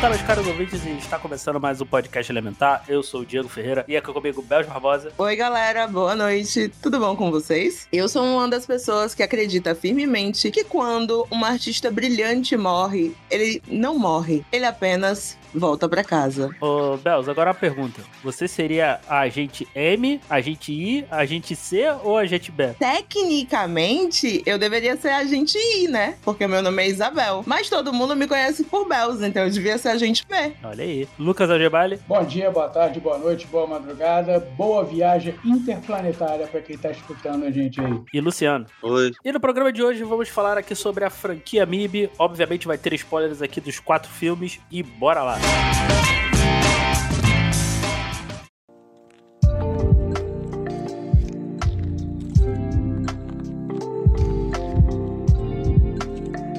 Elementar, meus caros ouvintes, e está começando mais um podcast Elementar. Eu sou o Diego Ferreira e aqui comigo Bel Barbosa. Oi, galera, boa noite. Tudo bom com vocês? Eu sou uma das pessoas que acredita firmemente que quando um artista brilhante morre, ele não morre, ele apenas volta pra casa. Ô, Bels, agora uma pergunta. Você seria a agente M, agente I, agente C ou agente B? Tecnicamente, eu deveria ser agente I, né? Porque meu nome é Isabel. Mas todo mundo me conhece por Bels, então eu devia ser agente B. Olha aí. Lucas Algebali. Bom dia, boa tarde, boa noite, boa madrugada, boa viagem interplanetária pra quem tá escutando a gente aí. E Luciano. Oi. E no programa de hoje vamos falar aqui sobre a franquia MIB. Obviamente vai ter spoilers aqui dos quatro filmes e bora lá.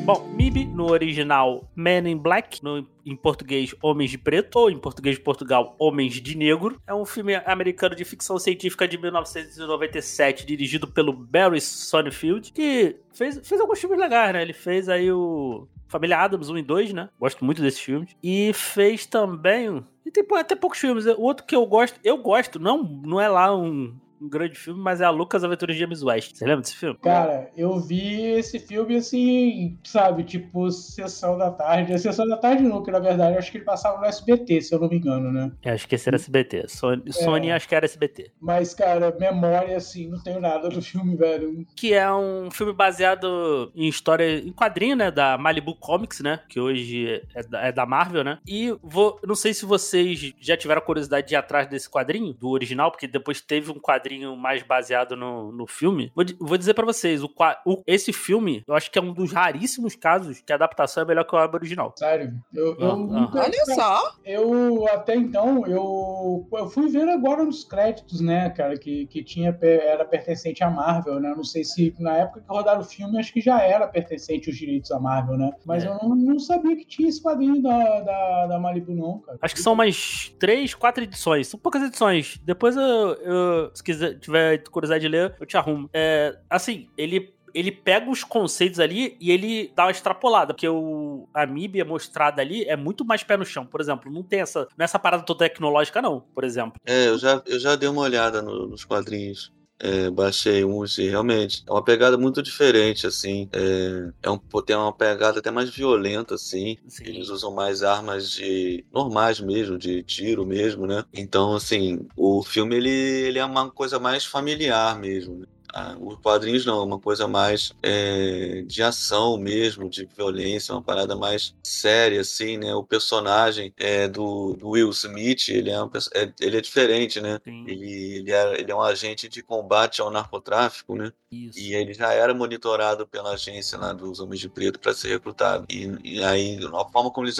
Bom, MIB no original Men in Black, no, em português Homens de Preto, ou em português de Portugal Homens de Negro. É um filme americano de ficção científica de 1997, dirigido pelo Barry Sonnenfeld, que fez, fez alguns filmes legais, né? Ele fez aí o Família Adams 1 e 2, né? Gosto muito desses filmes. E fez também. E tem pô, até poucos filmes. O outro que eu gosto, eu gosto, não, não é lá um, um grande filme, mas é a Lucas Aventuras de James West. Você lembra desse filme? Cara, eu vi esse filme assim, sabe, tipo, sessão da tarde. Sessão da tarde que na verdade eu acho que ele passava no SBT, se eu não me engano, né? Eu acho que esse era SBT. Sony, Sony acho que era SBT. Mas, cara, memória, assim, não tenho nada do filme, velho. Que é um filme baseado em história, em quadrinho, né? Da Malibu Comics, né? Que hoje é da, é da Marvel, né? E vou, não sei se vocês já tiveram curiosidade de ir atrás desse quadrinho, do original, porque depois teve um quadrinho mais baseado no, no filme. Vou, vou dizer pra vocês, o, o- esse filme, eu acho que é um dos raríssimos casos que a adaptação é melhor que o álbum original. Sério, eu, eu Ah, nunca. Olha só. Eu, até então, eu, eu fui ver agora nos créditos, né, cara, que, que tinha, era pertencente à Marvel, né? Eu Não sei se na época que rodaram o filme, acho que já era pertencente os direitos à Marvel, né? Mas É. eu não, não sabia que tinha esse quadrinho da, da, da Malibu, não, cara. Acho que são umas três, quatro edições. São poucas edições. Depois eu, eu- se quiser, tiver curiosidade de ler, eu te arrumo. É, assim, ele. Ele pega os conceitos ali e ele dá uma extrapolada, porque o, a é mostrada ali é muito mais pé no chão. Por exemplo, não tem essa, não é essa parada toda tecnológica, não, por exemplo. É, eu já, eu já dei uma olhada no- nos quadrinhos. É, baixei uns e realmente é uma pegada muito diferente, assim. É, é um, tem uma pegada até mais violenta, assim. Assim, Eles usam mais armas de normais mesmo, de tiro mesmo, né? Então, assim, o filme ele, ele é uma coisa mais familiar mesmo. né? Ah, os quadrinhos não, é uma coisa mais é, de ação mesmo, de violência, uma parada mais séria, assim, né? O personagem é, do, do Will Smith, ele é, um é- ele é diferente, né? Sim, Ele, ele, é, ele é um agente de combate ao narcotráfico, né? isso. E ele já era monitorado pela agência lá dos Homens de Preto para ser recrutado. E, e aí, a forma como eles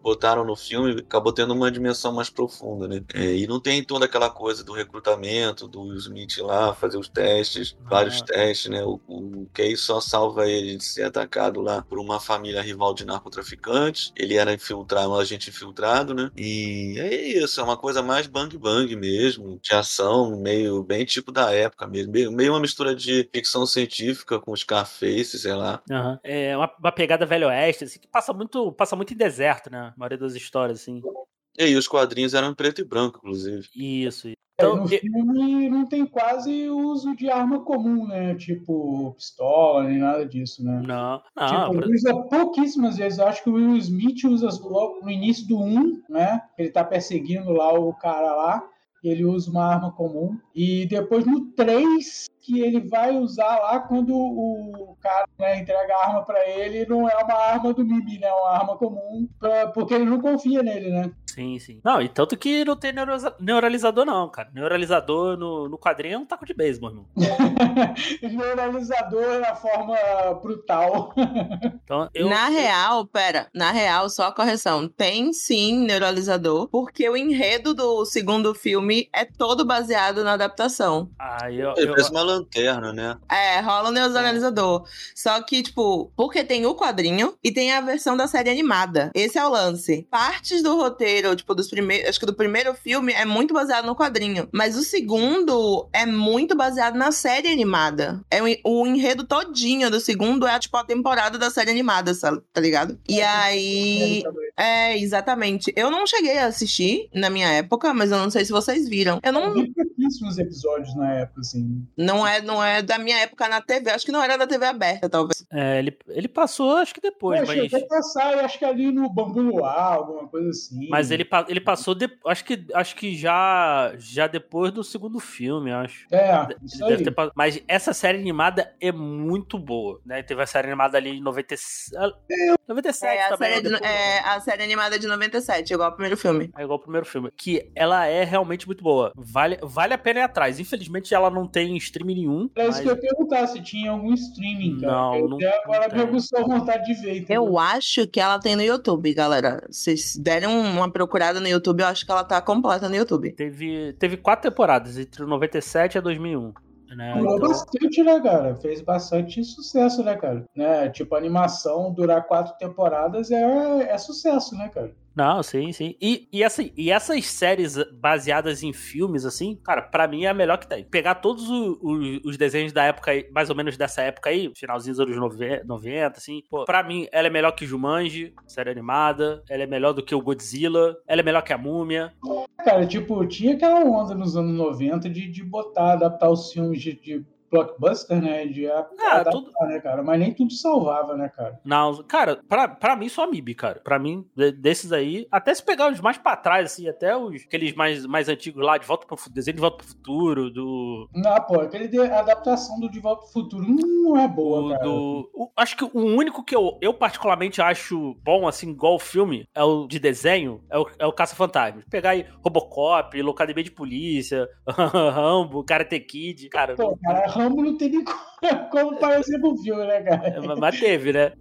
botaram no filme acabou tendo uma dimensão mais profunda, né? É, e não tem toda aquela coisa do recrutamento, do Will Smith lá fazer os testes, Ah. vários testes, né? O, o Kay só salva ele de ser atacado lá por uma família rival de narcotraficantes. Ele era infiltrado, um agente infiltrado, né? E é isso, é uma coisa mais bang bang mesmo, de ação, meio bem tipo da época mesmo, meio, meio uma mistura de ficção científica com Scarface, sei lá. Aham. É uma, uma pegada velho oeste, assim, que passa muito, passa muito em deserto, né? A maioria das histórias, assim. E aí os quadrinhos eram preto e branco, inclusive. Isso. É, Então, no e- filme não tem quase uso de arma comum, né? Tipo, pistola, nem nada disso, né? não, não. Tipo, ele usa pouquíssimas vezes. Eu acho que o Will Smith usa logo no início do 1, né? Ele tá perseguindo lá o cara lá. Ele usa uma arma comum. E depois no 3, que ele vai usar lá quando o cara né, entrega a arma pra ele, não é uma arma do Mimi, né? É uma arma comum, pra, porque ele não confia nele, né? Sim, sim. Não, e tanto que não tem neuralizador, não, cara. Neuralizador no, no quadrinho é um taco de beisebol, irmão. Neuralizador na forma brutal. Então, eu. Na real, pera, na real, só a correção. Tem sim neuralizador, porque o enredo do segundo filme é todo baseado na adaptação. Ah, eu, Ele eu- uma lanterna, né? É, rola o neuralizador. Só que, tipo, porque tem o quadrinho e tem a versão da série animada. Esse é o lance. Partes do roteiro, tipo, dos primeiros. Acho que do primeiro filme é muito baseado no quadrinho. Mas o segundo é muito baseado na série animada. É o, o enredo todinho do segundo é, tipo, a temporada da série animada, sabe? tá ligado? E aí. É, exatamente. Eu não cheguei a assistir na minha época, mas eu não sei se vocês viram. Eu Eu não. vi pouquíssimos episódios na época, assim. Não é, não é da minha época na TV. Acho que não era da TV aberta, talvez. é, ele, ele passou, acho que depois, Poxa, mas. até passar, eu acho que ali no Bambu Luar, alguma coisa assim. Mas ele, ele passou, de, acho que, acho que já, já depois do segundo filme, acho. É, isso deve aí. ter Mas essa série animada é muito boa, né? Teve a série animada ali em 90... ah, 97 É também. série de- depois- é a série animada de 97, igual ao primeiro filme. É igual o primeiro filme. Que ela é realmente muito boa. Vale, vale a pena ir atrás. Infelizmente, ela não tem stream nenhum. Era mas- isso que eu ia perguntar, se tinha algum streaming, cara. Não, eu não- até agora não aguçou a vontade de ver. entendeu? Eu acho que ela tem no YouTube, galera. Se derem uma procurada no YouTube, eu acho que ela tá completa no YouTube. Teve, teve quatro temporadas, entre 97 e 2001. Né? Durou Então, bastante, né, cara? Fez bastante sucesso, né, cara? Né? Tipo, animação durar quatro temporadas é, é sucesso, né, cara? Não, sim, sim. E, e, assim, e essas séries baseadas em filmes, assim, cara, pra mim é a melhor que tem. Pegar todos o- o- os desenhos da época, mais ou menos dessa época aí, finalzinho dos anos 90, 90, assim, pô, pra mim ela é melhor que Jumanji, série animada, ela é melhor do que o Godzilla, ela é melhor que a Múmia. Cara, tipo, tinha aquela onda nos anos 90 de, de botar, adaptar os filmes de, de blockbuster, né? De Ah, adaptar, tudo- né, cara? Mas nem tudo salvava, né, cara? Não, cara, pra, pra mim só a MIB, cara. Pra mim, de- desses aí, até se pegar os mais pra trás, assim, até os aqueles mais, mais antigos lá, de volta pro desenho de volta pro futuro, do. Não, pô, aquele de, a adaptação do De Volta pro Futuro não é boa, o- cara. do- o- acho que o único que eu, eu particularmente acho bom, assim, igual o filme, é o de desenho, é o, é o Caça-Fantasmas. Pegar aí Robocop, Locademia de Polícia, Rambo, Karate Kid, cara. Pô, cara, Rambo não tem nem como, como parecer pro filme, né, cara? é, Mas teve, né?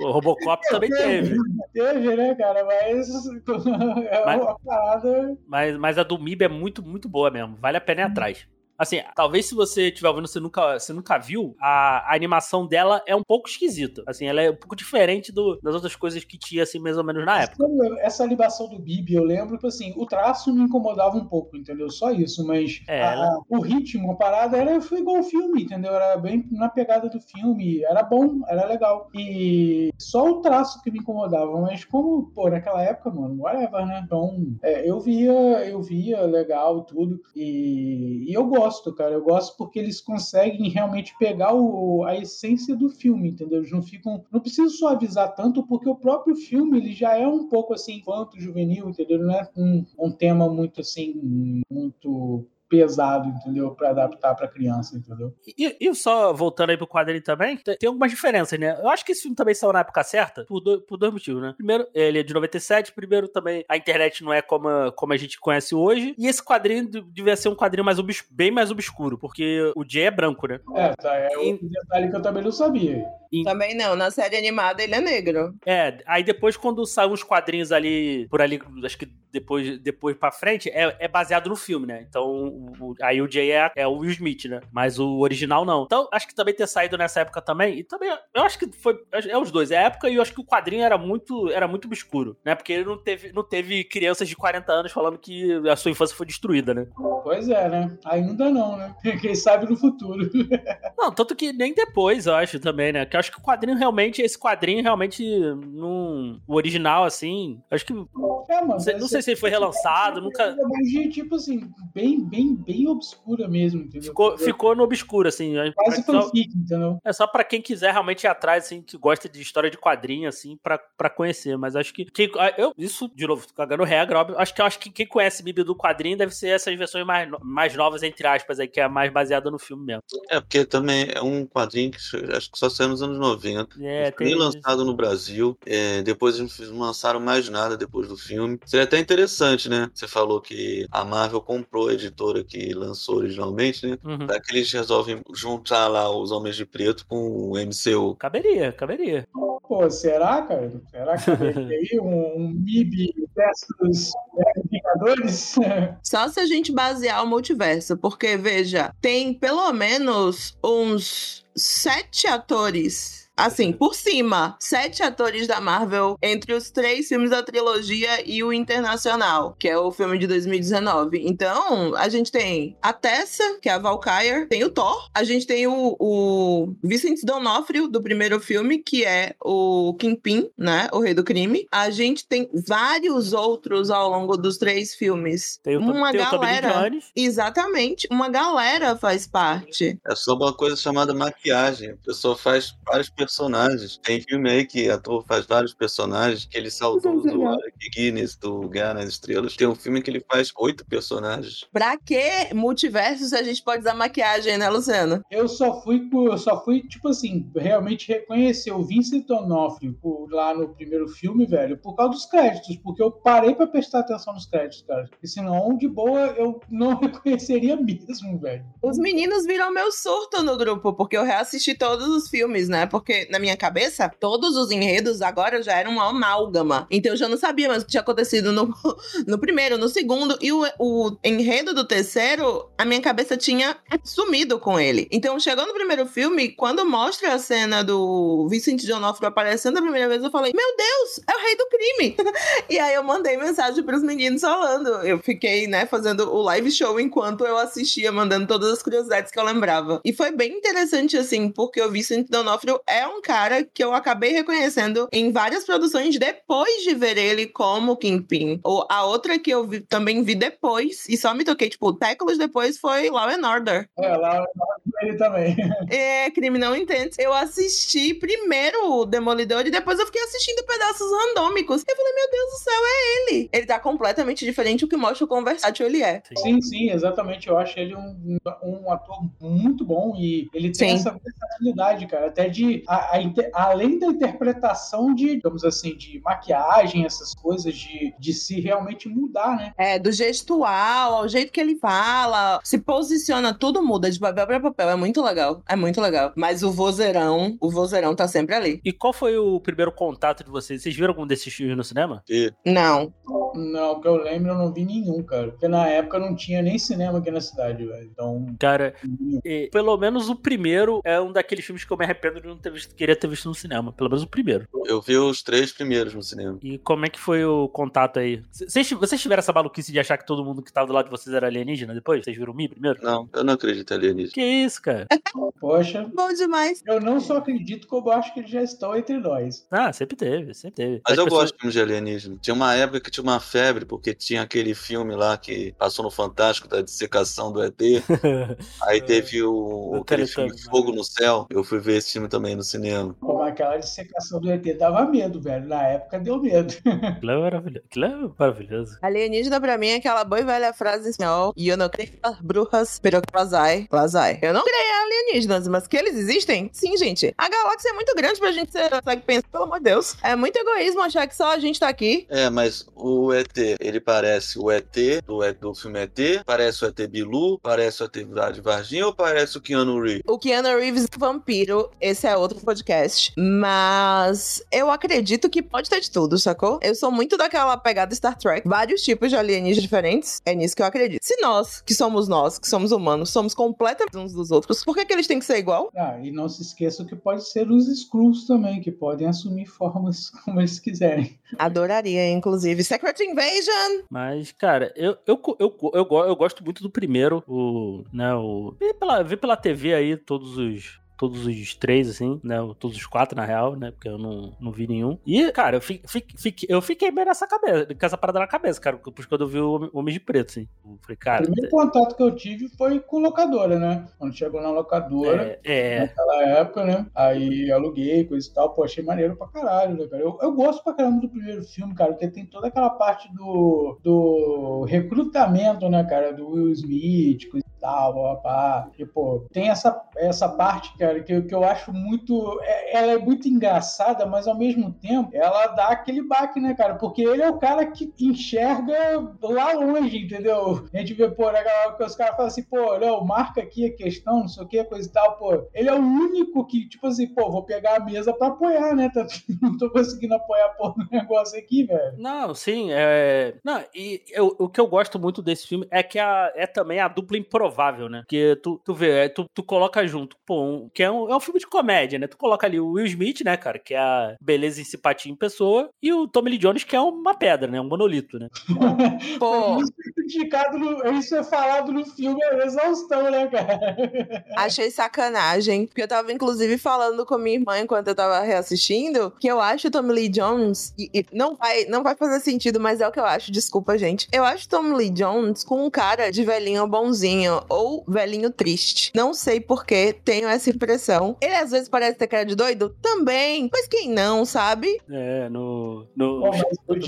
O Robocop também teve. Teve, né, cara? Mas é Mas- uma parada. Mas, mas a do MIB é muito, muito boa mesmo. Vale a pena ir atrás. Assim, talvez se você estiver ouvindo, você nunca, você nunca viu, a, a animação dela é um pouco esquisita. Assim, ela é um pouco diferente do- das outras coisas que tinha, assim, mais ou menos na época. Essa animação do Bibi, eu lembro que assim, o traço me incomodava um pouco, entendeu? Só isso, mas É, a- ela- o ritmo, a parada era foi igual ao filme, entendeu? Era bem na pegada do filme, era bom, era legal. E só o traço que me incomodava, mas como, pô, naquela época, mano, whatever, né? Então, é, eu via, eu via legal tudo. E, e eu gosto, cara, eu gosto porque eles conseguem realmente pegar o, a essência do filme, entendeu? Eles não ficam. Não preciso suavizar tanto, porque o próprio filme ele já é um pouco assim, infanto, juvenil, entendeu? Não é um, um tema muito assim, muito pesado, entendeu? Pra adaptar pra criança, entendeu? E, e só voltando aí pro quadrinho também, tem, algumas diferenças, né? Eu acho que esse filme também saiu na época certa, por, do- por dois motivos, né? Primeiro, ele é de 97, primeiro também a internet não é como, a- como a gente conhece hoje, e esse quadrinho de- devia ser um quadrinho mais obs- bem mais obscuro, porque o Jay é branco, né? É, tá, é Em- um detalhe que eu também não sabia. Também não, na série animada ele é negro. É, aí depois quando saem uns quadrinhos ali, por ali, acho que depois, depois pra frente, é, é baseado no filme, né? Então, o- o- aí o Jay é, é o Will Smith, né? Mas o original não. Então, acho que também ter saído nessa época também, e também, eu acho que foi, é os dois, é a época e eu acho que o quadrinho era muito, era muito obscuro, né? Porque ele não teve, não teve crianças de 40 anos falando que a sua infância foi destruída, né? Pois é, né? Ainda não, né? Quem sabe no futuro. Não, tanto que nem depois, eu acho também, né? Que eu acho que o quadrinho realmente, esse quadrinho realmente, não, o original, assim, acho que É, mano. Não sei, não sei se ele foi relançado, nunca. Mas, tipo assim, bem, bem, bem obscura mesmo, entendeu? Ficou, ficou no obscuro, assim. Quase só, fanfic, entendeu? é só pra quem quiser realmente ir atrás, assim, que gosta de história de quadrinho, assim, pra, pra conhecer. Mas acho que. que- ah, eu, isso, de novo, tô cagando regra, óbvio. Acho que acho que quem conhece MIB do quadrinho deve ser essas versões mais, mais novas, entre aspas, aí, que é mais baseada no filme mesmo. É, porque também é um quadrinho que acho que só saiu nos anos 90. É, tem. lançado no Brasil. É, depois eles não lançaram mais nada depois do filme. Seria até interessante, né? Você falou que a Marvel comprou a editora que lançou originalmente, né? Uhum. Será que eles resolvem juntar lá os Homens de Preto com o MCU? Caberia, caberia. Pô, será, cara? Será que tem aí um, um MIB versus Vingadores? Só se a gente basear o multiverso, porque, veja, tem pelo menos uns sete atores. Assim, por cima, sete atores da Marvel entre os três filmes da trilogia e o internacional, que é o filme de 2019. Então, a gente tem a Tessa, que é a Valkyrie, tem o Thor, a gente tem o, o Vincent D'Onofrio, do primeiro filme, que é o Kingpin, né? O Rei do Crime. A gente tem vários outros ao longo dos três filmes. Tem o, uma tem o Tommy galera. Jones. Exatamente, uma galera faz parte. É só uma coisa chamada maquiagem. A pessoa faz vários personagens. Tem filme aí que ator faz vários personagens, que ele saltou do Alec Guinness, do Guerra nas Estrelas. Tem um filme que ele faz oito personagens. Pra que multiverso se a gente pode usar maquiagem, né, Luciano? Eu só fui, por- eu só fui, tipo assim, realmente reconhecer o Vincent D'Onofrio por- lá no primeiro filme, velho, por causa dos créditos, porque eu parei pra prestar atenção nos créditos, cara. Porque senão, de boa, eu não reconheceria mesmo, velho. Os meninos viram meu surto no grupo, porque eu reassisti todos os filmes, né? Porque na minha cabeça, todos os enredos agora já eram uma amálgama. Então eu já não sabia mais o que tinha acontecido no, no primeiro, no segundo. E o, o enredo do terceiro, a minha cabeça tinha sumido com ele. Então chegou no primeiro filme, quando mostra a cena do Vincent D'Onofrio aparecendo a primeira vez, eu falei: Meu Deus, é o rei do crime! e aí eu mandei mensagem pros meninos falando. Eu fiquei, né, fazendo o live show enquanto eu assistia, mandando todas as curiosidades que eu lembrava. E foi bem interessante, assim, porque o Vincent D'Onofrio é um cara que eu acabei reconhecendo em várias produções depois de ver ele como Kingpin. Ou a outra que eu vi- também vi depois, e só me toquei, tipo, séculos depois, foi Law and Order. É, lá ele também. É, crime não intenso. Eu assisti primeiro o Demolidor e depois eu fiquei assistindo pedaços randômicos. Eu falei, meu Deus do céu, é ele. Ele tá completamente diferente, o que mostra o quão versátil ele é. Sim, sim, exatamente. Eu acho ele um, um ator muito bom e ele tem Sim. essa versatilidade, cara. Até de. a- a além da interpretação de, digamos assim, de maquiagem, essas coisas, de, de se realmente mudar, né? É, do gestual, ao jeito que ele fala, se posiciona, tudo muda de papel pra papel. É muito legal. É muito legal. Mas o vozeirão, o vozeirão tá sempre ali. E qual foi o primeiro contato de vocês? Vocês viram algum desses filmes no cinema? E Não. Não, que eu lembro, eu não vi nenhum, cara. Porque na época não tinha nem cinema aqui na cidade, velho. Então. Cara, e, pelo menos o primeiro é um daqueles filmes que eu me arrependo de não ter visto, queria ter visto no cinema. Pelo menos o primeiro. eu vi os três primeiros no cinema. E como é que foi o contato aí? Vocês tiveram essa maluquice de achar que todo mundo que tava do lado de vocês era alienígena depois? Vocês viram o Mi primeiro? Não, eu não acredito em alienígena. Que isso, cara? Poxa, Bom demais. eu não só acredito como eu acho que eles já estão entre nós. Ah, sempre teve, sempre teve. Mas As eu pessoas- gosto de filmes de alienígena. Tinha uma época que tinha uma febre, porque tinha aquele filme lá que passou no Fantástico da dissecação do ET. Aí teve o, Do aquele filme né? Fogo no Céu. Eu fui ver esse filme também no cinema. Como aquela dissecação do ET dava medo, velho. Na época deu medo. Aquilo é maravilhoso. Aquilo é maravilhoso. Alienígena pra mim é aquela boa e velha frase em espanhol. E eu não creio em brujas, pero plazai, plazai. Eu não em alienígenas, mas que eles existem? Sim, gente. A galáxia é muito grande pra gente ser, consegue pensar, pelo amor de Deus. É muito egoísmo achar que só a gente tá aqui. É, mas o ET, ele parece o ET do, E- do filme ET, parece o ET Bilu, parece o ET de Varginha ou parece o Keanu Reeves? O Keanu Reeves vampiro, esse é outro podcast. Mas eu acredito que pode ter de tudo, sacou? Eu sou muito daquela pegada Star Trek. Vários tipos de alienígenas diferentes. É nisso que eu acredito. Se nós, que somos nós, que somos humanos, somos completamente uns dos outros, por que, que eles têm que ser igual? Ah, e não se esqueçam que pode ser os Skrulls também, que podem assumir formas como eles quiserem. Adoraria, inclusive. Secret Invasion! Mas, cara, eu, eu, eu, eu, eu gosto muito do primeiro, o, né, o... Vi pela, vi pela TV aí todos os... todos os três, assim, né? Todos os quatro, na real, né? Porque eu não, não vi nenhum. E, cara, eu, fi, fi, fi, eu fiquei meio nessa cabeça, com essa parada na cabeça, cara, depois quando eu vi o Homem de Preto, assim. Eu falei, cara. O primeiro contato que eu tive foi com locadora, né? Quando chegou na locadora, É, é. naquela época, né? Aí aluguei, coisa e tal. Pô, achei maneiro pra caralho, né, cara? Eu, eu gosto pra caramba do primeiro filme, cara, porque tem toda aquela parte do, do recrutamento, né, cara? Do Will Smith, coisa tal. E, pô, tem essa, essa parte, cara, que, que eu acho muito. é- ela é muito engraçada, mas ao mesmo tempo ela dá aquele baque, né, cara? Porque ele é o cara que enxerga lá longe, entendeu? A gente vê, pô, hora que os caras falam assim, pô, não, marca aqui a questão, não sei o que, coisa e tal, pô. Ele é o único que, tipo assim, pô, vou pegar a mesa pra apoiar, né? Não tô conseguindo apoiar porra do negócio aqui, velho. Não, sim, é. Não, e eu- o que eu gosto muito desse filme é que a- é também a dupla improvável, né? Porque tu, tu vê, é, tu, tu coloca junto, pô, um- que é um, é um filme de comédia, né? Tu coloca ali o Will Smith, né, cara, que é a beleza e simpatia em pessoa, e o Tommy Lee Jones, que é uma pedra, né? Um monolito, né? Pô, Isso é no- isso é falado no filme, é exaustão, né, cara? achei sacanagem. Porque eu tava, inclusive, falando com minha irmã enquanto eu tava reassistindo que eu acho o Tommy Lee Jones. E, e não, vai, não vai fazer sentido, mas é o que eu acho. Desculpa, gente. Eu acho o Tommy Lee Jones com um cara de velhinho bonzinho ou velhinho triste. Não sei porquê, tenho essa impressão. Ele às vezes parece ter cara de doido? Também. Mas quem não, sabe? É, no. no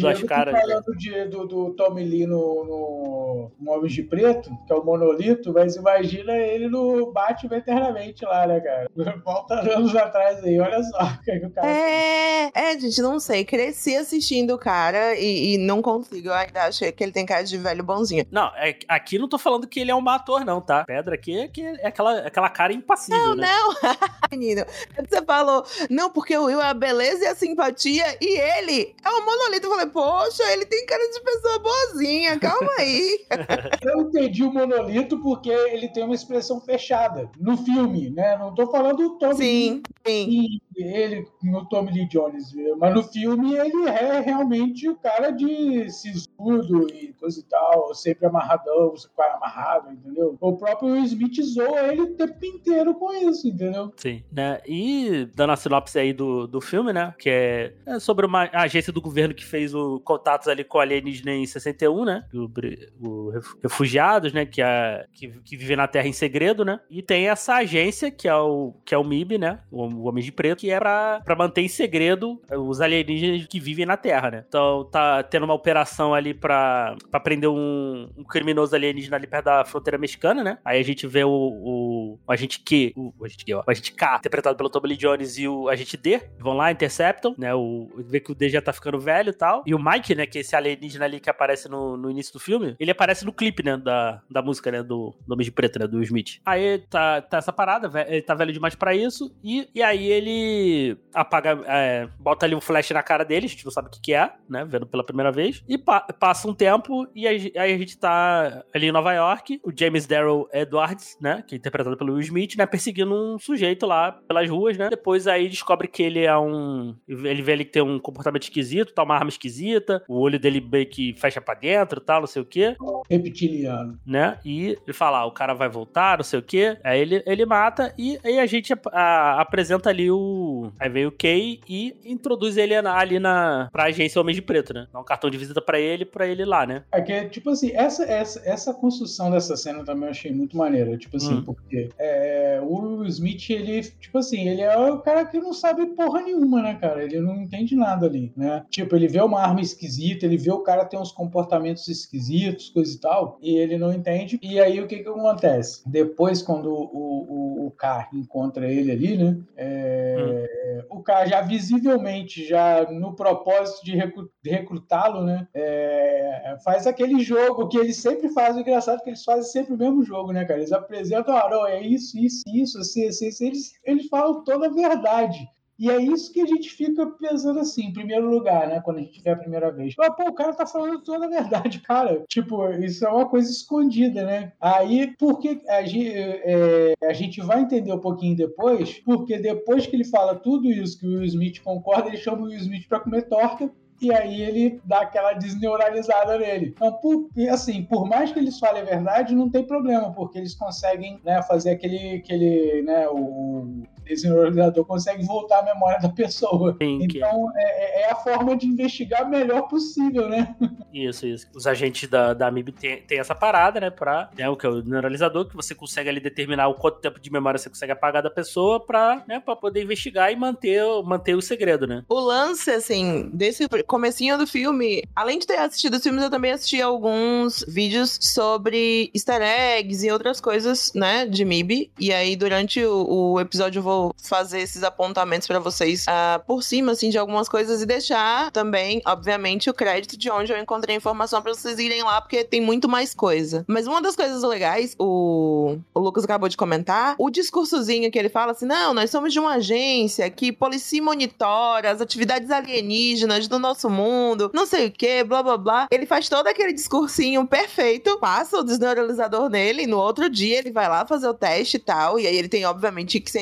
mas o tá caras. né? falando de, do, do Tommy Lee no, no, no Homens de Preto, que é o monolito, mas imagina ele no Batman eternamente lá, né, cara? Volta anos atrás aí, olha só o que, que o cara É, é, gente, não sei. Cresci assistindo o cara e, e não consigo. Eu ainda acho que ele tem cara de velho bonzinho. Não, é- aqui não tô falando que ele é um ator, não, tá? Pedra aqui é, que é aquela, aquela cara impassível, né? Não, menino. é Você falou, não, porque o Will é a beleza e a simpatia e ele é um monolito. Eu falei, poxa, ele tem cara de pessoa boazinha, calma aí. Eu entendi o monolito porque ele tem uma expressão fechada no filme, né? Não tô falando do Tommy sim, sim. Lee, ele no Tommy Lee Jones, mas no filme ele é realmente o cara de sisudo e coisa e tal, sempre amarradão, cara amarrado, entendeu? O próprio Smith zoa ele o tempo inteiro com isso, entendeu? Sim, né? E dando a sinopse aí do, do filme, né? Que é, é sobre uma agência do governo que fez o contatos ali com alienígena em 61, né? O, o ref- refugiados, né? Que, é, que, que vivem na Terra em segredo, né? E tem essa agência que é o, que é o MIB, né? O, o Homem de Preto, que é pra, pra manter em segredo os alienígenas que vivem na Terra, né? Então tá tendo uma operação ali pra, pra prender um, um criminoso alienígena ali perto da fronteira mexicana, né? Aí a gente vê o, o, o agente Q, o, o agente Q, ó, o agente K, interpretado pelo Tommy Lee Jones e o agente D, vão lá, interceptam, né? O, vê que o D já tá ficando velho e tal. E o Mike, né, que é esse alienígena ali que aparece no, no início do filme, ele aparece no clipe, né, da, da música, né, do, do Homem de Preto, né, do Smith. Aí tá, tá essa parada, ele tá velho demais pra isso, e, e aí ele apaga, é, bota ali um flash na cara dele, a gente não sabe o que que é, né, vendo pela primeira vez, e pa- passa um tempo, e aí, aí a gente tá ali em Nova York, o James Darrell Edwards, né, que é interpretado pelo Will Smith, né, perseguindo um sujeito lá pelas ruas, né, depois aí descobre que ele é um, ele vê ele que tem um comportamento esquisito, tá uma arma esquisita, o olho dele meio que fecha pra dentro, tal, não sei o quê, Reptiliano. né? E ele fala, ah, o cara vai voltar, não sei o quê. Aí ele, ele mata e aí a gente ap- a- apresenta ali o. Aí vem o Kay e introduz ele ali na pra agência Homem de Preto, né? Dá um cartão de visita pra ele, pra ele lá, né? É que, tipo assim, essa, essa, essa construção dessa cena também eu achei muito maneira. Tipo assim, Hum. porque é, o Will Smith, ele, tipo assim, ele é o cara que não sabe porra nenhuma, né, cara? Ele não entende nada ali, né? Tipo, ele vê uma arma esquisita, ele vê o cara ter uns comportamentos esquisitos, coisa e tal, e ele não entende. E aí o que que acontece? Depois, quando o, o, o K encontra ele ali, né? é, O cara já visivelmente, já no propósito de recru- de recrutá-lo, né? é, faz aquele jogo que eles sempre fazem. Engraçado é que eles fazem sempre o mesmo jogo, né, cara? Eles apresentam, ah, não, é isso, isso, isso, assim, assim, assim. Eles, eles falam toda a verdade. E é isso que a gente fica pensando assim, em primeiro lugar, né? Quando a gente vê a primeira vez. Ah, pô, o cara tá falando toda a verdade, cara. Tipo, isso é uma coisa escondida, né? Aí, porque a gente, é, a gente vai entender um pouquinho depois, porque depois que ele fala tudo isso que o Will Smith concorda, ele chama o Will Smith pra comer torta e aí ele dá aquela desneuralizada nele. Então, por, assim, por mais que eles falem a verdade, não tem problema, porque eles conseguem né, fazer aquele, aquele né, o, esse neuralizador consegue voltar a memória da pessoa. Sim, que é. então é, é a forma de investigar melhor possível, né? Isso, isso. Os agentes da, da MIB tem, tem essa parada, né? Pra, né, o que é o neuralizador, que você consegue ali determinar o quanto tempo de memória você consegue apagar da pessoa pra, né, pra poder investigar e manter, manter o segredo, né? O lance, assim, desse comecinho do filme, além de ter assistido os filmes, eu também assisti alguns vídeos sobre easter eggs e outras coisas, né, de MIB. E aí, durante o, o episódio, eu vou fazer esses apontamentos pra vocês uh, por cima, assim, de algumas coisas e deixar também, obviamente, o crédito de onde eu encontrei a informação pra vocês irem lá, porque tem muito mais coisa. Mas uma das coisas legais, o, o Lucas acabou de comentar, o discursozinho que ele fala assim: não, nós somos de uma agência que policia monitora as atividades alienígenas do nosso mundo, não sei o que, blá blá blá. Ele faz todo aquele discursinho perfeito, passa o desneuralizador nele, e no outro dia ele vai lá fazer o teste e tal, e aí ele tem, obviamente, que ser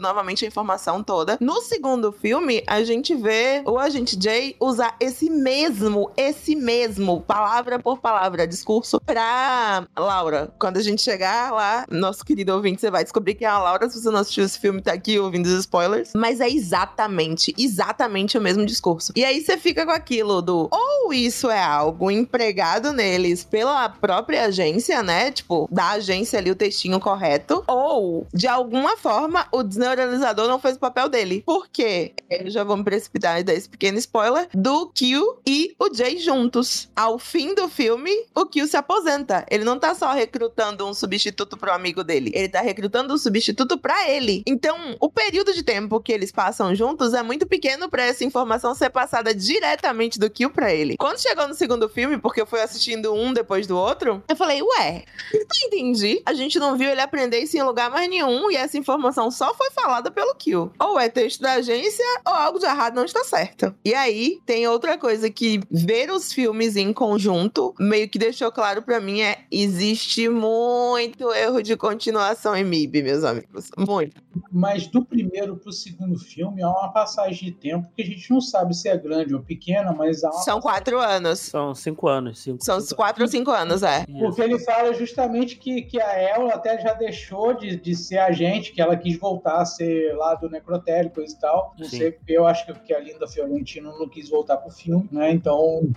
novamente a informação toda. No segundo filme, a gente vê o agente Jay usar esse mesmo, esse mesmo, palavra por palavra, discurso pra Laura. Quando a gente chegar lá, nosso querido ouvinte, você vai descobrir que é a Laura, se você não assistiu esse filme, tá aqui ouvindo os spoilers. Mas é exatamente, exatamente o mesmo discurso. E aí você fica com aquilo do ou isso é algo empregado neles pela própria agência, né? Tipo, da agência ali o textinho correto, ou de alguma forma o desneuralizador não fez o papel dele. Por quê? Eu já vou me precipitar e dar esse pequeno spoiler do Q e o Jay juntos. Ao fim do filme, o Q se aposenta. Ele não tá só recrutando um substituto pro amigo dele, ele tá recrutando um substituto para ele. Então, o período de tempo que eles passam juntos é muito pequeno para essa informação ser passada diretamente do Q para ele. Quando chegou no segundo filme, porque eu fui assistindo um depois do outro, eu falei, ué, não entendi. A gente não viu ele aprender isso em lugar mais nenhum e essa informação só foi falada pelo Q. Ou é texto da agência ou algo de errado não está certo. E aí, tem outra coisa que ver os filmes em conjunto meio que deixou claro para mim é existe muito erro de continuação em MIB, meus amigos. Muito. Mas do primeiro pro segundo filme há uma passagem de tempo que a gente não sabe se é grande ou pequena, mas há uma São quatro anos. São cinco anos. Cinco, São cinco quatro ou cinco anos, é. Porque ele fala justamente que, que a Ela até já deixou de, de ser agente, que ela quis voltar a ser lá do necrotério, coisa e tal. Não Sim. sei, porque eu acho que, que a Linda Fiorentino não quis voltar pro filme, né? Então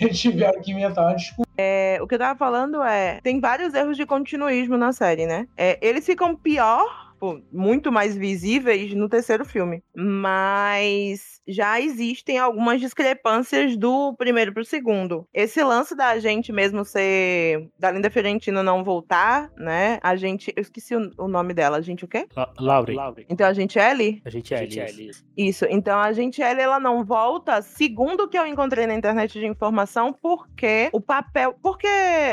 eles tiveram que inventar uma desculpa. É, o que eu tava falando é. Tem vários erros de continuismo na série, né? É, eles ficam pior, tipo, muito mais visíveis no terceiro filme. Mas já existem algumas discrepâncias do primeiro pro segundo. Esse lance da gente mesmo ser. Da Linda Fiorentina não voltar, né? A gente. Eu esqueci o, o nome dela. A gente o quê? La- Lauren. Então a gente Ellie? A gente é Ellie. Isso. Então a gente Ellie, ela não volta, segundo o que eu encontrei na internet de informação, porque o papel. Porque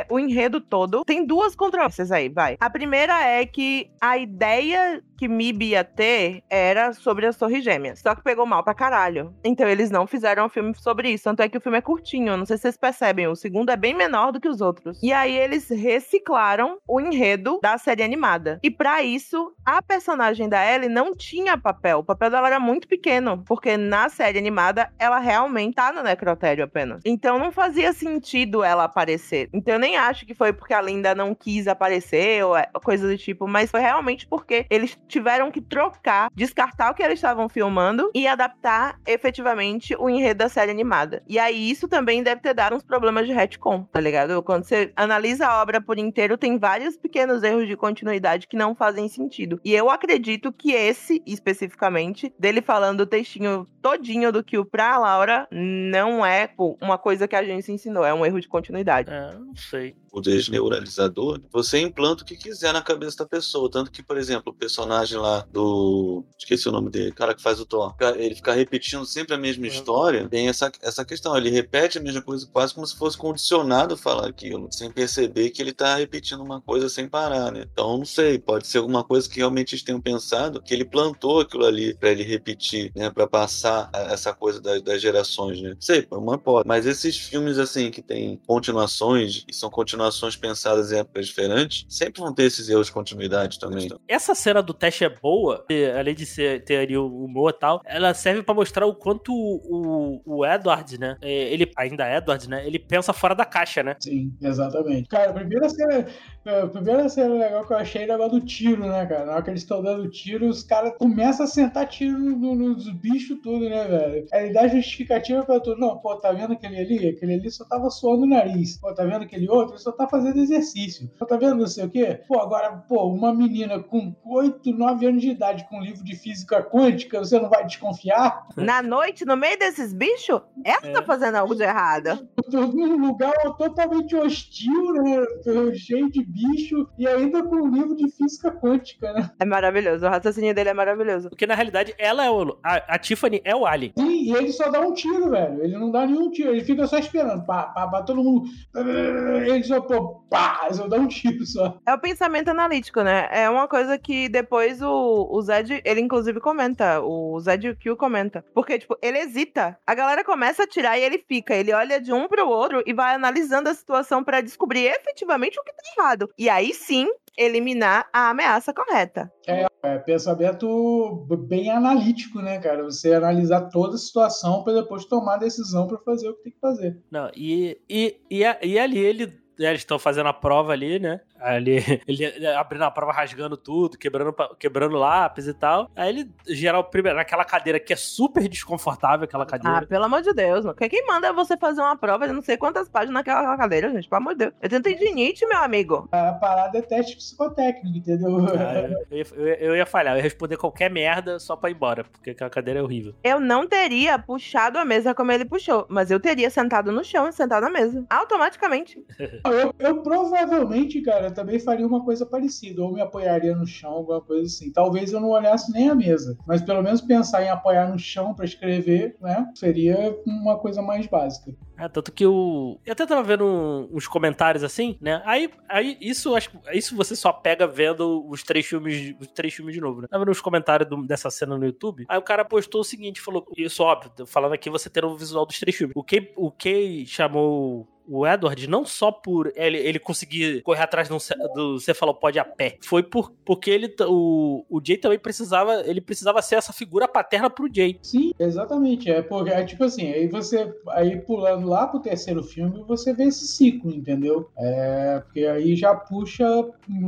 o enredo todo tem duas controvérsias aí, vai. A primeira é que a ideia que MIB ia ter era sobre as Torres Gêmeas. Só que pegou mal pra caralho. Então eles não fizeram um filme sobre isso. Tanto é que o filme é curtinho. Não sei se vocês percebem. O segundo é bem menor do que os outros. E aí eles reciclaram o enredo da série animada. E pra isso, a personagem da Ellie não tinha papel. O papel dela era muito pequeno. Porque na série animada, ela realmente tá no necrotério apenas. Então não fazia sentido ela aparecer. Então eu nem acho que foi porque a Linda não quis aparecer ou é- coisa do tipo. Mas foi realmente porque eles tiveram que trocar, descartar o que eles estavam filmando e adaptar efetivamente o enredo da série animada. E aí isso também deve ter dado uns problemas de retcon, tá ligado? Quando você analisa a obra por inteiro, tem vários pequenos erros de continuidade que não fazem sentido. E eu acredito que esse, especificamente, dele falando o textinho todinho do Kill pra Laura, não é pô, uma coisa que a gente ensinou, é um erro de continuidade. É, não sei. o desneuralizador, você implanta o que quiser na cabeça da pessoa. Tanto que, por exemplo, o personagem lá do. Esqueci o nome dele, o cara que faz o Thor. Ele fica repetindo sempre a mesma história. Tem essa, essa questão. Ele repete a mesma coisa, quase como se fosse condicionado a falar aquilo, sem perceber que ele tá repetindo uma coisa sem parar, né? Então, não sei, pode ser alguma coisa que realmente eles tenham pensado, que ele plantou aquilo ali pra ele repetir, né? Pra passar essa coisa das, das gerações, né? Não sei, é uma hipótese. Mas esses filmes, assim, que tem continuações e são continuações pensadas em épocas diferentes, sempre vão ter esses erros de continuidade também. Essa cena do teste é boa, além de ser, ter ali o humor e tal, ela serve pra mostrar o quanto o, o Edward, né? é, Ele, ainda é Edward, né? Ele pensa fora da caixa, né? Sim, exatamente. Cara, a primeira A primeira cena legal que eu achei era do tiro, né, cara? Na hora que eles estão dando tiro, os caras começam a sentar tiro no- no- nos bichos tudo, né, velho? Ele dá justificativa pra tudo. Não, pô, tá vendo aquele ali? Aquele ali só tava suando o nariz. Pô, tá vendo aquele outro? Ele só tá fazendo exercício. Pô, tá vendo não sei o quê? Pô, agora, pô, uma menina com 8, 9 anos de idade com um livro de física quântica, você não vai desconfiar? Na noite, no meio desses bichos, ela É. tá fazendo algo de errado. Eu tô num lugar totalmente hostil, né? Cheio de bicho e ainda com um livro de física quântica, né? É maravilhoso. O raciocínio dele é maravilhoso. Porque na realidade ela é o. A, a Tiffany é o Alien. Sim, e ele só dá um tiro, velho. Ele não dá nenhum tiro, ele fica só esperando. Pá, pá, pá, todo mundo. Ele só, pô, pá, só dá um tiro só. É o pensamento analítico, né? É uma coisa que depois o, o Zed, ele inclusive comenta, o Zed Q comenta. Porque, tipo, ele hesita. A galera começa a tirar e ele fica. Ele olha de um pro outro e vai analisando a situação pra descobrir efetivamente o que tá errado. E aí sim, eliminar a ameaça correta. É pensamento bem analítico, né, cara? Você analisar toda a situação pra depois tomar a decisão pra fazer o que tem que fazer. Não, e, e, e, e ali ele. Eles estão fazendo a prova ali, né? Ali, ele abrindo a prova, rasgando tudo, quebrando, quebrando lápis e tal. Aí ele, geral, primeiro, naquela cadeira que é super desconfortável, aquela Ah, cadeira. pelo amor de Deus. Não. Quem manda você fazer uma prova de não sei quantas páginas naquela cadeira, gente? Pelo amor de Deus. Eu tenho tendinite, meu amigo. A parada é teste psicotécnico, entendeu? Ah, eu, ia, eu ia- eu ia falhar, eu ia responder qualquer merda só pra ir embora, porque aquela cadeira é horrível. Eu não teria puxado a mesa como ele puxou, mas eu teria sentado no chão e sentado na mesa. Automaticamente. Eu, eu provavelmente, cara, também faria uma coisa parecida. Ou me apoiaria no chão, alguma coisa assim. Talvez eu não olhasse nem a mesa. Mas pelo menos pensar em apoiar no chão pra escrever, né? Seria uma coisa mais básica. É, tanto que o. Eu até tava vendo uns comentários assim, né? Aí, aí isso acho que- isso você só pega vendo os três filmes, os três filmes de novo, né? Tava vendo os comentários do- dessa cena no YouTube. Aí o cara postou o seguinte, falou, isso óbvio, falando aqui você ter o visual dos três filmes. O Kay, o Kay chamou o Edward não só por ele, ele conseguir correr atrás do, do cefalopode a pé, foi por, porque ele o, o Jay também precisava, ele precisava ser essa figura paterna pro Jay. Sim, exatamente. É porque, é tipo assim, aí você, aí pulando lá pro terceiro filme, você vê esse ciclo, entendeu? É, porque aí já puxa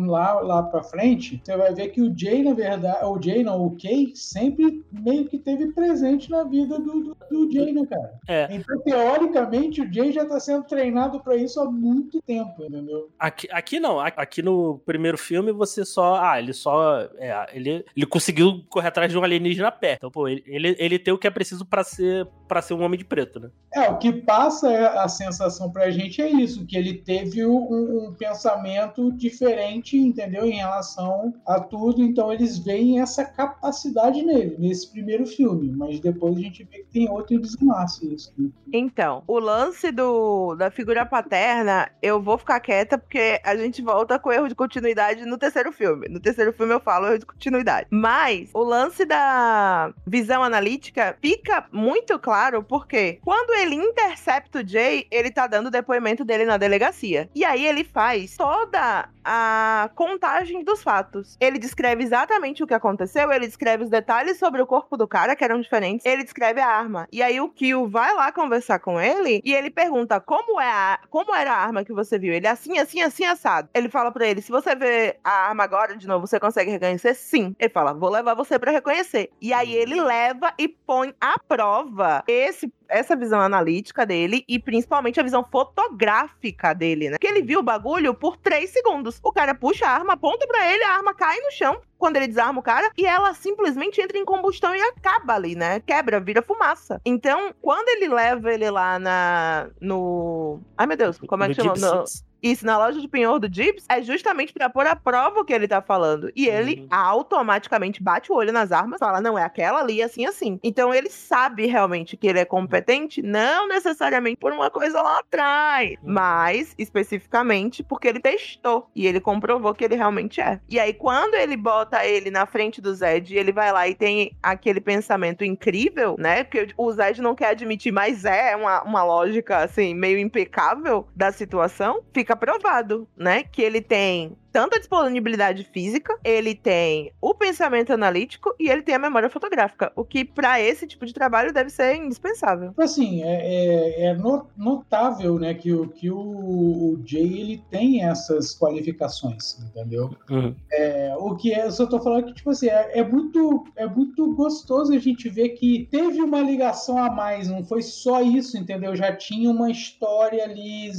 lá, lá pra frente, você vai ver que o Jay, na verdade, o Jay não, o Kay, sempre meio que teve presente na vida do, do, do Jay, né, cara? É. Então, teoricamente, o Jay já tá sendo treinado pra isso há muito tempo, entendeu? Aqui, aqui não, aqui no primeiro filme você só. Ah, ele só. É, ele, ele conseguiu correr atrás de um alienígena a pé. Então, pô, ele, ele, ele tem o que é preciso pra ser para ser um homem de preto, né? É, o que passa a sensação pra gente é isso, que ele teve um, um pensamento diferente, entendeu? Em relação a tudo, então eles veem essa capacidade nele, nesse primeiro filme, mas depois a gente vê que tem outro desenlace isso. né? Então, o lance do, da figura paterna, eu vou ficar quieta porque a gente volta com erro de continuidade no terceiro filme. No terceiro filme eu falo erro de continuidade. Mas o lance da visão analítica fica muito claro porque quando ele intercepta o Jay, ele tá dando o depoimento dele na delegacia. E aí ele faz toda a contagem dos fatos. Ele descreve exatamente o que aconteceu, ele descreve os detalhes sobre o corpo do cara, que eram diferentes, ele descreve a arma. E aí o Kill vai lá conversar com ele e ele pergunta como é a, como era a arma que você viu. Ele assim, assim, assim, assado. Ele fala pra ele: se você ver a arma agora de novo, você consegue reconhecer? Sim. Ele fala: vou levar você pra reconhecer. E aí ele leva e põe à prova esse essa visão analítica dele e principalmente a visão fotográfica dele, né? Que ele viu o bagulho por três segundos. O cara puxa a arma, aponta pra ele, a arma cai no chão quando ele desarma o cara e ela simplesmente entra em combustão e acaba ali, né? Quebra, vira fumaça. Então, quando ele leva ele lá na no, ai meu Deus, como é que No chama? Gypsy. No- isso, na loja de penhor do Gibbs, é justamente pra pôr à prova o que ele tá falando. E ele Uhum. automaticamente bate o olho nas armas, fala, não, é aquela ali, assim, assim. Então ele sabe realmente que ele é competente, não necessariamente por uma coisa lá atrás, Uhum. mas especificamente porque ele testou e ele comprovou que ele realmente é. E aí, quando ele bota ele na frente do Zed, ele vai lá e tem aquele pensamento incrível, né? Que o Zed não quer admitir, mas é uma, uma lógica, assim, meio impecável da situação, fica provado, né? Que ele tem tanto a disponibilidade física, ele tem o pensamento analítico e ele tem a memória fotográfica, o que para esse tipo de trabalho deve ser indispensável. Tipo assim, é, é, é no- notável, né, que o, que o, o Jay, ele tem essas qualificações, entendeu? Uhum. É, o que é, eu só tô falando que, tipo assim, é, é muito, é muito gostoso a gente ver que teve uma ligação a mais, não foi só isso, entendeu? Já tinha uma história ali,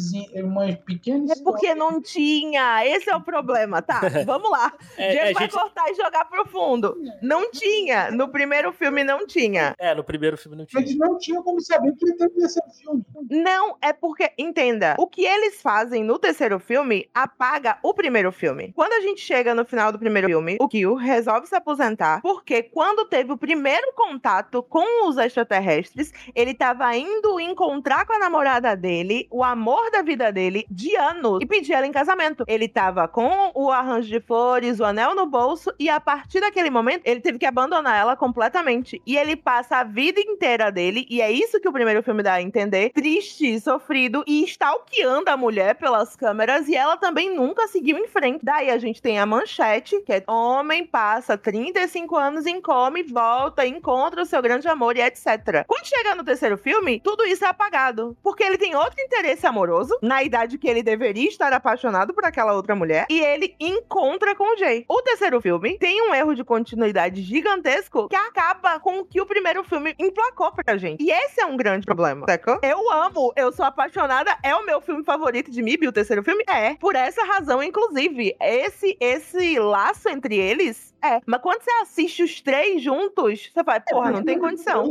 uma pequena É história. porque não tinha, esse é o problema, tá? Vamos lá. É, Diego a vai gente- cortar e jogar pro fundo. Não tinha, no primeiro filme não tinha. é, no primeiro filme não tinha. Eles não tinham como saber que ia ter terceiro filme. Não, é porque, entenda, o que eles fazem no terceiro filme apaga o primeiro filme. Quando a gente chega no final do primeiro filme, o Kill resolve se aposentar, porque quando teve o primeiro contato com os extraterrestres, ele tava indo encontrar com a namorada dele, o amor da vida dele, de anos, e pedir ela em casamento. Ele tava com o arranjo de flores, o anel no bolso, e a partir daquele momento, ele teve que abandonar ela completamente. E ele passa a vida inteira dele, e é isso que o primeiro filme dá a entender, triste, sofrido e stalkeando a mulher pelas câmeras, e ela também nunca seguiu em frente. Daí a gente tem a manchete, que é homem passa 35 anos em coma e volta, encontra o seu grande amor e etc. Quando chega no terceiro filme, tudo isso é apagado, porque ele tem outro interesse amoroso, na idade que ele deveria estar apaixonado por aquela outra mulher, e ele encontra com o Jay. O terceiro filme tem um erro de continuidade gigantesco que acaba com o que o primeiro filme emplacou pra gente. E esse é um grande problema, sacou? Eu amo, eu sou apaixonada, é o meu filme favorito de MIB, o terceiro filme? É. Por essa razão, inclusive, esse, esse laço entre eles é. Mas quando você assiste os três juntos, você vai, porra, não tem condição.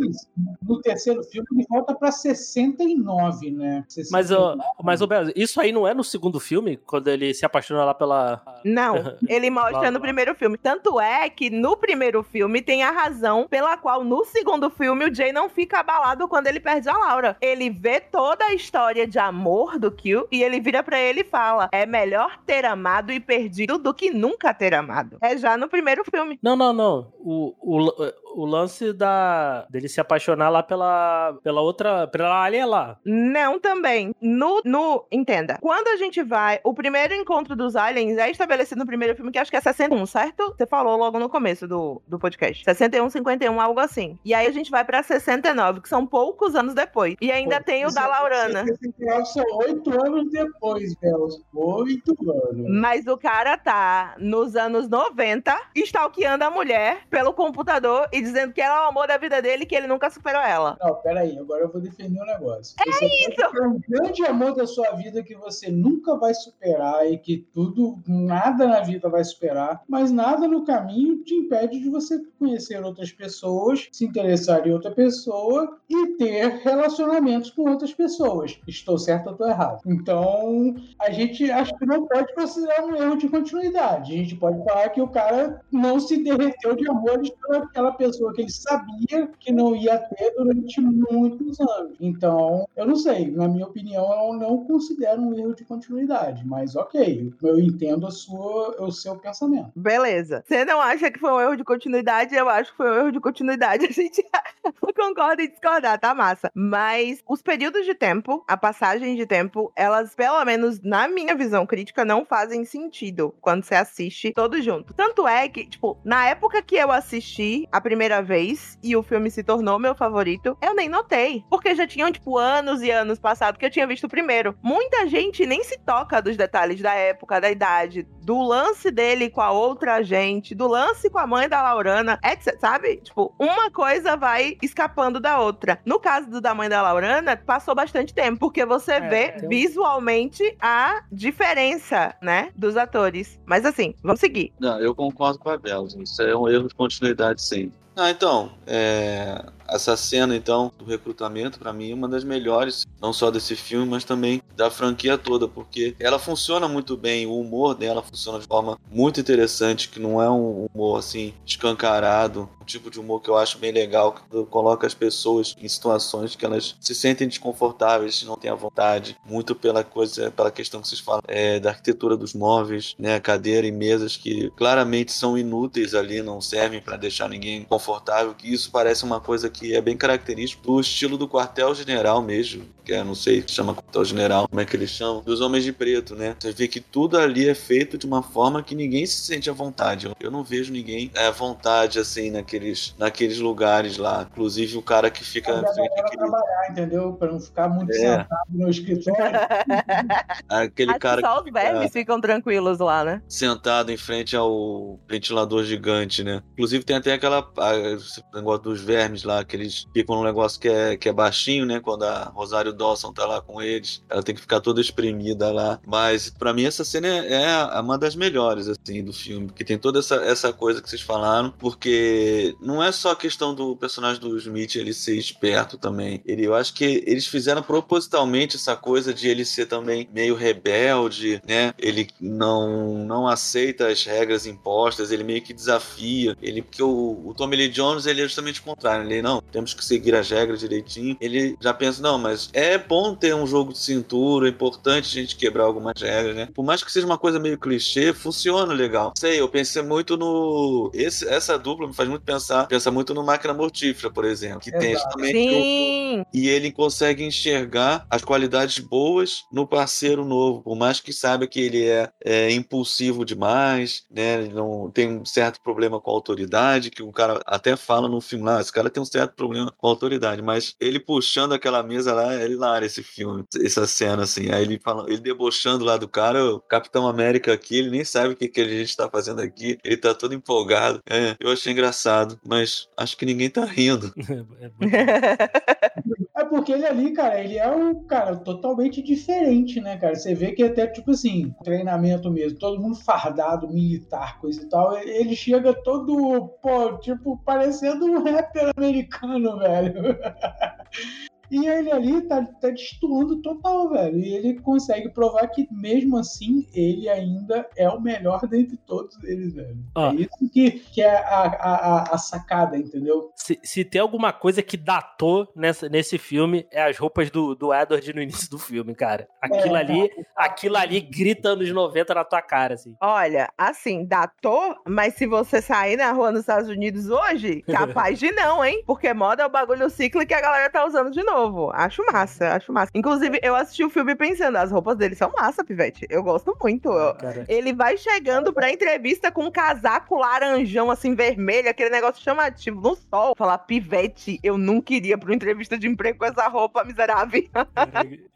No terceiro filme, ele volta pra 69, né? Mas, ó, mas ô, Bel, isso aí não é no segundo filme, quando ele se apaixona lá pela. Não, ele mostra no primeiro filme. Tanto é que no primeiro filme tem a razão pela qual no segundo filme o Jay não fica abalado quando ele perde a Laura. Ele vê toda a história de amor do Kill e ele vira pra ele e fala: é melhor ter amado e perdido do que nunca ter amado. É já no primeiro filme. Não, não, não. O, o, o lance da dele se apaixonar lá pela, pela outra. pela alien lá. Não também. No, no. Entenda. Quando a gente vai. O primeiro encontro dos aliens é estabelecido no primeiro filme, que acho que é 61, certo? Você falou logo no começo do, do podcast. 61, 51, algo assim. E aí a gente vai pra 69, que são poucos anos depois. E ainda tem o da Laurana. 69 são oito anos depois, Belos. Oito anos. Mas o cara tá nos anos 90 stalkeando a mulher pelo computador e dizendo que ela é o amor da vida dele e que ele nunca superou ela. Não, peraí, agora eu vou defender um negócio. É isso! É um grande amor da sua vida que você nunca vai superar e que tudo, nada na vida vai superar, mas nada no caminho te impede de você conhecer outras pessoas, se interessar em outra pessoa e ter relacionamentos com outras pessoas. Estou certo ou estou errado? Então, a gente acho que não pode considerar um erro de continuidade. A gente pode falar que o cara não se derreteu de amores pelaquela pessoa que ele sabia que não ia ter durante muitos anos. Então, eu não sei. Na minha opinião, eu não considero um erro de continuidade. Mas ok, eu entendo a sua, o seu pensamento. Beleza. Você não acha que foi um erro de continuidade? Eu acho que foi um erro de continuidade. A gente concorda em discordar, tá massa? Mas os períodos de tempo, a passagem de tempo, elas, pelo menos na minha visão crítica, não fazem sentido quando você assiste todos junto. Tanto é que, tipo, na época que eu assisti a primeira vez e o filme se tornou meu favorito, eu nem notei. Porque já tinham, tipo, anos e anos passados que eu tinha visto o primeiro. Muita gente nem se toca dos detalhes da época, da idade, do lance dele com a outra gente, do lance com a mãe da Laurana, etc, sabe? Tipo, uma coisa vai escapando da outra. No caso do da mãe da Laurana, passou bastante tempo, porque você vê tem um- visualmente a diferença, né, dos atores. Mas assim, vamos seguir. Não, eu concordo com a Bela. Isso é um erro de continuidade, sim. Ah, então, é, essa cena então do recrutamento para mim é uma das melhores, não só desse filme, mas também da franquia toda, porque ela funciona muito bem, o humor dela funciona de forma muito interessante, que não é um humor assim escancarado, tipo de humor que eu acho bem legal, que coloca as pessoas em situações que elas se sentem desconfortáveis, não têm a vontade, muito pela coisa, pela questão que vocês falam é, da arquitetura dos móveis, né, cadeira e mesas que claramente são inúteis ali, não servem para deixar ninguém confortável, que isso parece uma coisa que é bem característico do estilo do quartel-general mesmo, que é, não sei, se chama quartel-general, como é que eles chamam, dos homens de preto, né? Você vê que tudo ali é feito de uma forma que ninguém se sente à vontade. Eu não vejo ninguém à vontade, assim, naqueles, naqueles lugares lá. Inclusive o cara que fica Pra frente galera àquele, trabalhar, entendeu? Pra não ficar muito É. sentado no escritório. aquele Acho cara só os vermes fica ficam tranquilos lá, né? sentado em frente ao ventilador gigante, né? Inclusive tem até aquela a- esse negócio dos vermes lá, que eles ficam num negócio que é, que é baixinho, né? Quando a Rosário Dawson tá lá com eles, ela tem que ficar toda espremida lá. Mas pra mim essa cena é, é uma das melhores, assim, do filme, porque tem toda essa, essa coisa que vocês falaram, porque não é só a questão do personagem do Smith ele ser esperto também. Ele, eu acho que eles fizeram propositalmente essa coisa de ele ser também meio rebelde, né? Ele não não aceita as regras impostas, ele meio que desafia. Ele porque o, o Tommy Lee Jones ele é justamente o contrário. Ele não, temos que seguir as regras direitinho. Ele já pensa não, mas é bom ter um jogo de cintura, é importante a gente quebrar algumas regras, né? Por mais que seja uma coisa meio clichê, funciona legal. Sei, eu pensei muito no esse, essa dupla me faz muito pensar, pensa muito no Máquina Mortífera, por exemplo, que tem Exato. justamente o- Sim! e ele consegue enxergar as qualidades boas no parceiro novo, por mais que saiba que ele é, é impulsivo demais, né? Ele não tem um certo problema com a autoridade, que o cara até fala no filme lá, esse cara tem um certo problema com a autoridade, mas ele puxando aquela mesa lá, é hilário esse filme, essa cena assim, aí ele fala, ele debochando lá do cara, o Capitão América aqui, ele nem sabe o que, que a gente tá fazendo aqui, ele tá todo empolgado. É, eu achei engraçado, mas acho que ninguém tá rindo. É muito- É porque ele ali, cara, ele é um cara totalmente diferente, né, cara? Você vê que até, tipo assim, treinamento mesmo, todo mundo fardado, militar, coisa e tal. Ele ele chega todo, pô, tipo, parecendo um rapper americano, velho. E ele ali tá, tá destoando total, velho. E ele consegue provar que, mesmo assim, ele ainda é o melhor dentre todos eles, velho. Ó. É isso que, que é a, a, a- a sacada, entendeu? Se, se tem alguma coisa que datou nessa, nesse filme, é as roupas do, do Edward no início do filme, cara. Aquilo É, ali, aquilo ali grita anos 90 na tua cara, assim. Olha, assim, datou, mas se você sair na rua nos Estados Unidos hoje, capaz de não, hein? Porque moda é o bagulho ciclo que a galera tá usando de novo. Acho massa, acho massa. Inclusive, eu assisti o filme pensando, as roupas dele são massa, Pivete. Eu gosto muito. Eu-. Ele vai chegando pra entrevista com um casaco laranjão, assim, vermelho, aquele negócio chamativo no sol. Falar, Pivete, eu não queria pra uma entrevista de emprego com essa roupa miserável.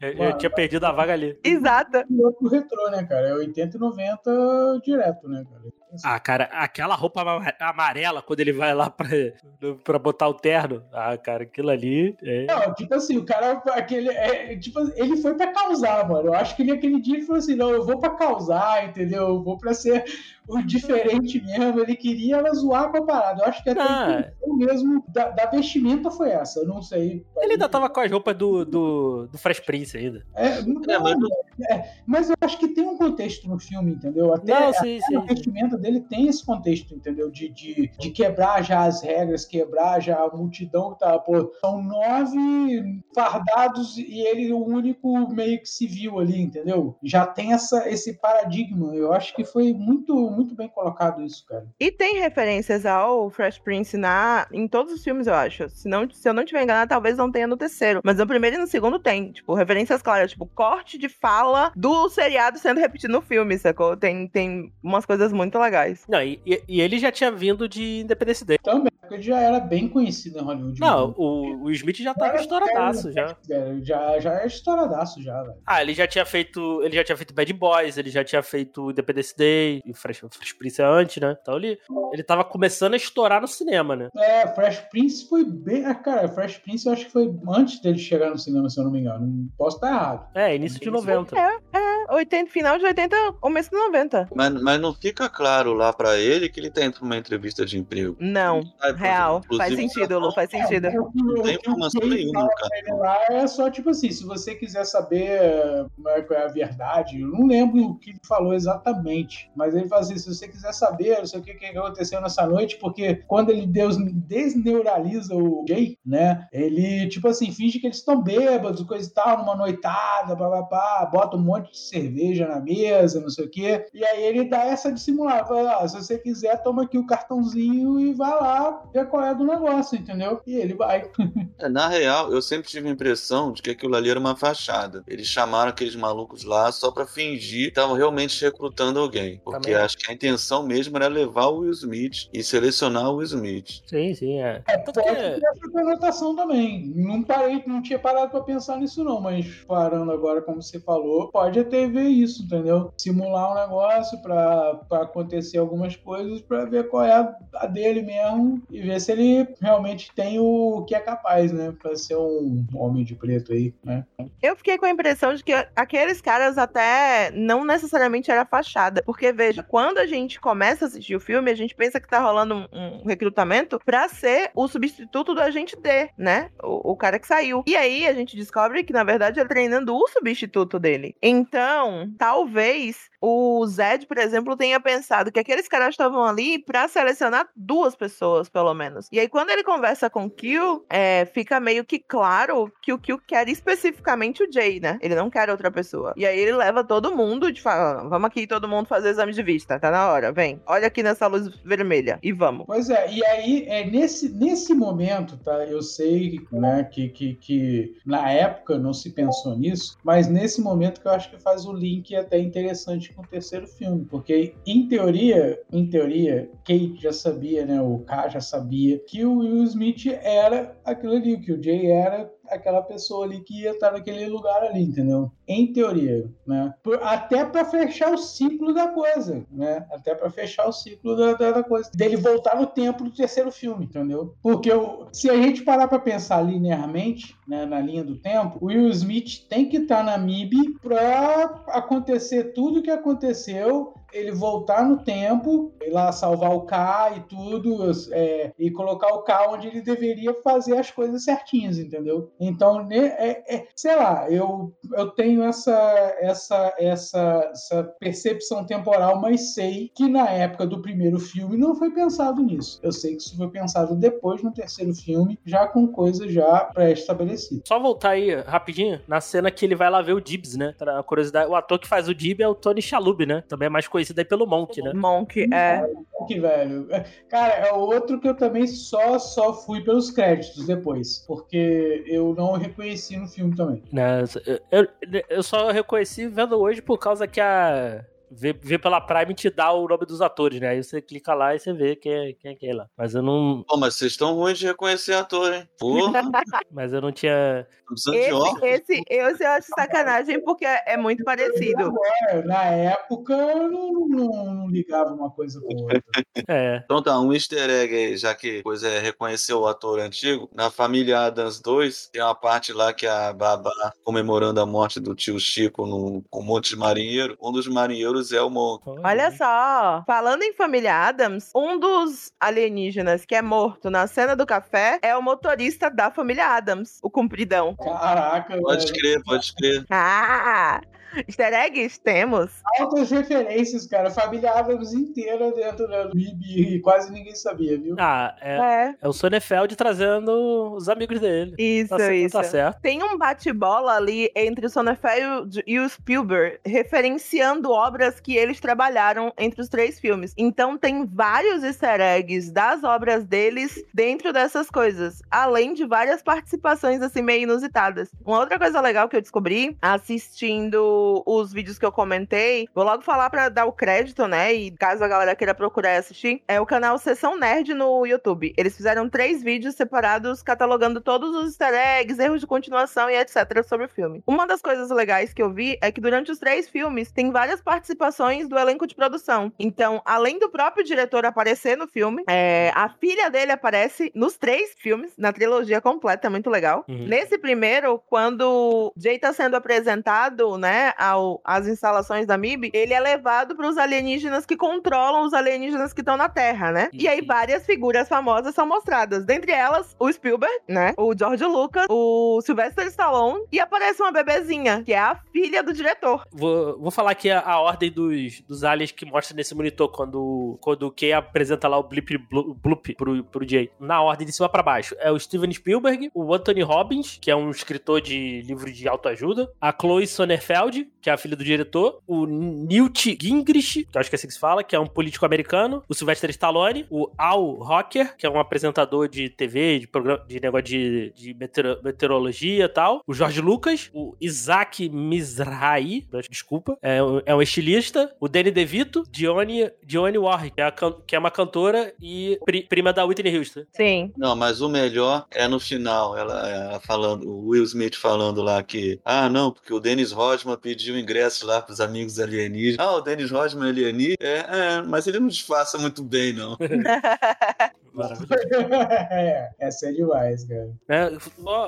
Eu, eu tinha perdido a vaga ali. Exata. E outro retrô, né, cara? É 80 e 90 direto, né, cara? Ah, cara, aquela roupa ama- amarela, quando ele vai lá pra, pra botar o terno. Ah, cara, aquilo ali. É... Não, tipo assim, o cara, aquele, é, tipo, ele foi pra causar, mano. Eu acho que ele aquele dia ele falou assim, não, eu vou pra causar, entendeu? Eu vou pra ser o diferente mesmo. Ele queria ela zoar com a parada. Eu acho que até Ah. intenção mesmo da, da vestimenta foi essa. Eu não sei. Ele ainda tava com as roupas do, do, do Fresh Prince ainda. É, não, É, mas é, mas eu acho que tem um contexto no filme, entendeu? Até, Não, sim, até sim, a sim. vestimenta dele tem esse contexto, entendeu? De, de, de quebrar já as regras, quebrar já a multidão que tá, pô, são nove fardados e ele o único meio que civil ali, entendeu? Já tem essa, esse paradigma. Eu acho que foi muito, muito bem colocado isso, cara. E tem referências ao Fresh Prince na, em todos os filmes, eu acho. Se, não, se eu não tiver enganado, talvez não tenha no terceiro. Mas no primeiro e no segundo tem. Tipo, referências claras. Tipo, corte de fala do seriado sendo repetido no filme, sacou? Tem, tem umas coisas muito legais. Não, e, e- ele já tinha vindo de Independence Day. Também, porque ele já era bem conhecido em Hollywood. Não, né? o, o Smith já tava estouradaço já. É, já. Já é estouradaço já, velho. Ah, ele já tinha feito. Ele já tinha feito Bad Boys, ele já tinha feito Independence Day, e Fresh, Fresh Prince é antes, né? Então ele, ele tava começando a estourar no cinema, né? É, Fresh Prince foi bem. ah, Cara, Fresh Prince eu acho que foi antes dele chegar no cinema, se eu não me engano. Não Posso estar errado. É, início de 90. É, é. 80, final de 80, começo de 90. Mas, mas não fica claro lá pra ele que ele tá indo pra uma entrevista de emprego. Não, Sai, por real. exemplo. Faz Inclusive, sentido, Lu, faz sentido. É, Não tem informação nenhuma no cara. lá é só tipo assim, se você quiser saber como é, qual é a verdade, eu não lembro o que ele falou exatamente, mas ele fala assim, se você quiser saber, não sei o que, que aconteceu nessa noite, porque quando ele deus, desneuraliza o Jay, né, ele, tipo assim, finge que eles estão bêbados, coisa e tal, numa noitada, papapá, bota um monte de cerveja na mesa, não sei o que, e aí ele dá essa dissimulada, fala, ah, se você quiser, toma aqui o cartãozinho e vai lá ver qual é do negócio, entendeu? E ele vai. É, na real, eu sempre tive a impressão de que aquilo ali era uma fachada. Eles chamaram aqueles malucos lá só pra fingir que estavam realmente recrutando alguém. Porque Também. acho que a intenção mesmo era levar o Will Smith e selecionar o Will Smith. Sim, sim, é. Tanto Pode que. ter essa conotação também. Não parei, não tinha parado pra pensar nisso, não, mas parando agora, como você falou, pode até ver isso, entendeu? Simular um negócio pra acontecer algumas coisas pra ver qual é a, dele mesmo e ver se ele realmente tem o que é capaz, né? Pra ser um homem de preto aí, né? Eu fiquei com a impressão de que aqueles caras até não necessariamente era fachada. Porque, veja, quando a gente começa a assistir o filme, a gente pensa que tá rolando um, um recrutamento pra ser o substituto do agente D, né? O, o cara que saiu. E aí a gente descobre que, na verdade, tá treinando o substituto dele. Então, talvez o Zed, por exemplo, tenha pensado que aqueles caras estavam ali pra selecionar duas pessoas, pelo menos. E aí, quando ele conversa com o Kill, é, fica meio que claro que o Kill quer especificamente o Jay, né? Ele não quer outra pessoa. E aí ele leva todo mundo de fala, vamos aqui todo mundo fazer exame de vista, tá na hora, vem. Olha aqui nessa luz vermelha e vamos. Pois é, e aí, é nesse, nesse momento, tá? Eu sei né, que, que, que na época não se pensou nisso, mas nesse momento que eu acho que faz o link até interessante com o terceiro filme, porque em teoria, em teoria, Kate já sabia, né? O K já sabia que o Will Smith era aquilo ali, que o Jay era aquela pessoa ali que ia estar naquele lugar ali, entendeu? Em teoria, né? Por- até para fechar o ciclo da coisa, né? Até para fechar o ciclo da, da, da coisa. Dele voltar no tempo do terceiro filme, entendeu? Porque se a gente parar para pensar linearmente, né, na linha do tempo, o Will Smith tem que estar na MIB para acontecer tudo o que aconteceu ele voltar no tempo, ir lá salvar o K e tudo, é, e colocar o K onde ele deveria fazer as coisas certinhas, entendeu? Então, né, é, é- sei lá, eu, eu tenho essa, essa, essa, essa percepção temporal, mas sei que na época do primeiro filme não foi pensado nisso. Eu sei que isso foi pensado depois no terceiro filme, já com coisa já pré-estabelecida. Só voltar aí rapidinho na cena que ele vai lá ver o Dibs, né? Pra curiosidade, o ator que faz o Dib é o Tony Shalhoub, né? Também é mais conhecido aí pelo Monk, né? Monk, é. Que velho. Cara, é outro que eu também só só fui pelos créditos depois, porque eu não reconheci no filme também. Né, Eu, eu só reconheci vendo hoje por causa que a. Ver, ver pela Prime te dá o nome dos atores, né? Aí você clica lá e você vê quem é, quem é quem lá. Mas eu não. Pô, mas vocês estão ruins de reconhecer ator, hein? Porra, Mas eu não tinha. Esse, esse, esse eu acho sacanagem porque é muito parecido. É, na época eu não, não, não ligava uma coisa com outra. É. Então tá, um easter egg aí, já que coisa é reconhecer o ator antigo. Na família Adams 2, tem uma parte lá que a babá comemorando a morte do tio Chico no, com um monte de marinheiro. Um dos marinheiros é o Monk. Olha só, falando em família Adams, um dos alienígenas que é morto na cena do café é o motorista da família Adams, o compridão. Caraca, Pode velho. crer, pode crer. Ah! Easter eggs temos. Altas referências, cara. Família Adams inteira dentro da MIB e quase ninguém sabia, viu? Ah, é, É, é o Sonnefeld trazendo os amigos dele. isso, Tá, isso. tá certo. Tem um bate-bola ali entre o Sonnenfeld e o Spielberg, referenciando obras que eles trabalharam entre os três filmes. Então tem vários easter eggs das obras deles dentro dessas coisas, além de várias participações assim meio inusitadas. Uma outra coisa legal que eu descobri assistindo os vídeos que eu comentei, vou logo falar pra dar o crédito, né? E caso a galera queira procurar e assistir, é o canal Sessão Nerd no YouTube. Eles fizeram três vídeos separados catalogando todos os easter eggs, erros de continuação e etc. sobre o filme. Uma das coisas legais que eu vi é que durante os três filmes tem várias participações do elenco de produção. Então, além do próprio diretor aparecer no filme, é, a filha dele aparece nos três filmes, na trilogia completa, é muito legal. Uhum. Nesse primeiro, quando Jay tá sendo apresentado, né, né, ao, às instalações da MIB, ele é levado para os alienígenas que controlam os alienígenas que estão na Terra, né? E aí Uhum. várias figuras famosas são mostradas. Dentre elas, o Spielberg, né? O George Lucas, o Sylvester Stallone e aparece uma bebezinha, que é a filha do diretor. Vou, vou falar aqui a, a ordem dos, dos aliens que mostra nesse monitor quando, quando o Kay apresenta lá o blip bloop pro, pro Jay. Na ordem de cima pra baixo. É o Steven Spielberg, o Anthony Robbins, que é um escritor de livro de autoajuda, a Chloe Sonnenfeld, que é a filha do diretor, o Newt Gingrich, que eu acho que é assim que se fala, que é um político americano, o Sylvester Stallone, o Al Rocker, que é um apresentador de TV, de programa de negócio de, de meteoro- meteorologia e tal, o Jorge Lucas, o Isaac Mizrahi, desculpa, é, um- é um estilista, o Danny DeVito, Dione, Dione Warwick, que é, can- que é uma cantora e pri- prima da Whitney Houston. Sim. Não, mas o melhor é no final, ela, ela falando, o Will Smith falando lá que, ah, não, porque o Dennis Rodman pediu ingresso lá pros amigos alienígenas. Ah, o Dennis Rodman é alienígena? É, é, mas ele não disfarça muito bem, não. É, essa é demais, cara. É,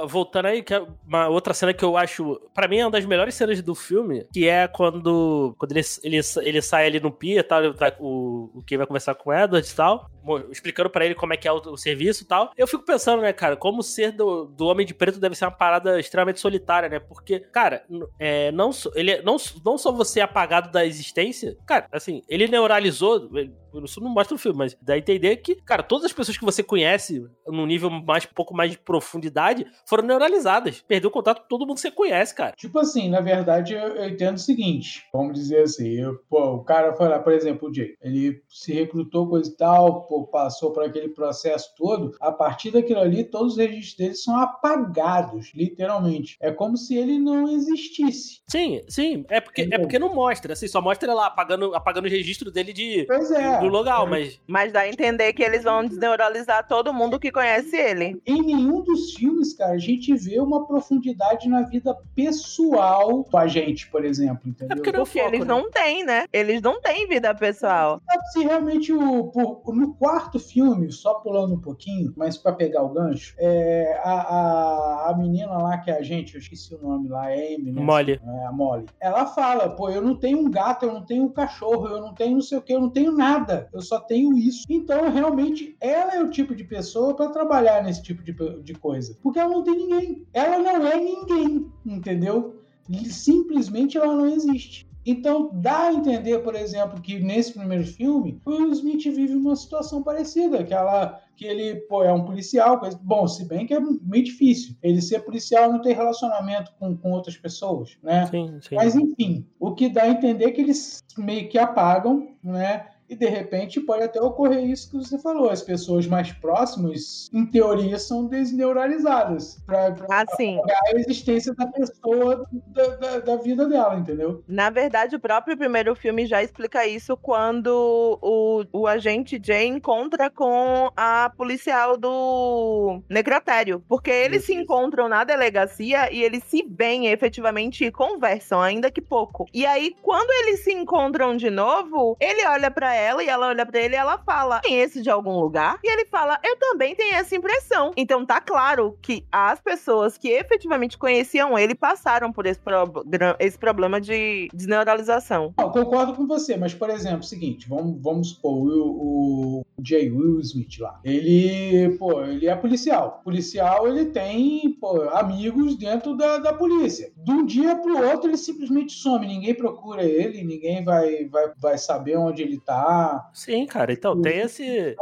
voltando aí, que é uma outra cena que eu acho, pra mim é uma das melhores cenas do filme, que é quando, quando ele, ele, ele sai ali no pia, tal, o, o que vai conversar com o Edward e tal, explicando pra ele como é que é o, o serviço e tal. Eu fico pensando, né, cara, como o ser do, do Homem de Preto deve ser uma parada extremamente solitária, né? Porque, cara, é, não, só- ele é- não, não só você é apagado da existência, cara, assim, ele neuralizou, ele- isso não mostra no filme, mas dá a entender que, cara, todas as pessoas que você conhece num nível mais, um pouco mais de profundidade foram neuralizadas. Perdeu o contato com todo mundo que você conhece, cara. Tipo assim, na verdade, eu, eu entendo o seguinte: vamos dizer assim, eu- pô, o cara foi lá, por exemplo, o Jay, ele se recrutou, coisa e tal, pô, passou por aquele processo todo. A partir daquilo ali, todos os registros dele são apagados, literalmente. É como se ele não existisse. Sim, sim. É porque, é porque não mostra, assim, só mostra lá apagando, apagando o registro dele de, Pois é. Do local, mas. Mas dá a entender que eles vão desneuralizar todo mundo que conhece ele. Em nenhum dos filmes, cara, a gente vê uma profundidade na vida pessoal com a gente, por exemplo, entendeu? porque não- Porque foco, eles né? não têm, né? Eles não têm vida pessoal. sabe se realmente o, por- no quarto filme, só pulando um pouquinho, mas pra pegar o gancho, é, a, a, a menina lá que é a gente, eu esqueci o nome lá, é Amy, né? Molly. É, a Molly. Ela fala, pô, eu não tenho um gato, eu não tenho um cachorro, eu não tenho não sei o que, eu não tenho nada, eu só tenho isso. Então, realmente, ela é o tipo de pessoa pra trabalhar nesse tipo de, de coisa. Porque ela não tem ninguém. Ela não é ninguém, entendeu? Simplesmente ela não existe. Então, dá a entender, por exemplo, que nesse primeiro filme, o Will Smith vive uma situação parecida, que, ela, que ele pô, é um policial. coisa- Bom, se bem que é meio difícil. Ele ser policial não ter relacionamento com, com outras pessoas, né? Sim, sim. Mas enfim, o que dá a entender é que eles meio que apagam, né? E de repente pode até ocorrer isso que você falou. As pessoas mais próximas, em teoria, são desneuralizadas para Assim, a existência da pessoa da, da, da vida dela, entendeu? na verdade, o próprio primeiro filme já explica isso quando o, o agente Jay encontra com a policial do necrotério. Porque eles se encontram na delegacia e eles se veem efetivamente e conversam, ainda que pouco. E aí, quando eles se encontram de novo, ele olha pra ela e ela olha pra ele e ela fala: Conhece de algum lugar? E ele fala: Eu também tenho essa impressão. Então tá claro que as pessoas que efetivamente conheciam ele passaram por esse, prob- esse problema de desneuralização. Concordo com você, mas, por exemplo, seguinte, vamos, vamos supor, o, o Jay Will Smith lá, ele, pô, ele é policial. Policial, ele tem, pô, amigos dentro da, da polícia. De um dia pro outro, ele simplesmente some, ninguém procura ele, ninguém vai, vai, vai saber onde ele tá. Sim, cara. Então, tem esse.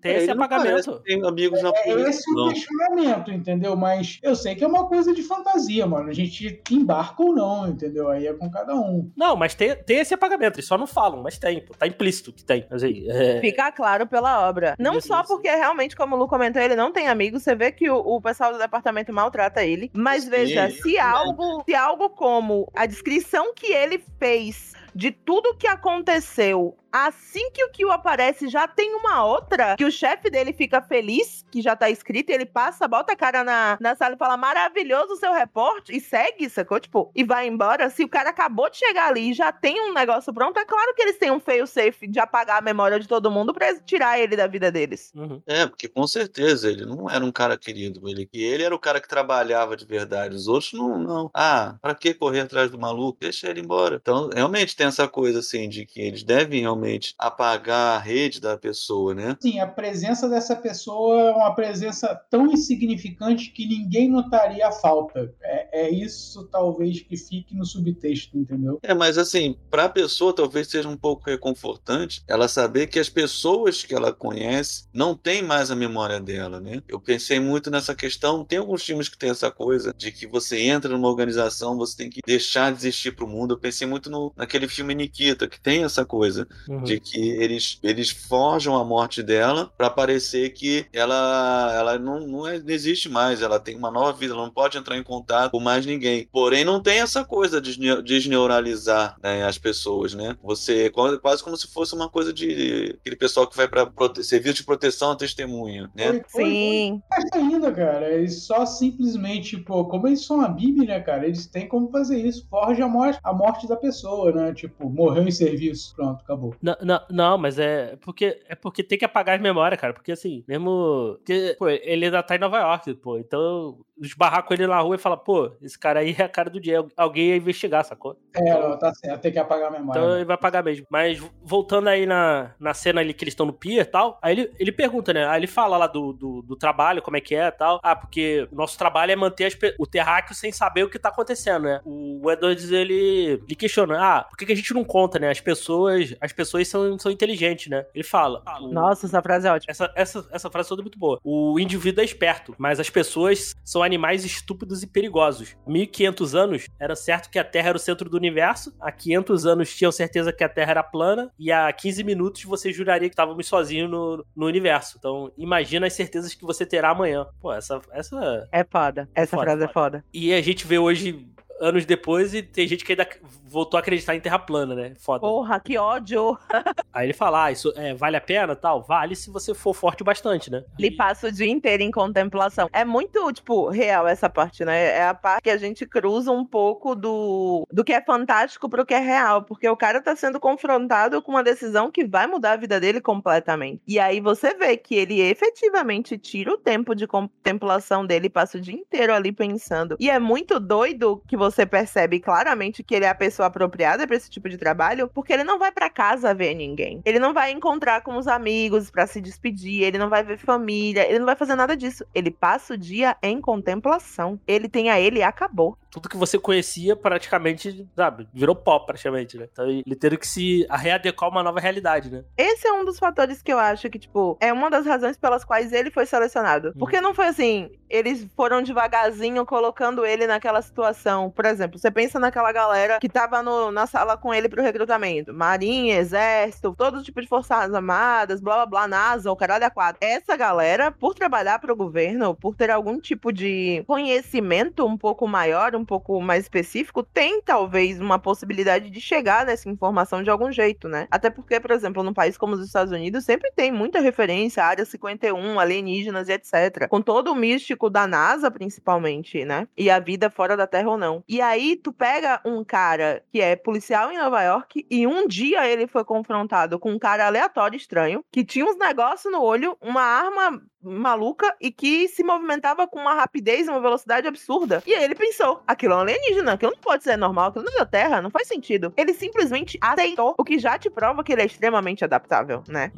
Tem esse não parece apagamento. Tem amigos na É polícia, esse o não. questionamento, entendeu? Mas eu sei que é uma coisa de fantasia, mano. A gente embarca ou não, entendeu? Aí é com cada um. Não, mas tem, tem esse apagamento. Eles só não falam, mas tem. Pô, tá implícito que tem. Mas aí, é... Fica claro pela obra. Não Isso, só isso. porque realmente, como o Lu comentou, ele não tem amigos. Você vê que o, o pessoal do departamento maltrata ele. Mas Sim, veja, isso se algo, se algo como a descrição que ele fez de tudo que aconteceu Assim que o Kill aparece, já tem uma outra que o chefe dele fica feliz, que já tá escrito, e ele passa, bota a cara na, na sala e fala: maravilhoso o seu reporte, e segue, sacou? Tipo, e vai embora. Se o cara acabou de chegar ali e já tem um negócio pronto, é claro que eles têm um fail safe de apagar a memória de todo mundo pra tirar ele da vida deles. Uhum. É, porque com certeza ele não era um cara querido. Ele, ele era o cara que trabalhava de verdade. Os outros não. não. Ah, pra que correr atrás do maluco? Deixa ele embora. Então, realmente tem essa coisa assim de que eles devem realmente apagar a rede da pessoa, né? Sim, a presença dessa pessoa é uma presença tão insignificante que ninguém notaria a falta. É, é isso, talvez, que fique no subtexto, entendeu? É, mas assim, pra pessoa talvez seja um pouco reconfortante ela saber que as pessoas que ela conhece não têm mais a memória dela, né? Eu pensei muito nessa questão. Tem alguns filmes que tem essa coisa de que você entra numa organização, você tem que deixar de existir pro mundo. Eu pensei muito no, naquele filme Nikita, que tem essa coisa Uhum. de que eles, eles forjam a morte dela para parecer que ela, ela não, não, é- não existe mais, ela tem uma nova vida, ela não pode entrar em contato com mais ninguém. Porém, não tem essa coisa de desne- desneuralizar né, as pessoas, né? Você quase quase como se fosse uma coisa de aquele pessoal que vai para serviço de proteção à testemunha, né? Foi- foi- Sim. Mais ainda, cara, eles só simplesmente, pô, como eles são a Bíblia, né, cara, eles têm como fazer isso. Forja a morte, a morte da pessoa, né? Tipo, morreu em serviço, pronto, acabou. Não, não, não, mas é porque é porque tem que apagar as memórias, cara. Porque assim, mesmo. Porque, pô, ele ainda tá em Nova York, pô. Então, esbarrar com ele na rua e falar, pô, esse cara aí é a cara do dia. Alguém ia investigar, sacou? É, não, tá certo, tem que apagar a memória. Então né? ele vai pagar mesmo. Mas voltando aí na, na cena ali que eles estão no pier e tal, aí ele, ele pergunta, né? Aí ele fala lá do, do, do trabalho, como é que é e tal. Ah, porque o nosso trabalho é manter as o terráqueo sem saber o que tá acontecendo, né? O Edwards, ele, ele questiona, ah, por que, que a gente não conta, né? As pessoas, as pessoas são, são inteligentes, né? Ele fala. o- Nossa, essa frase é ótima. essa, essa, essa frase toda é muito boa. O indivíduo é esperto, mas as pessoas são animais estúpidos e perigosos. 1500 anos era certo que a Terra era o centro do universo, há 500 anos tinham certeza que a Terra era plana, e há 15 minutos você juraria que estávamos sozinhos no, no universo. Então, imagina as certezas que você terá amanhã. Pô, essa. essa... É foda. Essa Foda, frase é foda. foda. E a gente vê hoje. Anos depois, e tem gente que ainda voltou a acreditar em terra plana, né? Foda. Porra, que ódio. Aí ele fala: Ah, isso é, vale a pena tal? Vale se você for forte bastante, né? Ele passa o dia inteiro em contemplação. É muito, tipo, real essa parte, né? É a parte que a gente cruza um pouco do, do que é fantástico pro que é real. Porque o cara tá sendo confrontado com uma decisão que vai mudar a vida dele completamente. E aí você vê que ele efetivamente tira o tempo de contemplação dele e passa o dia inteiro ali pensando. E é muito doido que você percebe claramente que ele é a pessoa apropriada pra esse tipo de trabalho, porque ele não vai pra casa ver ninguém. Ele não vai encontrar com os amigos pra se despedir, ele não vai ver família, ele não vai fazer nada disso. Ele passa o dia em contemplação. Ele tem a ele e acabou. Tudo que você conhecia praticamente, sabe, virou pó praticamente, né? Então ele teve que se readequar a uma nova realidade, né? Esse é um dos fatores que eu acho que, tipo, é uma das razões pelas quais ele foi selecionado. Porque não foi assim, eles foram devagarzinho colocando ele naquela situação. Por exemplo, você pensa naquela galera que tava no- na sala com ele pro recrutamento. Marinha, Exército, todo tipo de Forças Armadas, blá blá blá, NASA, o caralho a quatro. Essa galera, por trabalhar pro governo, por ter algum tipo de conhecimento um pouco maior, um pouco mais específico, tem talvez uma possibilidade de chegar nessa informação de algum jeito, né? Até porque, por exemplo, num país como os Estados Unidos, sempre tem muita referência à Área 51, alienígenas e etc. Com todo o místico da NASA, principalmente, né? E a vida fora da Terra ou não. E aí, tu pega um cara que é policial em Nova York e um dia ele foi confrontado com um cara aleatório, estranho, que tinha uns negócios no olho, uma arma maluca e que se movimentava com uma rapidez e uma velocidade absurda. E aí ele pensou: aquilo é um alienígena, aquilo não pode ser normal, aquilo não é da Terra, não faz sentido. Ele simplesmente aceitou, o que já te prova que ele é extremamente adaptável, né?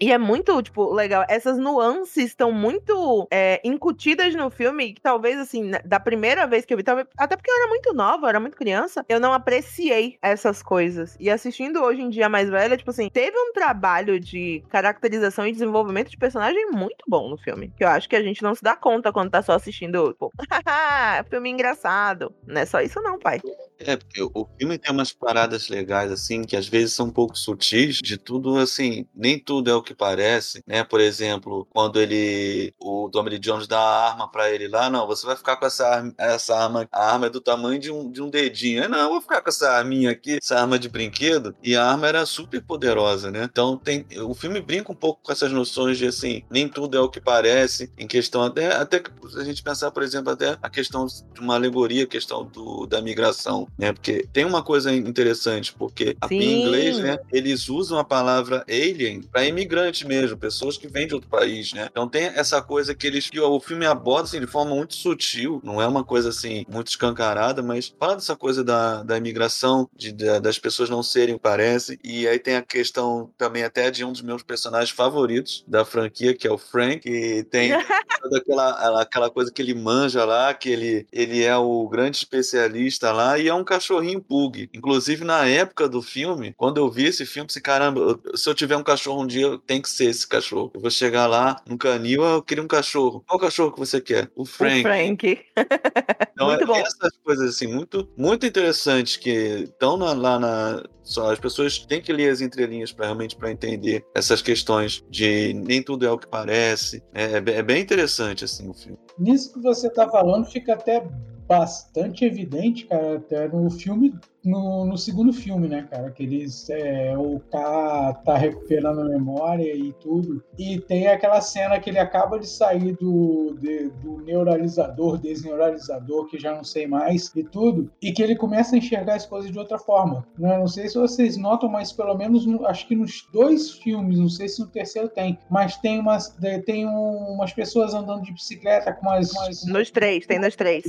E é muito, tipo, legal. Essas nuances estão muito é, incutidas no filme, que talvez, assim, né, da primeira vez que eu vi, talvez, até porque eu era muito nova, eu era muito criança, eu não apreciei essas coisas. E assistindo hoje em dia mais velha, tipo assim, teve um trabalho de caracterização e desenvolvimento de personagem muito bom no filme. Que eu acho que a gente não se dá conta quando tá só assistindo, tipo, haha, filme engraçado. Não é só isso não, pai. É, porque o filme tem umas paradas legais, assim, que às vezes são um pouco sutis, de tudo, assim, nem tudo é o que parece, né? Por exemplo, quando ele, o Tommy Jones dá a arma pra ele lá, não, você vai ficar com essa arma, essa arma, a arma é do tamanho de um, de um dedinho. É, não, eu vou ficar com essa arminha aqui, essa arma de brinquedo, e a arma era super poderosa, né? Então, tem, o filme brinca um pouco com essas noções de, assim, nem tudo é o que parece, em questão até, até que a gente pensar, por exemplo, até a questão de uma alegoria, a questão do, da migração, né? Porque tem uma coisa interessante, porque Sim. em inglês, né, eles usam a palavra alien para imigrante mesmo, pessoas que vêm de outro país, né? Então tem essa coisa que eles que o filme aborda assim, de forma muito sutil, não é uma coisa assim muito escancarada, mas fala dessa coisa da, da imigração, de, da- das pessoas não serem parecem, e aí tem a questão também até de um dos meus personagens favoritos da franquia, que é o Frank, que tem toda aquela, aquela coisa que ele manja lá, que ele, ele é o grande especialista lá e é um cachorrinho pug. Inclusive, na época do filme, quando eu vi esse filme, pensei, caramba, se eu tiver um cachorro um dia, tem que ser esse cachorro. Eu vou chegar lá no canil, eu queria um cachorro. Qual cachorro que você quer? O O Frank. Frank. Então, Muito é- bom. essas coisas assim, muito, muito interessantes que estão lá na. Só as pessoas têm que ler as entrelinhas para realmente para entender essas questões de nem tudo é o que parece. É, é bem- é bem interessante assim o filme. Nisso que você tá falando, fica até bastante evidente, cara, até no filme, no, no segundo filme, né, cara, que eles, é, o K tá recuperando a memória e tudo, e tem aquela cena que ele acaba de sair do, de- do neuralizador, desneuralizador, que já não sei mais, e tudo, e que ele começa a enxergar as coisas de outra forma, né, não sei se vocês notam, mas pelo menos, no- acho que nos dois filmes, não sei se no terceiro tem, mas tem umas, tem um- umas pessoas andando de bicicleta com umas, umas Nos três, tem nos três.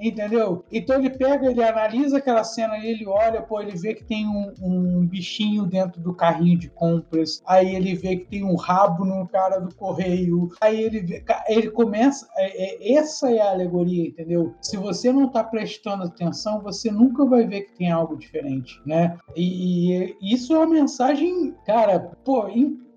Entendeu? Então ele pega, ele analisa aquela cena ali, ele olha, pô, ele vê que tem um, um bichinho dentro do carrinho de compras, aí ele vê que tem um rabo no cara do correio, aí ele vê, ele começa, é- é- essa é a alegoria, entendeu? Se você não tá prestando atenção, você nunca vai ver que tem algo diferente, né? E, e isso é uma mensagem, cara, pô,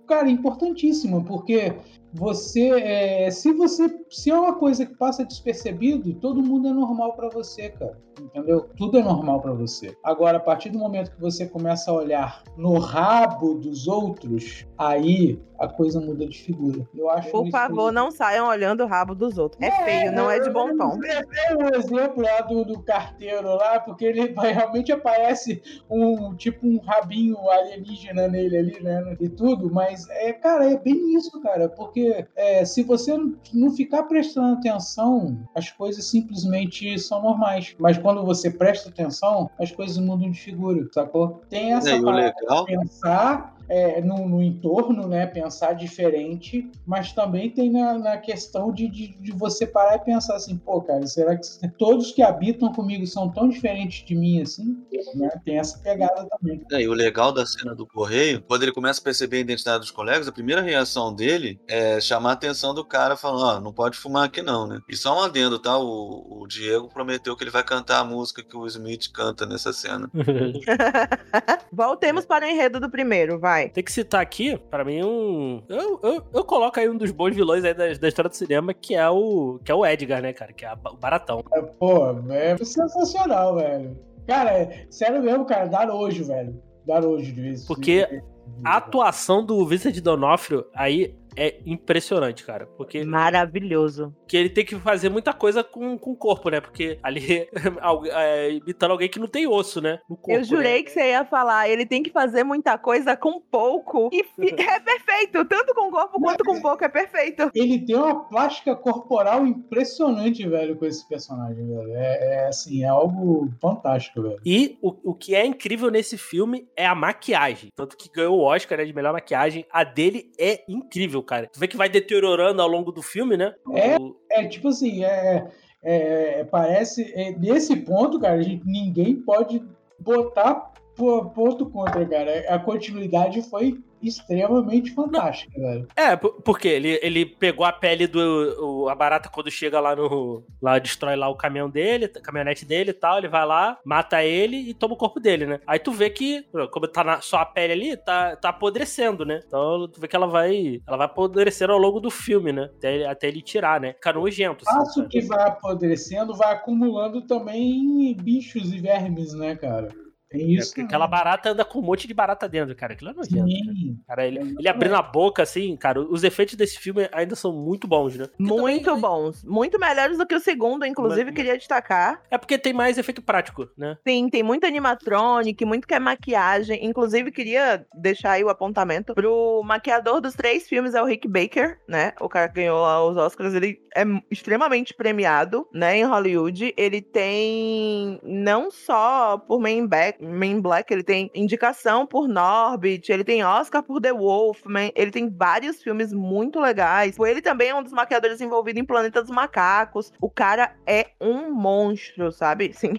cara, importantíssima, porque você, é, se você, se é uma coisa que passa despercebido, todo mundo é normal pra você, cara. Entendeu? Tudo é normal pra você. Agora, a partir do momento que você começa a olhar no rabo dos outros, aí a coisa muda de figura. Eu acho Por favor, não saiam olhando o rabo dos outros. É feio, não é de bom tom. Tem um exemplo lá do, do carteiro lá, porque ele realmente aparece um tipo um rabinho alienígena nele ali, né? E tudo, mas é, cara, é bem isso, cara, porque é, se você não ficar prestando atenção, as coisas simplesmente são normais. Mas quando você presta atenção, as coisas mudam de figura, sacou? Tem essa É, parada legal pensar é, no, no entorno, né? Pensar diferente, mas também tem na, na questão de, de, de você parar e pensar assim, pô, cara, será que todos que habitam comigo são tão diferentes de mim assim? Né? Tem essa pegada também. É, e o legal da cena do correio, quando ele começa a perceber a identidade dos colegas, a primeira reação dele é chamar a atenção do cara falando, ó, não pode fumar aqui não, né? E só um adendo, tá? O, o Diego prometeu que ele vai cantar a música que o Smith canta nessa cena. Voltemos para o enredo do primeiro, vai. Tem que citar aqui, pra mim, um. Eu, eu, eu coloco aí um dos bons vilões aí da, da história do cinema, que é o. que é o Edgar, né, cara? Que é a- o Baratão. É, pô, é sensacional, velho. Cara, é, sério mesmo, cara, dá nojo, velho. Dá nojo de vez. Porque. A atuação do Vincent Donofrio aí é impressionante, cara. Porque Maravilhoso. que ele tem que fazer muita coisa com, com o corpo, né? Porque ali, é, imitando alguém que não tem osso, né? No corpo, Eu jurei né? que você ia falar, ele tem que fazer muita coisa com pouco. E é perfeito, tanto com corpo quanto com pouco, é perfeito. Ele tem uma plástica corporal impressionante, velho, com esse personagem, velho. É, é, assim, é algo fantástico, velho. E o, o que é incrível nesse filme é a maquiagem. Tanto que ganhou o Oscar né, de melhor maquiagem. A dele é incrível, cara. Tu vê que vai deteriorando ao longo do filme, né? É. O- É tipo assim, é, é, parece. É, nesse ponto, cara, a gente, ninguém pode botar po- ponto contra, cara. A continuidade foi extremamente fantástica, velho. É, por- porque ele, ele pegou a pele do. o- a barata quando chega lá no. Lá destrói lá o caminhão dele, a caminhonete dele e tal. Ele vai lá, mata ele e toma o corpo dele, né? Aí tu vê que, como tá na- só a pele ali, tá, tá apodrecendo, né? Então tu vê que ela vai. Ela vai apodrecendo ao longo do filme, né? Até, até ele tirar, né? Fica nojento. assim, Passo sabe? que vai apodrecendo, vai acumulando também bichos e vermes, né, cara? Tem É, isso. aquela barata anda com um monte de barata dentro, cara. Aquilo é nojento. cara. Sim. Cara, ele, ele abrindo a boca, assim, cara, os efeitos desse filme ainda são muito bons, né? Porque Muito também- bons. Muito melhores do que o segundo, inclusive, Mas- queria destacar. É porque tem mais efeito prático, né? Sim, tem muito animatronic, muito que é maquiagem. Inclusive, queria deixar aí o apontamento pro maquiador dos três filmes, é o Rick Baker, né? O cara que ganhou lá os Oscars. Ele é extremamente premiado, né, em Hollywood. Ele tem não só por Man Black, Man Black ele tem indicação por Norbit, ele tem Oscar por The Wolfman, ele tem vários filmes muito legais. Ele também é um dos maquiadores envolvido em Planeta dos Macacos. O cara é um monstro, sabe? Sim,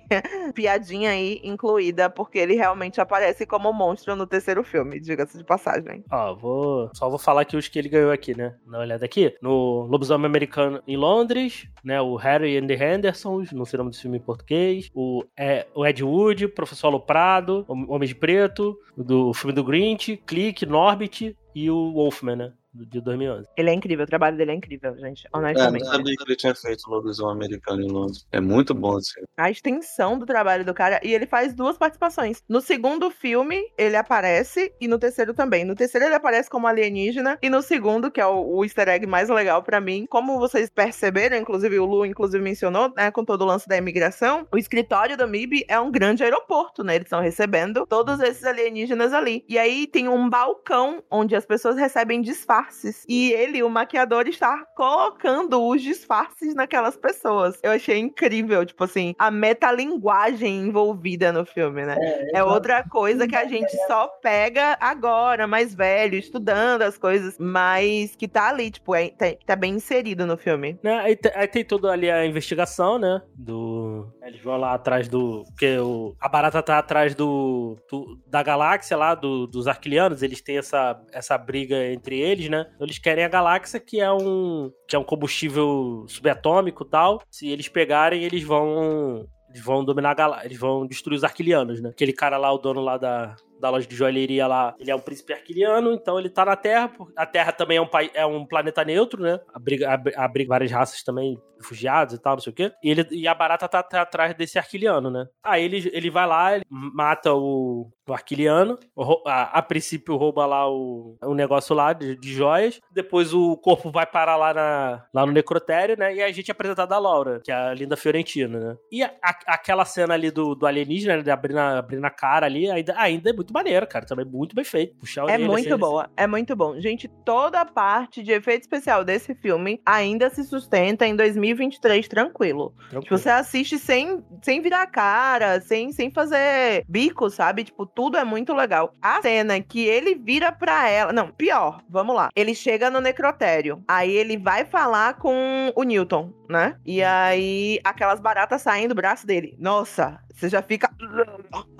piadinha aí incluída, porque ele realmente aparece como monstro no terceiro filme, diga-se de passagem. Ó, vou. Só vou falar aqui os que ele ganhou aqui, né? Uma olhada aqui. No Lobisomem Americano em Londres, né? O Harry and the Hendersons, não sei o nome desse filme em português. O, é, o Ed Wood, Professor Aloprado, Homem de Preto, do filme do Grinch, Clique, Norbit e o Wolfman, né? Do- De 2011. Ele é incrível, o trabalho dele é incrível, gente, É, não honestamente. sabia que ele tinha feito o lobisomem americano em Londres. É muito bom esse filme. a extensão do trabalho do cara. E ele faz duas participações. No segundo filme, ele aparece, e no terceiro também. No terceiro, ele aparece como alienígena. E no segundo, que é o, o easter egg mais legal pra mim, como vocês perceberam, inclusive o Lu inclusive mencionou, né, com todo o lance da imigração, o escritório da MIB é um grande aeroporto, né? Eles estão recebendo todos esses alienígenas ali. E aí tem um balcão onde as pessoas recebem disfarces. E ele, o maquiador, está colocando os disfarces naquelas pessoas. Eu achei incrível, tipo assim, a metalinguagem envolvida no filme, né? É outra coisa que a gente só pega agora, mais velho, estudando as coisas, mas que tá ali, tipo, é, tá, tá bem inserido no filme. Né? Aí, aí tem toda ali a investigação, né? Do. Eles vão lá atrás do. Porque o, a barata tá atrás do, do- da galáxia lá, do- dos arquilianos. Eles têm essa, essa briga entre eles, né? Então, eles querem a galáxia, que é um. que é um combustível subatômico e tal. Se eles pegarem, eles vão. Eles vão dominar a galáxia. Eles vão destruir os arquilianos, né? Aquele cara lá, o dono lá da. Da loja de joalheria lá, ele é um príncipe arquiliano, então ele tá na Terra. A Terra também é um, é um planeta neutro, né? Abriga, abri- abriga várias raças também, refugiados e tal, não sei o quê. E, ele, e a barata tá, tá atrás desse arquiliano, né? Aí ele, ele vai lá, ele mata o, o arquiliano. A, a princípio rouba lá o, o negócio lá de, de joias. Depois o corpo vai parar lá, na, lá no necrotério, né? E a gente é apresentado a Laura, que é a linda Fiorentina, né? E a- a- aquela cena ali do, do alienígena, né, abrindo a, abrindo a cara ali, ainda, ainda é muito maneiro, cara. Também muito bem feito. Puxar a É muito assim, boa, é muito bom. Gente, toda a parte de efeito especial desse filme ainda se sustenta em 2023 tranquilo. tranquilo. Tipo, você assiste sem, sem virar a cara, sem, sem fazer bico, sabe? Tipo, tudo é muito legal. A cena que ele vira pra ela. Não, pior, vamos lá. Ele chega no necrotério. Aí ele vai falar com o Newton, né? E aí aquelas baratas saem do braço dele. Nossa, você já fica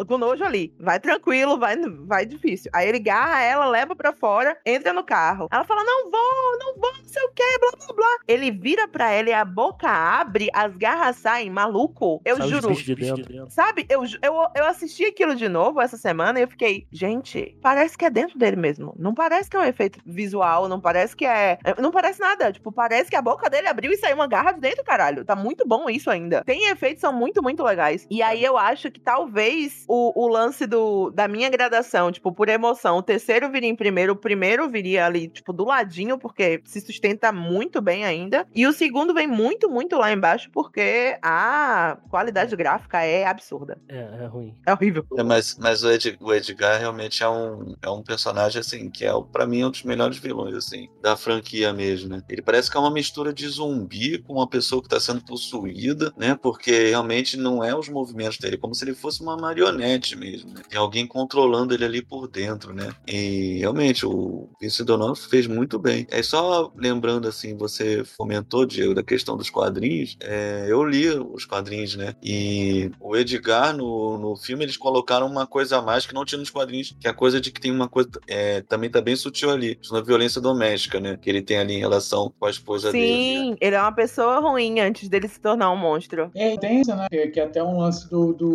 com nojo ali. Vai tranquilo, vai, vai difícil. Aí ele garra ela, leva pra fora, entra no carro. Ela fala: Não vou, não vou, não sei o que, blá blá blá. Ele vira pra ela e a boca abre, as garras saem, maluco. Eu juro. de dentro. Sabe, eu, eu, eu assisti aquilo de novo essa semana e eu fiquei, gente, parece que é dentro dele mesmo. Não parece que é um efeito visual, não parece que é. é- Não parece nada. Tipo, parece que a boca dele abriu e saiu uma garra de dentro, caralho. Tá muito bom isso ainda. Tem efeitos, são muito, muito legais. E aí eu acho que talvez o, o lance do, da minha gradação, tipo, por emoção, o terceiro viria em primeiro, o primeiro viria ali, tipo, do ladinho, porque se sustenta muito bem ainda. E o segundo vem muito, muito lá embaixo, porque a qualidade gráfica é absurda. É, é ruim. É horrível. É, mas mas o, Ed- o Edgar realmente é um, é um personagem, assim, que é, para mim, um dos melhores vilões, assim, da franquia mesmo, né? Ele parece que é uma mistura de zumbi com uma pessoa que tá sendo possuída, né? Porque realmente não é os movimentos dele, é como se ele fosse uma marionete mesmo, né? Tem alguém controlando ele ali por dentro, né? E realmente o Vince D'Onofrio fez muito bem. É só lembrando assim, você fomentou, Diego, da questão dos quadrinhos. É, eu li os quadrinhos, né? E o Edgar no, no filme eles colocaram uma coisa a mais que não tinha nos quadrinhos, que é a coisa de que tem uma coisa é, também tá bem sutil ali, na violência doméstica, né? Que ele tem ali em relação com a esposa Sim, dele. Sim, ele é uma pessoa ruim antes dele se tornar um monstro. É intensa, né? Que, que até um lance do, do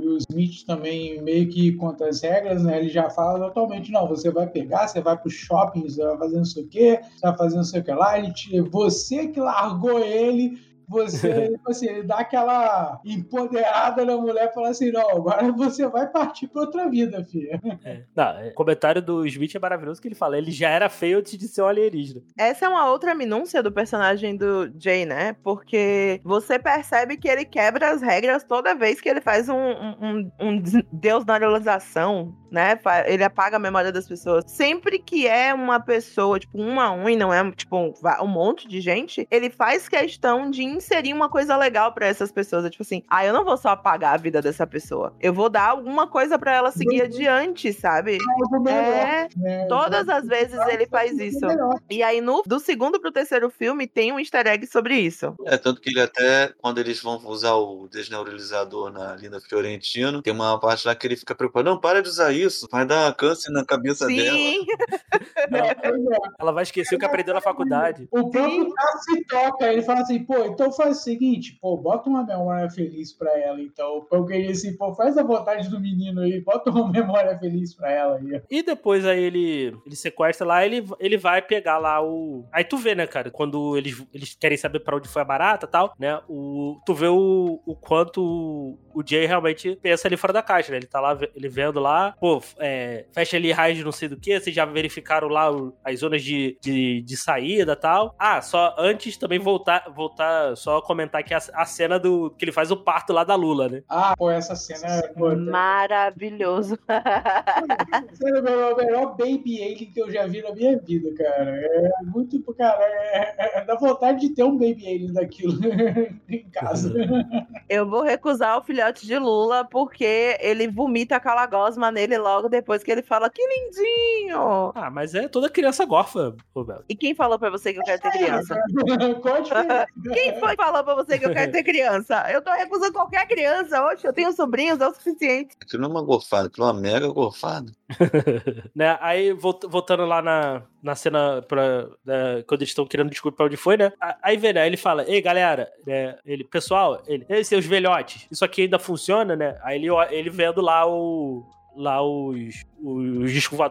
Will Smith também meio que contra as regras, né? Ele já fala totalmente, não, você vai pegar, você vai pro shopping, você vai fazer não sei o quê, você vai fazer não sei o que lá, ele te, você que largou ele você, tipo assim, ele dá aquela empoderada na mulher e fala assim: não, agora você vai partir pra outra vida, filha. É. Não, é, o comentário do Smith é maravilhoso que ele fala: ele já era feio antes de ser um alienígena. Essa é uma outra minúcia do personagem do Jay, né? Porque você percebe que ele quebra as regras toda vez que ele faz um, um, um deus na realização, né? Ele apaga a memória das pessoas. Sempre que é uma pessoa, tipo, um a um, e não é, tipo, um, um monte de gente, ele faz questão de inserir uma coisa legal para essas pessoas. É tipo assim, ah, eu não vou só apagar a vida dessa pessoa. Eu vou dar alguma coisa para ela seguir adiante, sabe? É, é todas as vezes ele faz isso. E aí, no, do segundo pro terceiro filme, tem um easter egg sobre isso. É, tanto que ele até, quando eles vão usar o desneuralizador na Linda Fiorentino, tem uma parte lá que ele fica preocupado, não, para de usar isso, vai dar câncer na cabeça Sim. dela. ela, ela vai esquecer o que aprendeu na faculdade. O próprio cara se toca, ele fala assim, pô, então faz o seguinte, pô, bota uma memória feliz pra ela, então. Eu queria assim, pô, faz a vontade do menino aí, bota uma memória feliz pra ela aí. E depois aí ele, ele sequestra lá, ele, ele vai pegar lá o. Aí tu vê, né, cara, quando eles, eles querem saber pra onde foi a barata e tal, né? O, tu vê o, o quanto o Jay realmente pensa ali fora da caixa, né? Ele tá lá, ele vendo lá, pô, é, fecha ali raios de não sei do que, vocês já verificaram lá o, as zonas de, de, de saída e tal. Ah, só antes também voltar, voltar só comentar aqui a, a, cena do que ele faz o parto lá da Lula, né? Ah, pô, essa cena é pô, maravilhoso. Essa é o melhor baby alien que eu já vi na minha vida, cara. É muito, cara, é, é, é dá vontade de ter um baby alien daquilo em casa. Eu vou recusar o filhote de Lula porque ele vomita aquela gosma nele logo depois que ele fala que lindinho. Ah, mas é toda criança gorfa, Roberto. E quem falou pra você que eu quero ter criança? Quem foi que falou pra você que eu quero ter criança? Eu tô recusando qualquer criança. Oxe, eu tenho sobrinhos, é o suficiente. Aquilo não é uma gorfada, aquilo é uma mega gorfada. né? Aí, voltando lá na, na cena pra, né, quando eles estão querendo desculpa pra onde foi, né? Aí, vê, né? Ele fala, ei, galera, né? Ele, pessoal, ele, ei, seus velhotes, isso aqui ainda funciona, né? Aí ele, ele vendo lá o lá os, os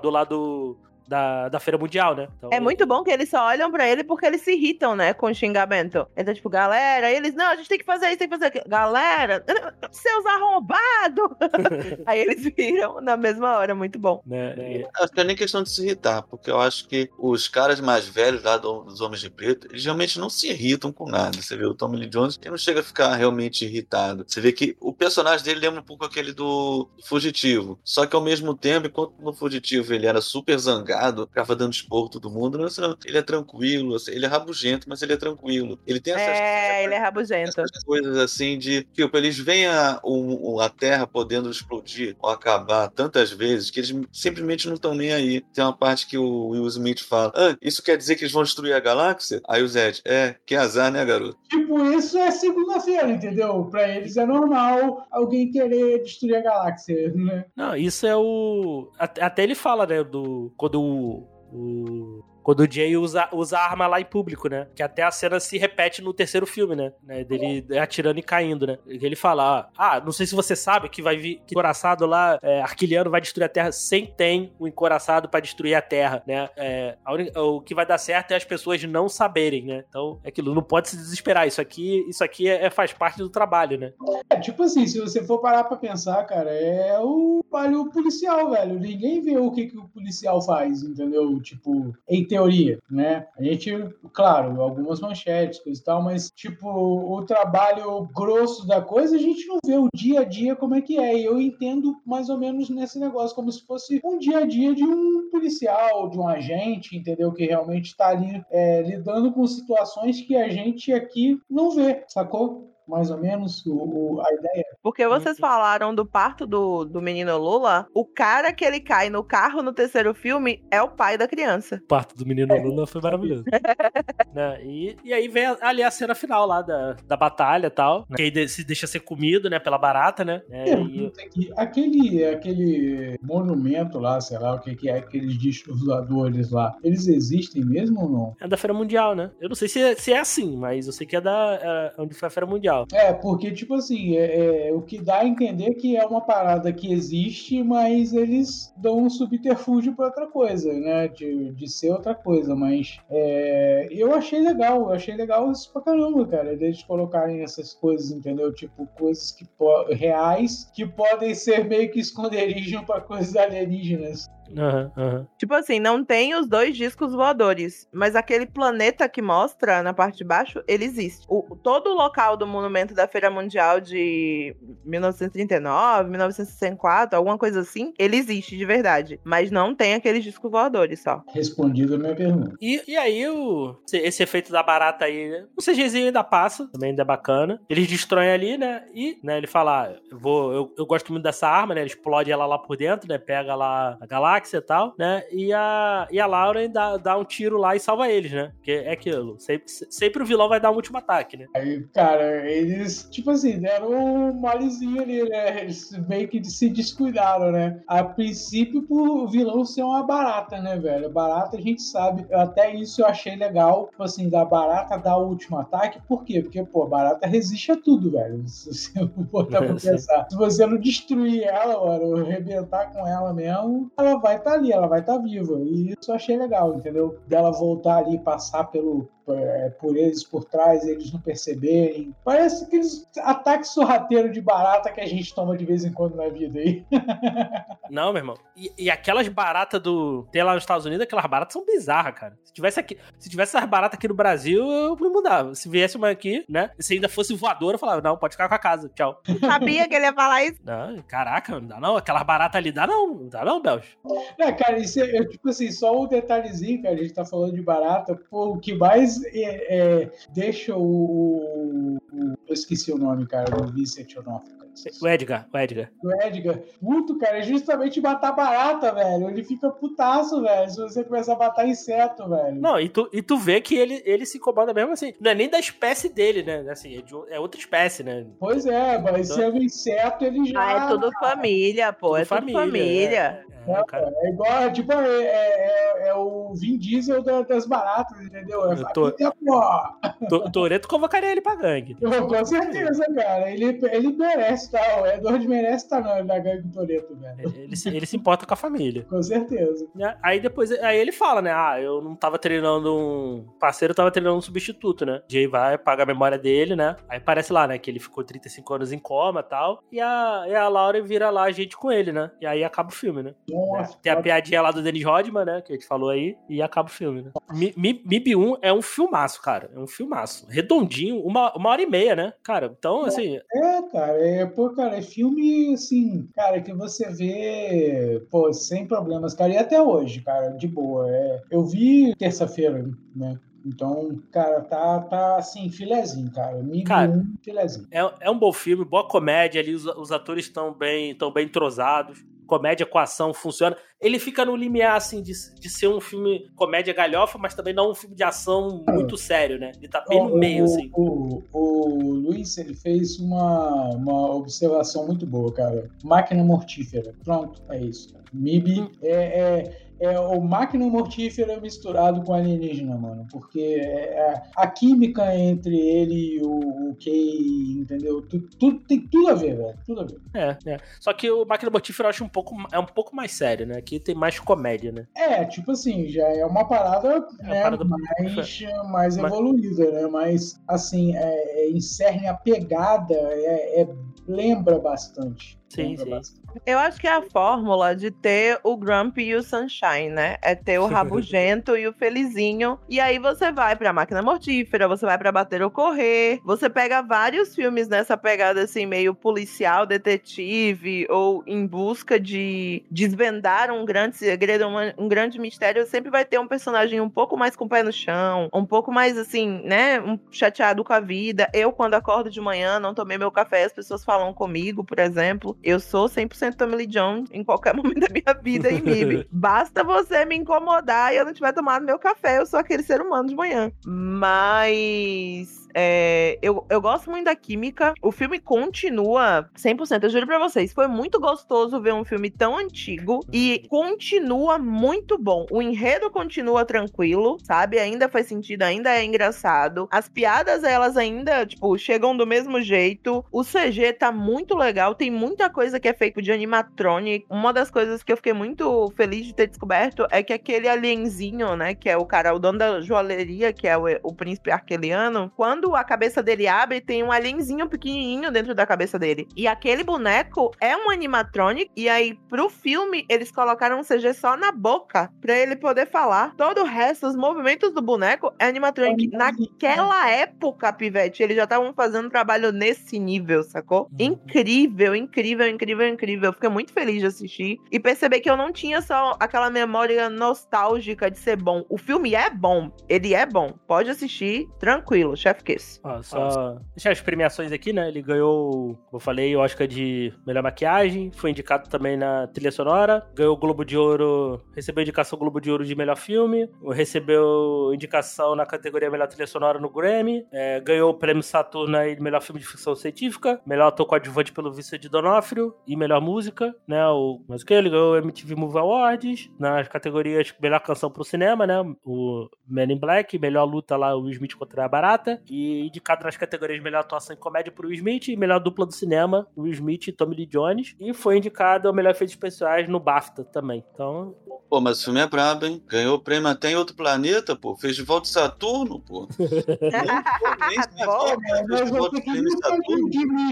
lá do, da, da Feira Mundial, né? Então, é muito bom que eles só olham pra ele porque eles se irritam, né? Com o xingamento. Então, tipo, galera, eles, não, a gente tem que fazer isso, tem que fazer aquilo. Galera, seus arrombados! Aí eles viram na mesma hora, muito bom. Né? E... Acho que não é nem questão de se irritar, porque eu acho que os caras mais velhos lá dos Homens de Preto, eles realmente não se irritam com nada. Você vê o Tommy Lee Jones, ele não chega a ficar realmente irritado. Você vê que o personagem dele lembra um pouco aquele do Fugitivo. Só que ao mesmo tempo, enquanto no Fugitivo ele era super zangado, ficava dando esporro todo mundo. Não, não, ele é tranquilo, assim, ele é rabugento, mas ele é tranquilo. Ele tem essas, é, ele é rabugento. Essas coisas assim de tipo, eles veem a, o, a Terra podendo explodir ou acabar tantas vezes que eles simplesmente não estão nem aí. Tem uma parte que o Will Smith fala: ah, Isso quer dizer que eles vão destruir a galáxia? Aí o Zed, é, que azar, né, garoto? Tipo, isso é segunda-feira, entendeu? Pra eles é normal alguém querer destruir a galáxia, né? Não, isso é o. Até ele fala, né, do. Quando o, o, quando o Jay usa, usa a arma lá em público, né? Que até a cena se repete no terceiro filme, né? né? Dele atirando e caindo, né? Ele fala: Ah, não sei se você sabe que vai vir que encoraçado lá, é, Arquiliano vai destruir a Terra. Sem tem o um encoraçado para destruir a Terra, né? É, única, o que vai dar certo é as pessoas não saberem, né? Então, é aquilo, não pode se desesperar. Isso aqui, isso aqui é, é faz parte do trabalho, né? É, tipo assim, se você for parar pra pensar, cara, é o trabalho policial, velho. Ninguém vê o que, que o policial faz, entendeu? Tipo, em teoria teoria, né? A gente, claro, algumas manchetes, coisa e tal, mas, tipo, o trabalho grosso da coisa, a gente não vê o dia a dia como é que é. E eu entendo mais ou menos nesse negócio, como se fosse um dia a dia de um policial, de um agente, entendeu? Que realmente está ali é, lidando com situações que a gente aqui não vê, sacou? Mais ou menos o, o- a ideia? Porque vocês falaram do parto do, do menino Lula, o cara que ele cai no carro no terceiro filme é o pai da criança. O parto do menino Lula foi maravilhoso. né? e, e aí vem ali a cena final lá da, da batalha e tal. né? Que aí de- se deixa ser comido, né? Pela barata, né? É, e- Pergunta aqui, aquele, aquele monumento lá, sei lá, o que, que é, aqueles discos voadores lá, eles existem mesmo ou não? é da Feira Mundial, né? Eu não sei se é, se é assim, mas eu sei que é da. É, onde foi a Feira Mundial. É, porque, tipo assim, é, é, o que dá a entender que é uma parada que existe, mas eles dão um subterfúgio pra outra coisa, né? De, de ser outra coisa. Mas é, eu achei legal, eu achei legal isso pra caramba, cara. Deles colocarem essas coisas, entendeu? Tipo, coisas que reais que podem ser meio que esconderijo pra coisas alienígenas. Aham, aham. Tipo assim, não tem os dois discos voadores, mas aquele planeta que mostra na parte de baixo, ele existe. O, todo o local do monumento da Feira Mundial de 1939, 1964, alguma coisa assim, ele existe de verdade. Mas não tem aqueles discos voadores só. Respondido a minha pergunta. E, e aí, o, esse, esse efeito da barata aí, né? O CGzinho ainda passa, também ainda é bacana. Eles destroem ali, né? E, né, ele fala: ah, eu, vou, eu, eu gosto muito dessa arma, né? Ele explode ela lá por dentro, né? Pega lá a galáxia e tal, né? E a, e a Lauren dá, dá um tiro lá e salva eles, né? Porque é aquilo. Sempre, sempre o vilão vai dar um último ataque, né? Aí, cara, eles, tipo assim, deram um molezinho ali, né? Eles meio que se descuidaram, né? A princípio, pro vilão ser uma barata, né, velho? Barata, a gente sabe, até isso eu achei legal, tipo assim, da barata dar o último ataque, por quê? Porque, pô, barata resiste a tudo, velho. Se você botar pra Sim. pensar. Se você não destruir ela, mano, arrebentar com ela mesmo, ela vai estar ali, ela vai estar viva. E isso eu achei legal, entendeu? Dela voltar ali passar pelo, é, por eles por trás, eles não perceberem. Parece aqueles ataques sorrateiros de barata que a gente toma de vez em quando na vida aí. Não, meu irmão. E, e aquelas baratas do. Tem lá nos Estados Unidos, aquelas baratas são bizarras, cara. Se tivesse aqui, se tivesse essas baratas aqui no Brasil, eu me mudava. Se viesse uma aqui, né? Se ainda fosse voadora, eu falava, não, pode ficar com a casa. Tchau. Sabia que ele ia falar isso? Não, caraca, não dá não. Aquelas baratas ali dá não. Não dá não, Belch. É, cara, isso é, é, tipo assim, só um detalhezinho, cara, a gente tá falando de barata, pô, o que mais é, é, deixa o, o- Eu esqueci o nome, cara, do Vincent Onofre. O Edgar, o Edgar. Do Edgar. Puto, cara, é justamente matar barata, velho. Ele fica putaço, velho, se você começar a matar inseto, velho. Não, e tu, e tu vê que ele, ele se incomoda mesmo assim. Não é nem da espécie dele, né? Assim, é, de o- é outra espécie, né? Pois é, mas se é um inseto, ele já. Ah, é tudo família, pô. é tudo família. É, é, o cara. É igual, tipo, é, é- é- é o Vin Diesel da- das baratas, entendeu? É Eu tô- família, Toreto convocaria ele pra gangue. Eu, Com certeza, cara. Ele, ele merece, tá? O Edward merece estar na, na gangue do Toreto, velho. Ele, se- ele se importa com a família. Com certeza. né? Aí depois, aí ele fala, né? Ah, eu não tava treinando um parceiro, eu tava treinando um substituto, né? Jay vai, paga a memória dele, né? Aí parece lá, né? Que ele ficou 35 anos em coma e tal. E a, e a Laura vira lá gente com ele, né? E aí acaba o filme, né? Nossa, Tem a piadinha lá do Dennis Rodman, né? Que a gente falou aí. E acaba o filme, né? Mi- Mi- MIB 1 é um filmaço, cara. É um filmaço. Redondinho, uma, uma hora e meia, né? Cara, então, assim, É, cara, é, pô, cara, é filme, assim, cara, que você vê, pô, sem problemas, cara, e até hoje, cara, de boa. É, eu vi terça-feira, né? Então, cara, tá, tá assim, filezinho, cara. Mig Cara, 1, filezinho. É, é um bom filme, boa comédia ali, os, os atores estão bem, tão bem entrosados. Comédia com ação funciona. Ele fica no limiar, assim, de, de ser um filme comédia galhofa, mas também não um filme de ação muito sério, né? Ele tá bem no O- meio, o, assim. O, o Luiz, ele fez uma, uma observação muito boa, cara. Máquina mortífera. Pronto, é isso. cara. MIB Hum. é, é, é o máquina mortífera misturado com alienígena, mano. Porque é- a química entre ele e o, o Kay, entendeu? Tu- Tudo, tem tudo a ver, velho. Tudo a ver. É, é. Só que o Máquina Mortífera eu acho um pouco, é um pouco mais sério, né? Aqui tem mais comédia, né? É, tipo assim, já é uma parada, É né, parada- mais, mais evoluída, né? Mas, assim, é, é, em cerne a pegada é, é- lembra bastante. Sim, sim. Eu acho que é a fórmula de ter o Grumpy e o Sunshine, né? É ter o rabugento e o felizinho. E aí você vai pra máquina mortífera, você vai pra bater ou correr. Você pega vários filmes nessa pegada assim, meio policial, detetive, ou em busca de desvendar um grande segredo, uma- um grande mistério. Sempre vai ter um personagem um pouco mais com o pé no chão, um pouco mais assim, né? Um chateado com a vida. Eu, quando acordo de manhã, não tomei meu café, as pessoas falam comigo, por exemplo. Eu sou 100% Tommy Lee Jones em qualquer momento da minha vida em MIB. Basta você me incomodar e eu não tiver tomado meu café, eu sou aquele ser humano de manhã. Mas. É, eu, eu gosto muito da química. O filme continua 100%. Eu juro pra vocês, foi muito gostoso ver um filme tão antigo e continua muito bom. O enredo continua tranquilo, sabe? Ainda faz sentido, ainda é engraçado. As piadas, elas ainda, tipo, chegam do mesmo jeito. O CG tá muito legal. Tem muita coisa que é feito de animatronic. Uma das coisas que eu fiquei muito feliz de ter descoberto é que aquele alienzinho, né? Que é o cara, o dono da joalheria, que é o, o príncipe arqueliano. Quando a cabeça dele abre, tem um alienzinho pequenininho dentro da cabeça dele. E aquele boneco é um animatronic. E aí, pro filme, eles colocaram um CG só na boca pra ele poder falar. Todo o resto, os movimentos do boneco é animatronic. Naquela época, Pivete, eles já estavam fazendo trabalho nesse nível, sacou? Incrível, incrível, incrível, incrível. Eu fiquei muito feliz de assistir e perceber que eu não tinha só aquela memória nostálgica de ser bom. O filme é bom, ele é bom. Pode assistir tranquilo, Chef Kiss. Ó, só deixar as premiações aqui, né? Ele ganhou, como eu falei, o Oscar de melhor maquiagem, foi indicado também na trilha sonora, ganhou o Globo de Ouro, recebeu indicação Globo de Ouro de melhor filme, recebeu indicação na categoria melhor trilha sonora no Grammy, é, ganhou o prêmio Saturno aí de melhor filme de ficção científica, melhor ator coadjuvante pelo Vincent D'Onofrio e melhor música, né? O, mas o que? Ele ganhou o MTV Movie Awards, nas categorias melhor canção pro cinema, né? O Men in Black, melhor luta lá, o Will Smith contra a Barata, e indicado nas categorias melhor atuação em comédia pro Will Smith e melhor dupla do cinema, Will Smith e Tommy Lee Jones, e foi indicado ao melhor efeitos especiais no BAFTA também. Então, Pô, mas o filme é brabo, hein? Ganhou o prêmio até em outro planeta, pô. Festival de Saturno, pô.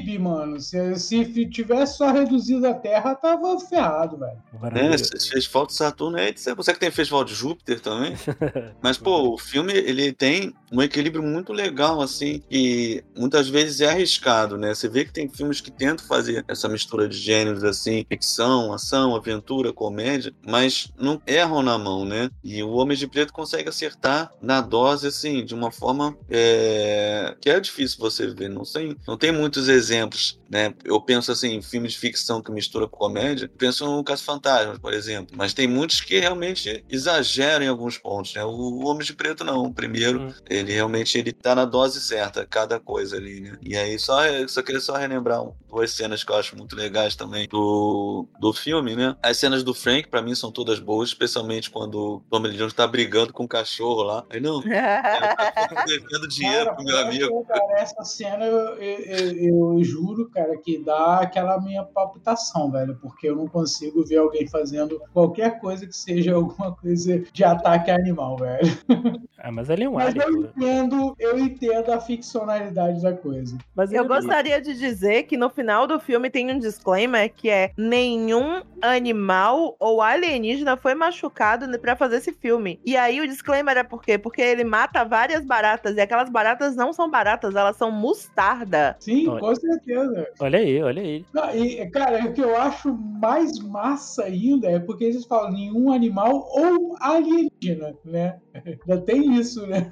Nem, mano. Se, se tivesse só reduzido a Terra, tava ferrado, velho. É, festival de Saturno é. Você que tem festival de Júpiter também. Mas, pô, o filme ele tem um equilíbrio muito legal, assim, e muitas vezes é arriscado, né? Você vê que tem filmes que tentam fazer essa mistura de gêneros, assim, ficção, ação, aventura, comédia, mas não erram na mão, né? E o Homem de Preto consegue acertar na dose, assim, de uma forma é, que é difícil você ver. Não tem, não tem muitos exemplos, né? Eu penso, assim, em filmes de ficção que mistura com comédia, penso no Caso Fantasmas, por exemplo, mas tem muitos que realmente exageram em alguns pontos, né? O Homem de Preto não, o primeiro, Hum. ele realmente ele tá na dose certa, cada coisa ali, né? E aí só, só queria só relembrar duas cenas que eu acho muito legais também do, do filme, né? As cenas do Frank, pra mim, são todas boas, especialmente quando o Tommy Lee Jones tá brigando com o cachorro lá. Aí, não, eu tô devendo dinheiro Cara, pro meu amigo. cara, essa cena eu, eu- eu- eu juro, cara, que dá aquela minha palpitação, velho, porque eu não consigo ver alguém fazendo qualquer coisa que seja alguma coisa de ataque animal, velho. Ah, mas ele é um Mas eu alien, entendo, eu entendo a ficcionalidade da coisa. Mas Eu gostaria de dizer que no final do filme tem um disclaimer que é nenhum animal ou alienígena foi machucado pra fazer esse filme. E aí o disclaimer é por quê? Porque ele mata várias baratas e aquelas baratas não são baratas, elas são mostarda. Sim, Olha. com certeza. Olha aí, olha aí. Não, e, cara, o que eu acho mais massa ainda é porque eles falam nenhum animal ou alienígena, né? Ainda tem isso, né?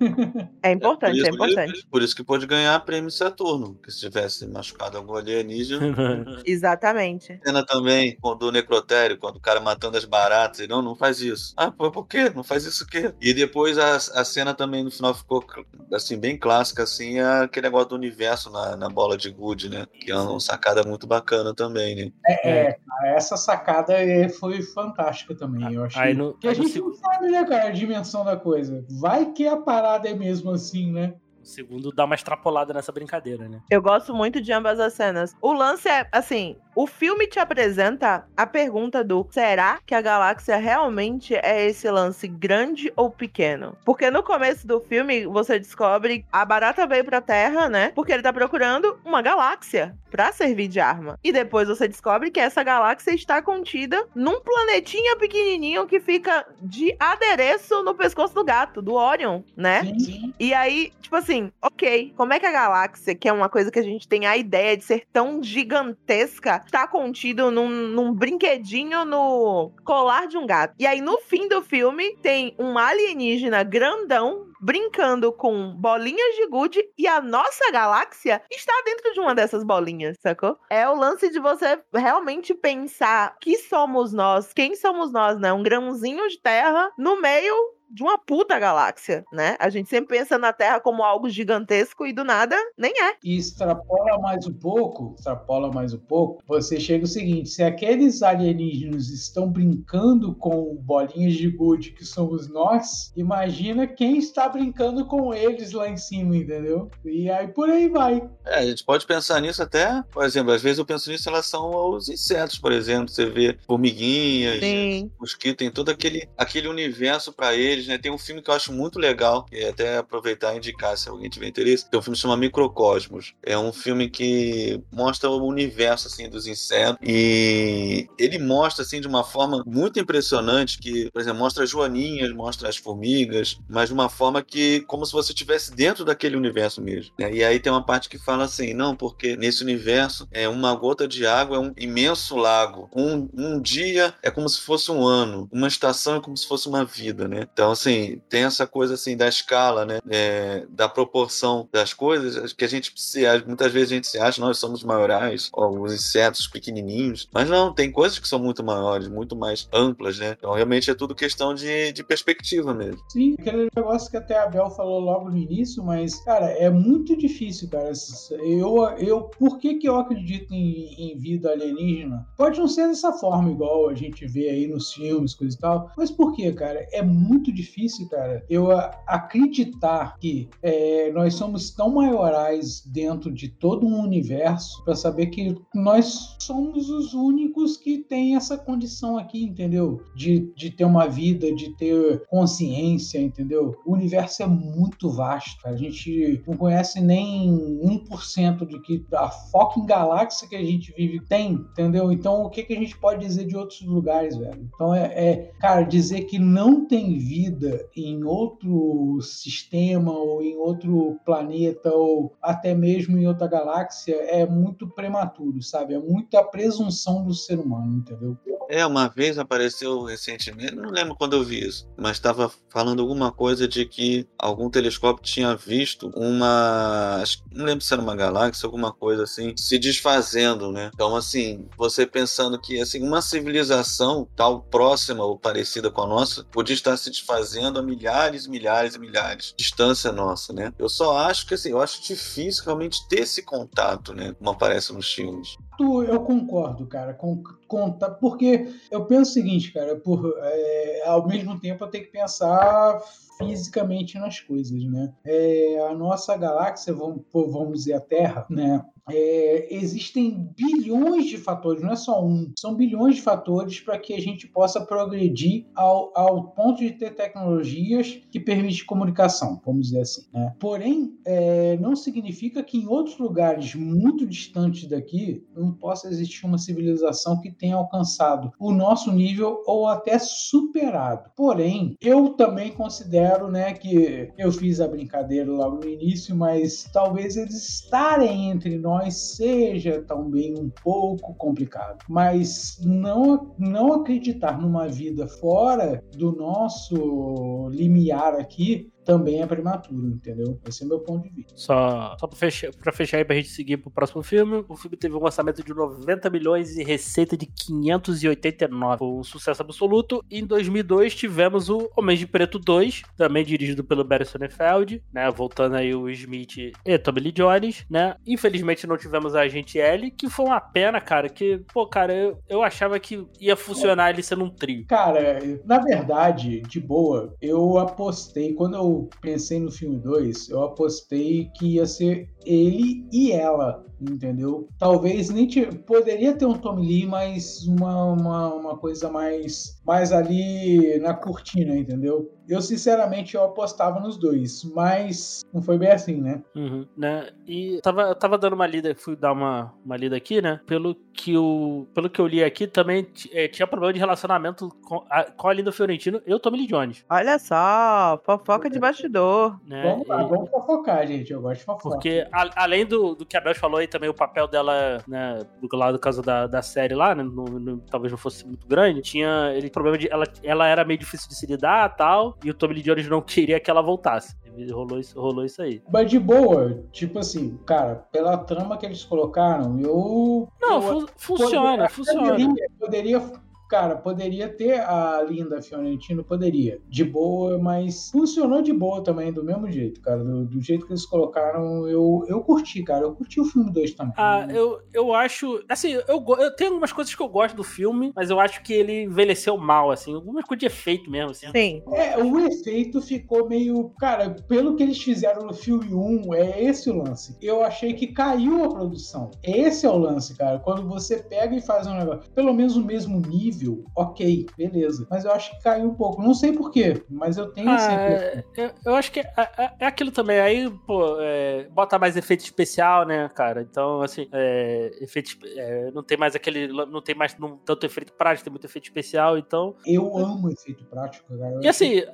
É importante, por é isso, importante. Por isso que pode ganhar prêmio Saturno, que se tivesse machucado algum alienígena. Exatamente. cena também com- do necrotério, quando o cara matando as baratas, e não, não faz isso. Ah, pô, por quê? Não faz isso o quê? E depois a, a cena também no final ficou assim, bem clássica, assim, é aquele negócio do universo na, na bola de gude, né? Que é uma sacada muito bacana também, né? É, é, essa sacada é, foi fantástica também, eu achei. Aí no, Porque a gente não sabe, né, cara, a dimensão da coisa. Vai que a parada é mesmo assim, né? no segundo dá uma extrapolada nessa brincadeira, né? Eu gosto muito de ambas as cenas. O lance é, assim, o filme te apresenta a pergunta do será que a galáxia realmente é esse lance grande ou pequeno? Porque no começo do filme você descobre a barata veio pra Terra, né? Porque ele tá procurando uma galáxia pra servir de arma. E depois você descobre que essa galáxia está contida num planetinha pequenininho que fica de adereço no pescoço do gato, do Orion, né? Sim. E aí, tipo assim, ok, como é que a galáxia, que é uma coisa que a gente tem a ideia de ser tão gigantesca, tá contido num, num brinquedinho no colar de um gato? E aí, no fim do filme, tem um alienígena grandão brincando com bolinhas de gude e a nossa galáxia está dentro de uma dessas bolinhas, sacou? É o lance de você realmente pensar que somos nós, quem somos nós, né? Um grãozinho de terra no meio de uma puta galáxia, né? A gente sempre pensa na Terra como algo gigantesco e do nada nem é. E extrapola mais um pouco, extrapola mais um pouco, você chega o seguinte, se aqueles alienígenas estão brincando com bolinhas de gude que somos nós, imagina quem está brincando com eles lá em cima, entendeu? E aí por aí vai. É, a gente pode pensar nisso até, por exemplo, às vezes eu penso nisso em relação aos insetos, por exemplo. Você vê formiguinhas, Sim. mosquito, tem todo aquele, aquele universo para eles, né? Tem um filme que eu acho muito legal, é até aproveitar e indicar se alguém tiver interesse. Tem um filme que chama Microcosmos. É um filme que mostra o universo assim dos insetos e ele mostra assim de uma forma muito impressionante que, por exemplo, mostra as joaninhas, mostra as formigas, mas de uma forma que como se você estivesse dentro daquele universo mesmo. né? E aí tem uma parte que fala assim, não, porque nesse universo é uma gota de água é um imenso lago. Um, um dia é como se fosse um ano, uma estação é como se fosse uma vida, né? Então assim tem essa coisa assim da escala, né? É, da proporção das coisas que a gente se muitas vezes a gente se acha nós somos maiorais, os insetos pequenininhos, mas não tem coisas que são muito maiores, muito mais amplas, né? Então realmente é tudo questão de, de perspectiva mesmo. Sim, aquele negócio que até a Bel falou logo no início, mas, cara, é muito difícil, cara. Eu, eu por que, que eu acredito em, em vida alienígena? Pode não ser dessa forma, igual a gente vê aí nos filmes, coisa e tal, mas por que, cara? É muito difícil, cara, eu acreditar que é, nós somos tão maiorais dentro de todo um universo para saber que nós somos os únicos que têm essa condição aqui, entendeu? De, de ter uma vida, de ter consciência, entendeu? O universo é muito vasto. A gente não conhece nem 1% do que a fucking galáxia que a gente vive tem, entendeu? Então, o que, que a gente pode dizer de outros lugares, velho? Então, é, é, cara, dizer que não tem vida em outro sistema ou em outro planeta ou até mesmo em outra galáxia é muito prematuro, sabe? É muita presunção do ser humano, entendeu? É, uma vez apareceu recentemente, não lembro quando eu vi isso, mas estava falando alguma coisa de que algum telescópio tinha visto uma. Não lembro se era uma galáxia, alguma coisa assim, se desfazendo, né? Então, assim, você pensando que assim, uma civilização tal próxima ou parecida com a nossa podia estar se desfazendo a milhares, milhares milhares de distância nossa, né? Eu só acho que assim, eu acho difícil realmente ter esse contato, né? Como aparece nos filmes. Eu concordo, cara, com, tá- porque eu penso o seguinte, cara, por, é, ao mesmo tempo eu tenho que pensar fisicamente nas coisas, né? É, a nossa galáxia, vamos, vamos dizer a Terra, né? É, existem bilhões de fatores, não é só um, são bilhões de fatores para que a gente possa progredir ao, ao ponto de ter tecnologias que permitem comunicação, vamos dizer assim. Né? Porém, é, não significa que em outros lugares muito distantes daqui não possa existir uma civilização que tenha alcançado o nosso nível ou até superado. Porém, eu também considero né, que eu fiz a brincadeira logo no início, mas talvez eles estarem entre nós seja também um pouco complicado. Mas não, não acreditar numa vida fora do nosso limiar aqui também é prematuro, entendeu? Esse é meu ponto de vista. Só, só pra, fechar, pra fechar aí pra gente seguir pro próximo filme, o filme teve um orçamento de 90 milhões e receita de 589. Foi um sucesso absoluto. Em 2002 tivemos o Homem de Preto 2, também dirigido pelo Barry Sonnenfeld, né? Voltando aí o Smith e Tommy Lee Jones, né? Infelizmente não tivemos a Agente L, que foi uma pena, cara, que, pô, cara, eu, eu achava que ia funcionar ele sendo um trio. Cara, na verdade, de boa, eu apostei, quando eu pensei no filme 2, eu apostei que ia ser ele e ela, entendeu? Talvez nem te, poderia ter um Tom Lee, mas uma, uma, uma coisa mais, mais ali na cortina, entendeu? Eu, sinceramente, eu apostava nos dois, mas não foi bem assim, né? Uhum, né? E tava, eu tava dando uma lida, fui dar uma, uma lida aqui, né? Pelo que, eu, pelo que eu li aqui, também eh, tinha problema de relacionamento com a, com a Linda Fiorentino e o Tommy Lee Jones, Olha só, fofoca de bastidor. né? Vamos lá, E- vamos fofocar, gente. Eu gosto de fofocar. Porque, a- além do, do que a Bel falou aí, também o papel dela, né, do lado do caso da, da série lá, né, no- no- talvez não fosse muito grande, tinha ele problema de. Ela, ela era meio difícil de se lidar e tal, e o Tommy Lee Jones não queria que ela voltasse. Rolou isso, rolou isso aí. Mas de boa, tipo assim, cara, pela trama que eles colocaram, eu. Não, eu fu- funciona, poderia- funciona. Poderia, poderia, cara, poderia ter a Linda Fiorentino, poderia. De boa, mas funcionou de boa também, do mesmo jeito, cara. Do, do jeito que eles colocaram, eu, eu curti, cara. Eu curti o filme 2 também. Ah, eu, eu acho. Assim, eu, eu tenho algumas coisas que eu gosto do filme, mas eu acho que ele envelheceu mal, assim. Algumas coisas de efeito mesmo, assim. Sim. É, o efeito ficou meio. Cara, pelo que eles fizeram no filme 1, é esse o lance. Eu achei que caiu a produção. Esse é o lance, cara. Quando você pega e faz um negócio, pelo menos o mesmo nível, ok, beleza. Mas eu acho que caiu um pouco. Não sei porquê, mas eu tenho Ah, é, eu, eu acho que é, é- é aquilo também. Aí, pô, é, bota mais efeito especial, né, cara? Então, assim, é, efeito, é, não tem mais aquele. Não tem mais não- tanto efeito prático, tem muito efeito especial, então. Eu amo efeito prático, cara. Eu E assim, que-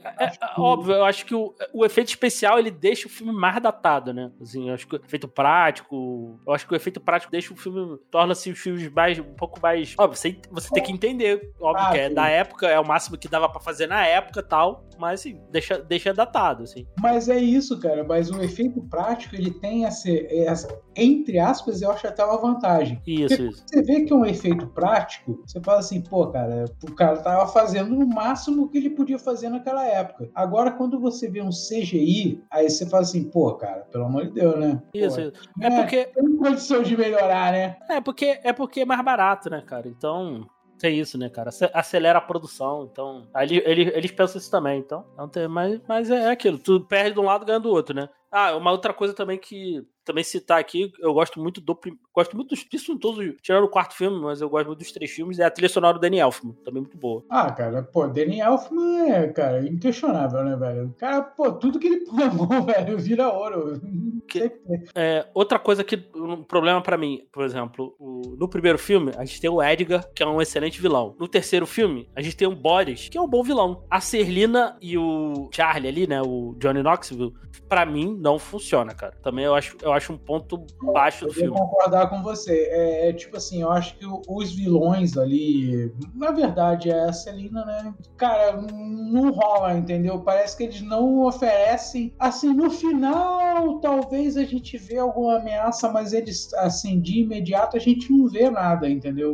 óbvio, eu acho que o, o efeito especial ele deixa o filme mais datado, né? Assim, eu acho que o efeito prático. Eu acho que o efeito prático deixa o filme. Torna-se os filmes mais. um pouco mais. Óbvio, você, você tem que entender. Óbvio Ah, que é sim. da época, é o máximo que dava pra fazer na época e tal. Mas assim, deixa, deixa datado, assim. Mas é isso, cara. Mas o efeito prático, ele tem essa, essa- entre aspas, eu acho até uma vantagem. Isso, isso. Você vê que é um efeito prático, você fala assim, pô, cara, o cara tava fazendo no máximo que ele podia fazer naquela época. Agora, quando você vê um CGI, aí você fala assim, pô, cara, pelo amor de Deus, né? Isso, Pô, isso. É porque, Tem condição de melhorar, né? é porque é porque é mais barato, né, cara? Então, tem isso, né, cara? Ace- Acelera a produção. Então, aí ele- ele- eles pensam isso também. Então, tem, mas, mas é aquilo. Tu perde de um lado, ganha do outro, né? Ah, uma outra coisa também que também citar aqui, eu gosto muito do gosto muito dos disso em todos, tirando o quarto filme, mas eu gosto muito dos três filmes, é a trilha sonora do Danny Elfman, também muito boa. Ah, cara, pô, Danny Elfman é, cara, inquestionável, né, velho? O cara, pô, tudo que ele põe a mão, velho, vira ouro. Que- É, outra coisa que um problema pra mim, por exemplo, o- no primeiro filme a gente tem o Edgar, que é um excelente vilão. No terceiro filme a gente tem o Boris, que é um bom vilão. A Serlina e o Charlie ali, né, o Johnny Knoxville, pra mim não funciona, cara. Também eu acho, eu acho um ponto baixo do Eu filme. concordar com você. É, é, tipo assim, eu acho que os vilões ali, na verdade, é a Celina, né? Cara, não rola, entendeu? Parece que eles não oferecem. Assim, no final, talvez a gente vê alguma ameaça, mas eles, assim, de imediato a gente não vê nada, entendeu?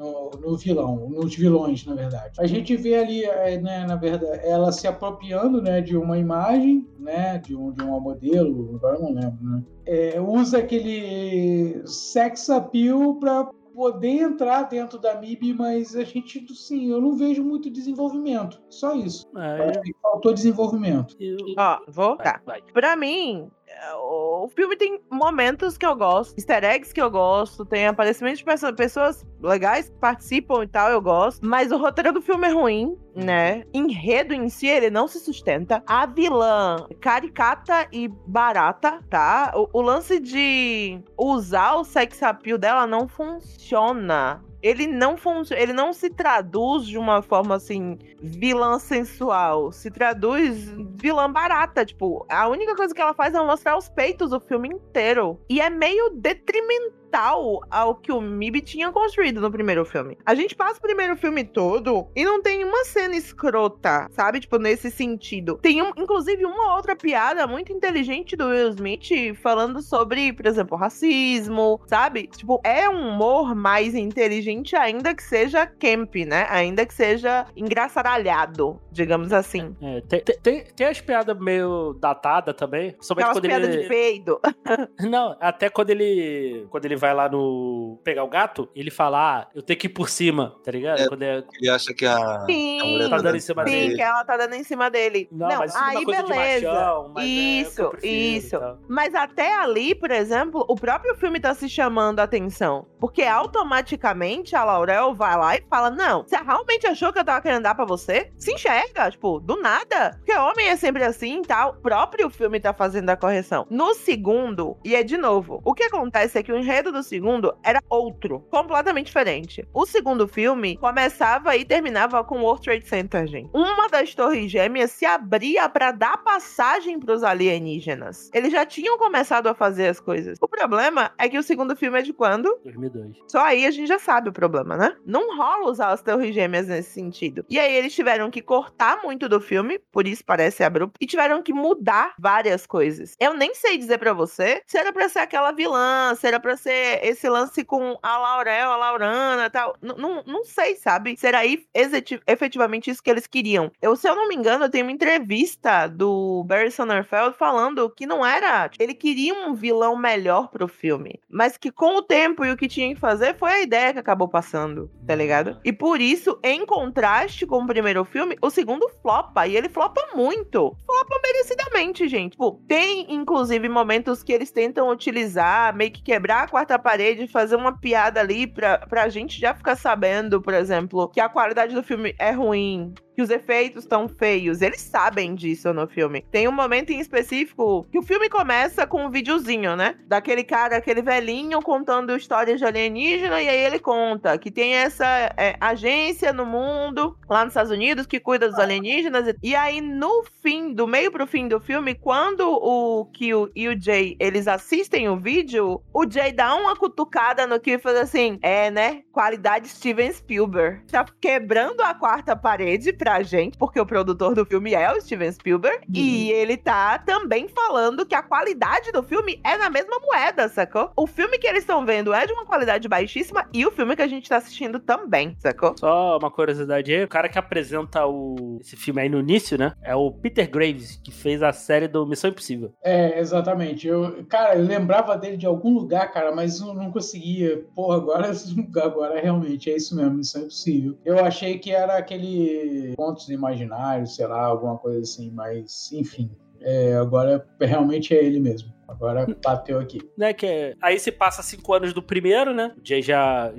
No, no vilão, nos vilões, na verdade. A gente vê ali, é, né, na verdade, ela se apropriando, né, de uma imagem, né, de, um, de uma modelo, agora eu não lembro, né? é, usa aquele sex appeal para poder entrar dentro da MIB, mas a gente, sim, eu não vejo muito desenvolvimento. Só isso. Eu É, acho que faltou desenvolvimento. eu- Ó, vou. vai, Tá. Pra mim, o filme tem momentos que eu gosto, easter eggs que eu gosto, tem aparecimento de pessoas, pessoas legais que participam e tal, eu gosto. Mas o roteiro do filme é ruim, né? Enredo em si, ele não se sustenta. A vilã caricata e barata, tá? O, o lance de usar o sex appeal dela não funciona. Ele não funciona, ele não se traduz de uma forma assim, vilã sensual. Se traduz vilã barata. Tipo, a única coisa que ela faz é mostrar os peitos o filme inteiro. E é meio detrimental ao que o MIB tinha construído no primeiro filme. A gente passa o primeiro filme todo e não tem uma cena escrota, sabe? Tipo, nesse sentido. Tem, um, inclusive, uma outra piada muito inteligente do Will Smith falando sobre, por exemplo, racismo, sabe? Tipo, é um humor mais inteligente, ainda que seja camp, né? Ainda que seja engraçadalhado, digamos assim. É, tem, tem- tem, as piadas meio datadas também. Somente Aquelas quando piadas ele. de peido. Não, até quando ele. Quando ele vai lá no. pegar o gato, ele fala, ah, eu tenho que ir por cima, tá ligado? É, Quando é- Ele acha que a, a Sim, mulher tá dando em cima sim, dele. que ela tá dando em cima dele. Não, Não, mas isso não é aí coisa de beleza. machão, mas é o que isso, eu prefiro e isso. Mas até ali, por exemplo, o próprio filme tá se chamando a atenção. Porque automaticamente a Laurel vai lá e fala: Não, você realmente achou que eu tava querendo dar pra você? Se enxerga, tipo, do nada. Porque homem é sempre assim e tal. O próprio filme tá fazendo a correção. No segundo, e é de novo, o que acontece é que o enredo do segundo era outro, completamente diferente. O segundo filme começava e terminava com o World Trade Center, gente. Uma das torres gêmeas se abria pra dar passagem pros alienígenas. Eles já tinham começado a fazer as coisas. O problema é que o segundo filme é de quando? 2002. Só aí a gente já sabe o problema, né? Não rola usar as torres gêmeas nesse sentido. E aí eles tiveram que cortar muito do filme, por isso parece abrupto, e tiveram que mudar várias coisas. Eu nem sei dizer pra você se era pra ser aquela vilã, se era pra ser esse lance com a Laurel, a Laurana e tal. N- Não, não sei, sabe? Se era aí exeti- efetivamente isso que eles queriam. Eu, se eu não me engano, eu tenho uma entrevista do Barry Sonnenfeld falando que não era. Ele queria um vilão melhor pro filme. Mas que com o tempo e o que tinha que fazer foi a ideia que acabou passando, tá ligado? E por isso, em contraste com o primeiro filme, o segundo flopa. E ele flopa muito. Flopa merecidamente, gente. Tipo, tem, inclusive, momentos que eles tentam utilizar, meio que quebrar a quarta parede, fazer uma piada ali pra, pra gente já ficar sabendo, por exemplo, que a qualidade do filme é ruim. Que os efeitos estão feios. Eles sabem disso no filme. Tem um momento em específico que o filme começa com um videozinho, né? Daquele cara, aquele velhinho contando histórias de alienígena. E aí ele conta que tem essa é, agência no mundo, lá nos Estados Unidos, que cuida dos alienígenas. E aí, no fim, do meio pro fim do filme, quando o Kill e o Jay eles assistem o vídeo, o Jay dá uma cutucada no Kill e faz assim: é, né? Qualidade Steven Spielberg. Tá quebrando a quarta parede pra gente, porque o produtor do filme é o Steven Spielberg. E ele tá também falando que a qualidade do filme é na mesma moeda, sacou? O filme que eles estão vendo é de uma qualidade baixíssima e o filme que a gente tá assistindo também, sacou? Só uma curiosidade aí, o cara que apresenta o, esse filme aí no início, né? É o Peter Graves, que fez a série do Missão Impossível. É, exatamente. Eu, cara, eu lembrava dele de algum lugar, cara, mas eu não conseguia. Porra, agora, agora realmente é isso mesmo, Missão Impossível. Eu achei que era aquele contos imaginários, sei lá, alguma coisa assim, mas enfim. É, agora realmente é ele mesmo. Agora bateu aqui. Né, que é- aí se passa cinco anos do primeiro, né? O Jay já,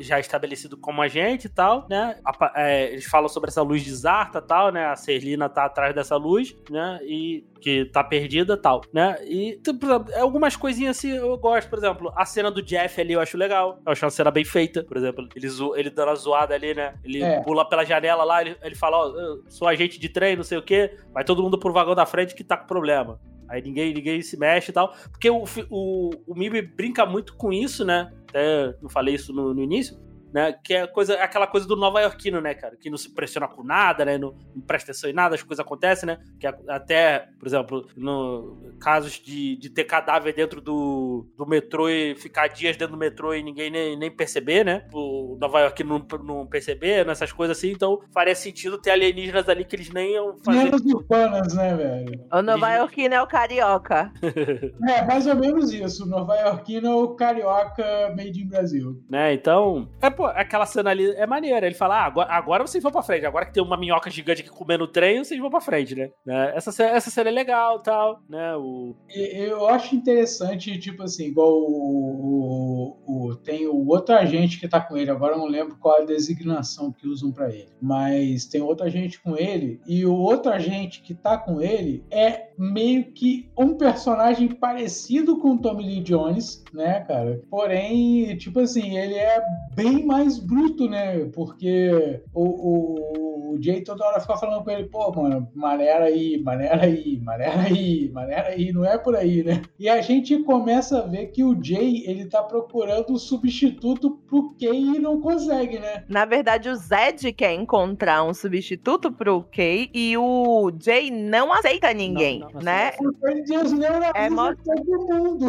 já estabelecido como agente e tal, né? Apa- é, eles falam sobre essa luz de Zarta e tal, né? A Serlina tá atrás dessa luz, né? E que tá perdida e tal, né? E tipo, exemplo, algumas coisinhas assim eu gosto, por exemplo, a cena do Jeff ali eu acho legal. Eu acho uma cena bem feita, por exemplo. Ele, zo- ele dando a zoada ali, né? Ele É. pula pela janela lá, ele, ele fala, ó, eu sou agente de trem, não sei o quê. Vai todo mundo pro vagão da frente que tá com problema. Aí ninguém, ninguém se mexe e tal. Porque o, o, o MIB brinca muito com isso, né? Até não falei isso no, no início. Né? Que é coisa, aquela coisa do nova iorquino, né, cara? Que não se pressiona com nada, né? Não, não presta atenção em nada, as coisas acontecem, né? Que até, por exemplo, no casos de, de ter cadáver dentro do, do metrô e ficar dias dentro do metrô e ninguém nem, nem perceber, né? O Nova York não, não perceber, nessas coisas assim. Então faria sentido ter alienígenas ali que eles nem iam fazer. Lendas urbanas, né, velho? O Nova Yorkino é o carioca. É, mais ou menos isso. Nova Yorkino é o carioca made in Brasil. né? Então, é, pô, aquela cena ali é maneira. Ele fala: ah, agora, agora vocês vão pra frente. Agora que tem uma minhoca gigante aqui comendo o trem, vocês vão pra frente, né? Né? Essa, essa cena é legal tal, né? O, Eu acho interessante, tipo assim, igual o, o- o- tem o outro agente que tá com ele, agora eu não lembro qual é a designação que usam pra ele, mas tem outro agente com ele, e o outro agente que tá com ele é meio que um personagem parecido com o Tommy Lee Jones, né, cara? Porém, tipo assim, ele é bem mais bruto, né? Porque o, o, o Jay toda hora fica falando com ele, pô, mano, maneira aí, maneira aí, maneira aí, maneira aí, não é por aí, né? E a gente começa a ver que o Jay, ele tá procurando um substituto pro Kay e não consegue, né? Na verdade, o Zed quer encontrar um substituto pro Kay e o Jay não aceita ninguém, Não, não, né? assim, não, É mundo.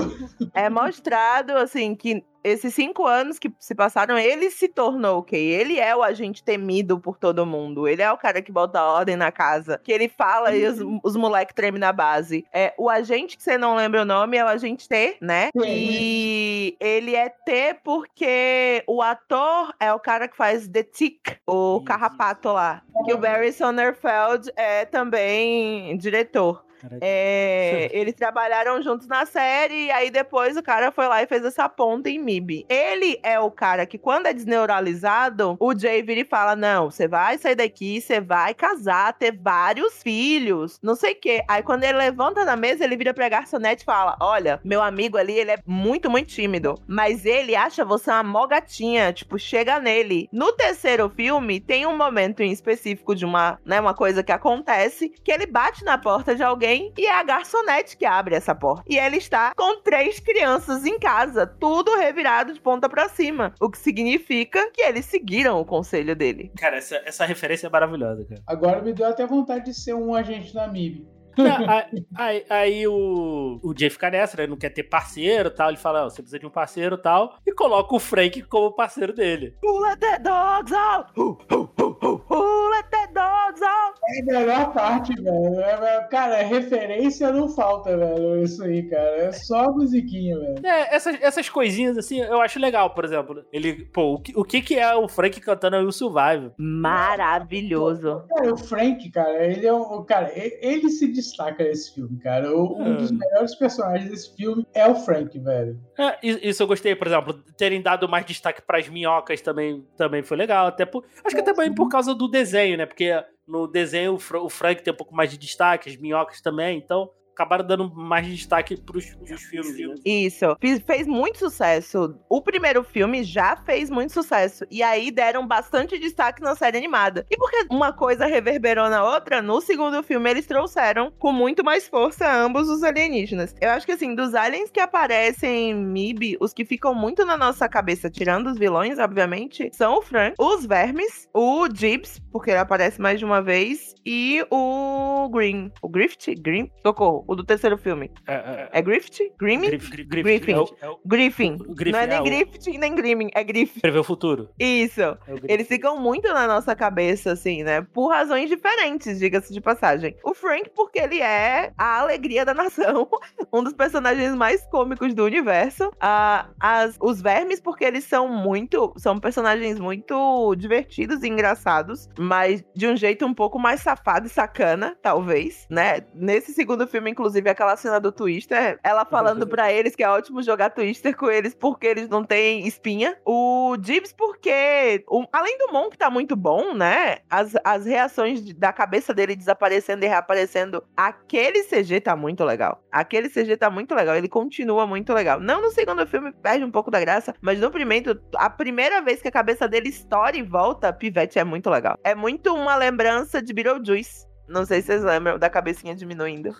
É mostrado, assim, que esses cinco anos que se passaram, ele se tornou ok. Ele é o agente temido por todo mundo. Ele é o cara que bota ordem na casa. Que ele fala e os, os moleques tremem na base. É, o agente, que você não lembra o nome, é o agente T, né? Sim. E ele é T porque o ator é o cara que faz The Tick, o carrapato lá. Que o Barry Sonnenfeld é também diretor. É, eles trabalharam juntos na série, e aí depois o cara foi lá e fez essa ponta em MIB. Ele é o cara que, quando é desneuralizado, o Jay vira e fala: Não, você vai sair daqui, você vai casar, ter vários filhos, não sei o quê. Aí quando ele levanta na mesa, ele vira pra garçonete e fala: Olha, meu amigo ali, ele é muito, muito tímido, mas ele acha você uma mó gatinha, tipo, chega nele. No terceiro filme, tem um momento em específico de uma, né, uma coisa que acontece, que ele bate na porta de alguém e é a garçonete que abre essa porta. E ele está com três crianças em casa, tudo revirado de ponta pra cima. O que significa que eles seguiram o conselho dele. Cara, essa, essa referência é maravilhosa, cara. Agora me deu até vontade de ser um agente da MIB. Não, aí, aí- aí o, o Jay fica nessa, né? Ele não quer ter parceiro e tal. Ele fala, "Ó, você precisa de um parceiro e tal. E coloca o Frank como parceiro dele. Who let the dogs out? Who, who, who, who, who let the É a melhor parte, velho. É, é, Cara, referência não falta, velho. Isso aí, cara. É só musiquinha, velho. É, essas, essas coisinhas assim, eu acho legal, por exemplo. Ele, pô, o que, o que que é o Frank cantando aí o Survive? Maravilhoso. Cara, o Frank, cara, ele é o. Cara, ele se destaca nesse filme, cara. Um dos É. melhores personagens desse filme é o Frank, velho. É, isso eu gostei, por exemplo, terem dado mais destaque pras minhocas também, também foi legal. Até por, acho que também por causa do desenho, né? Porque no desenho o, Fra- o Frank tem um pouco mais de destaque, as minhocas também, então acabaram dando mais destaque pros, pros filmes. Né? Isso. Fiz- fez muito sucesso. O primeiro filme já fez muito sucesso. E aí deram bastante destaque na série animada. E porque uma coisa reverberou na outra, no segundo filme eles trouxeram com muito mais força ambos os alienígenas. Eu acho que assim, dos aliens que aparecem em MIB, os que ficam muito na nossa cabeça, tirando os vilões, obviamente, são o Frank, os vermes, o Gibbs, porque ele aparece mais de uma vez, e o Green. O Griffith? Green? Socorro. O do terceiro filme. É, é, É Griffith? Grimming? Griff- Griff- Griffin. é o- é o- Griffin. O Griffin não é é nem o- Griffith nem Grimming, é Griffin. Prever o futuro. Isso. É o. Eles ficam muito na nossa cabeça, assim, né? Por razões diferentes, diga-se de passagem. O Frank, porque ele é a alegria da nação, um dos personagens mais cômicos do universo. Ah, as, os vermes, porque eles são muito. São personagens muito divertidos e engraçados, mas de um jeito um pouco mais safado e sacana, talvez, né? Nesse segundo filme, inclusive, aquela cena do Twister, ela falando pra eles que é ótimo jogar Twister com eles porque eles não têm espinha. O Gibbs, porque, além do Mon, que tá muito bom, né? As, as reações de- da cabeça dele desaparecendo e reaparecendo. Aquele CG tá muito legal. Aquele CG tá muito legal. Ele continua muito legal. Não no segundo filme, perde um pouco da graça, mas no primeiro, a primeira vez que a cabeça dele estoura e volta, Pivete é muito legal. É muito uma lembrança de Beetlejuice. Não sei se vocês lembram da cabecinha diminuindo.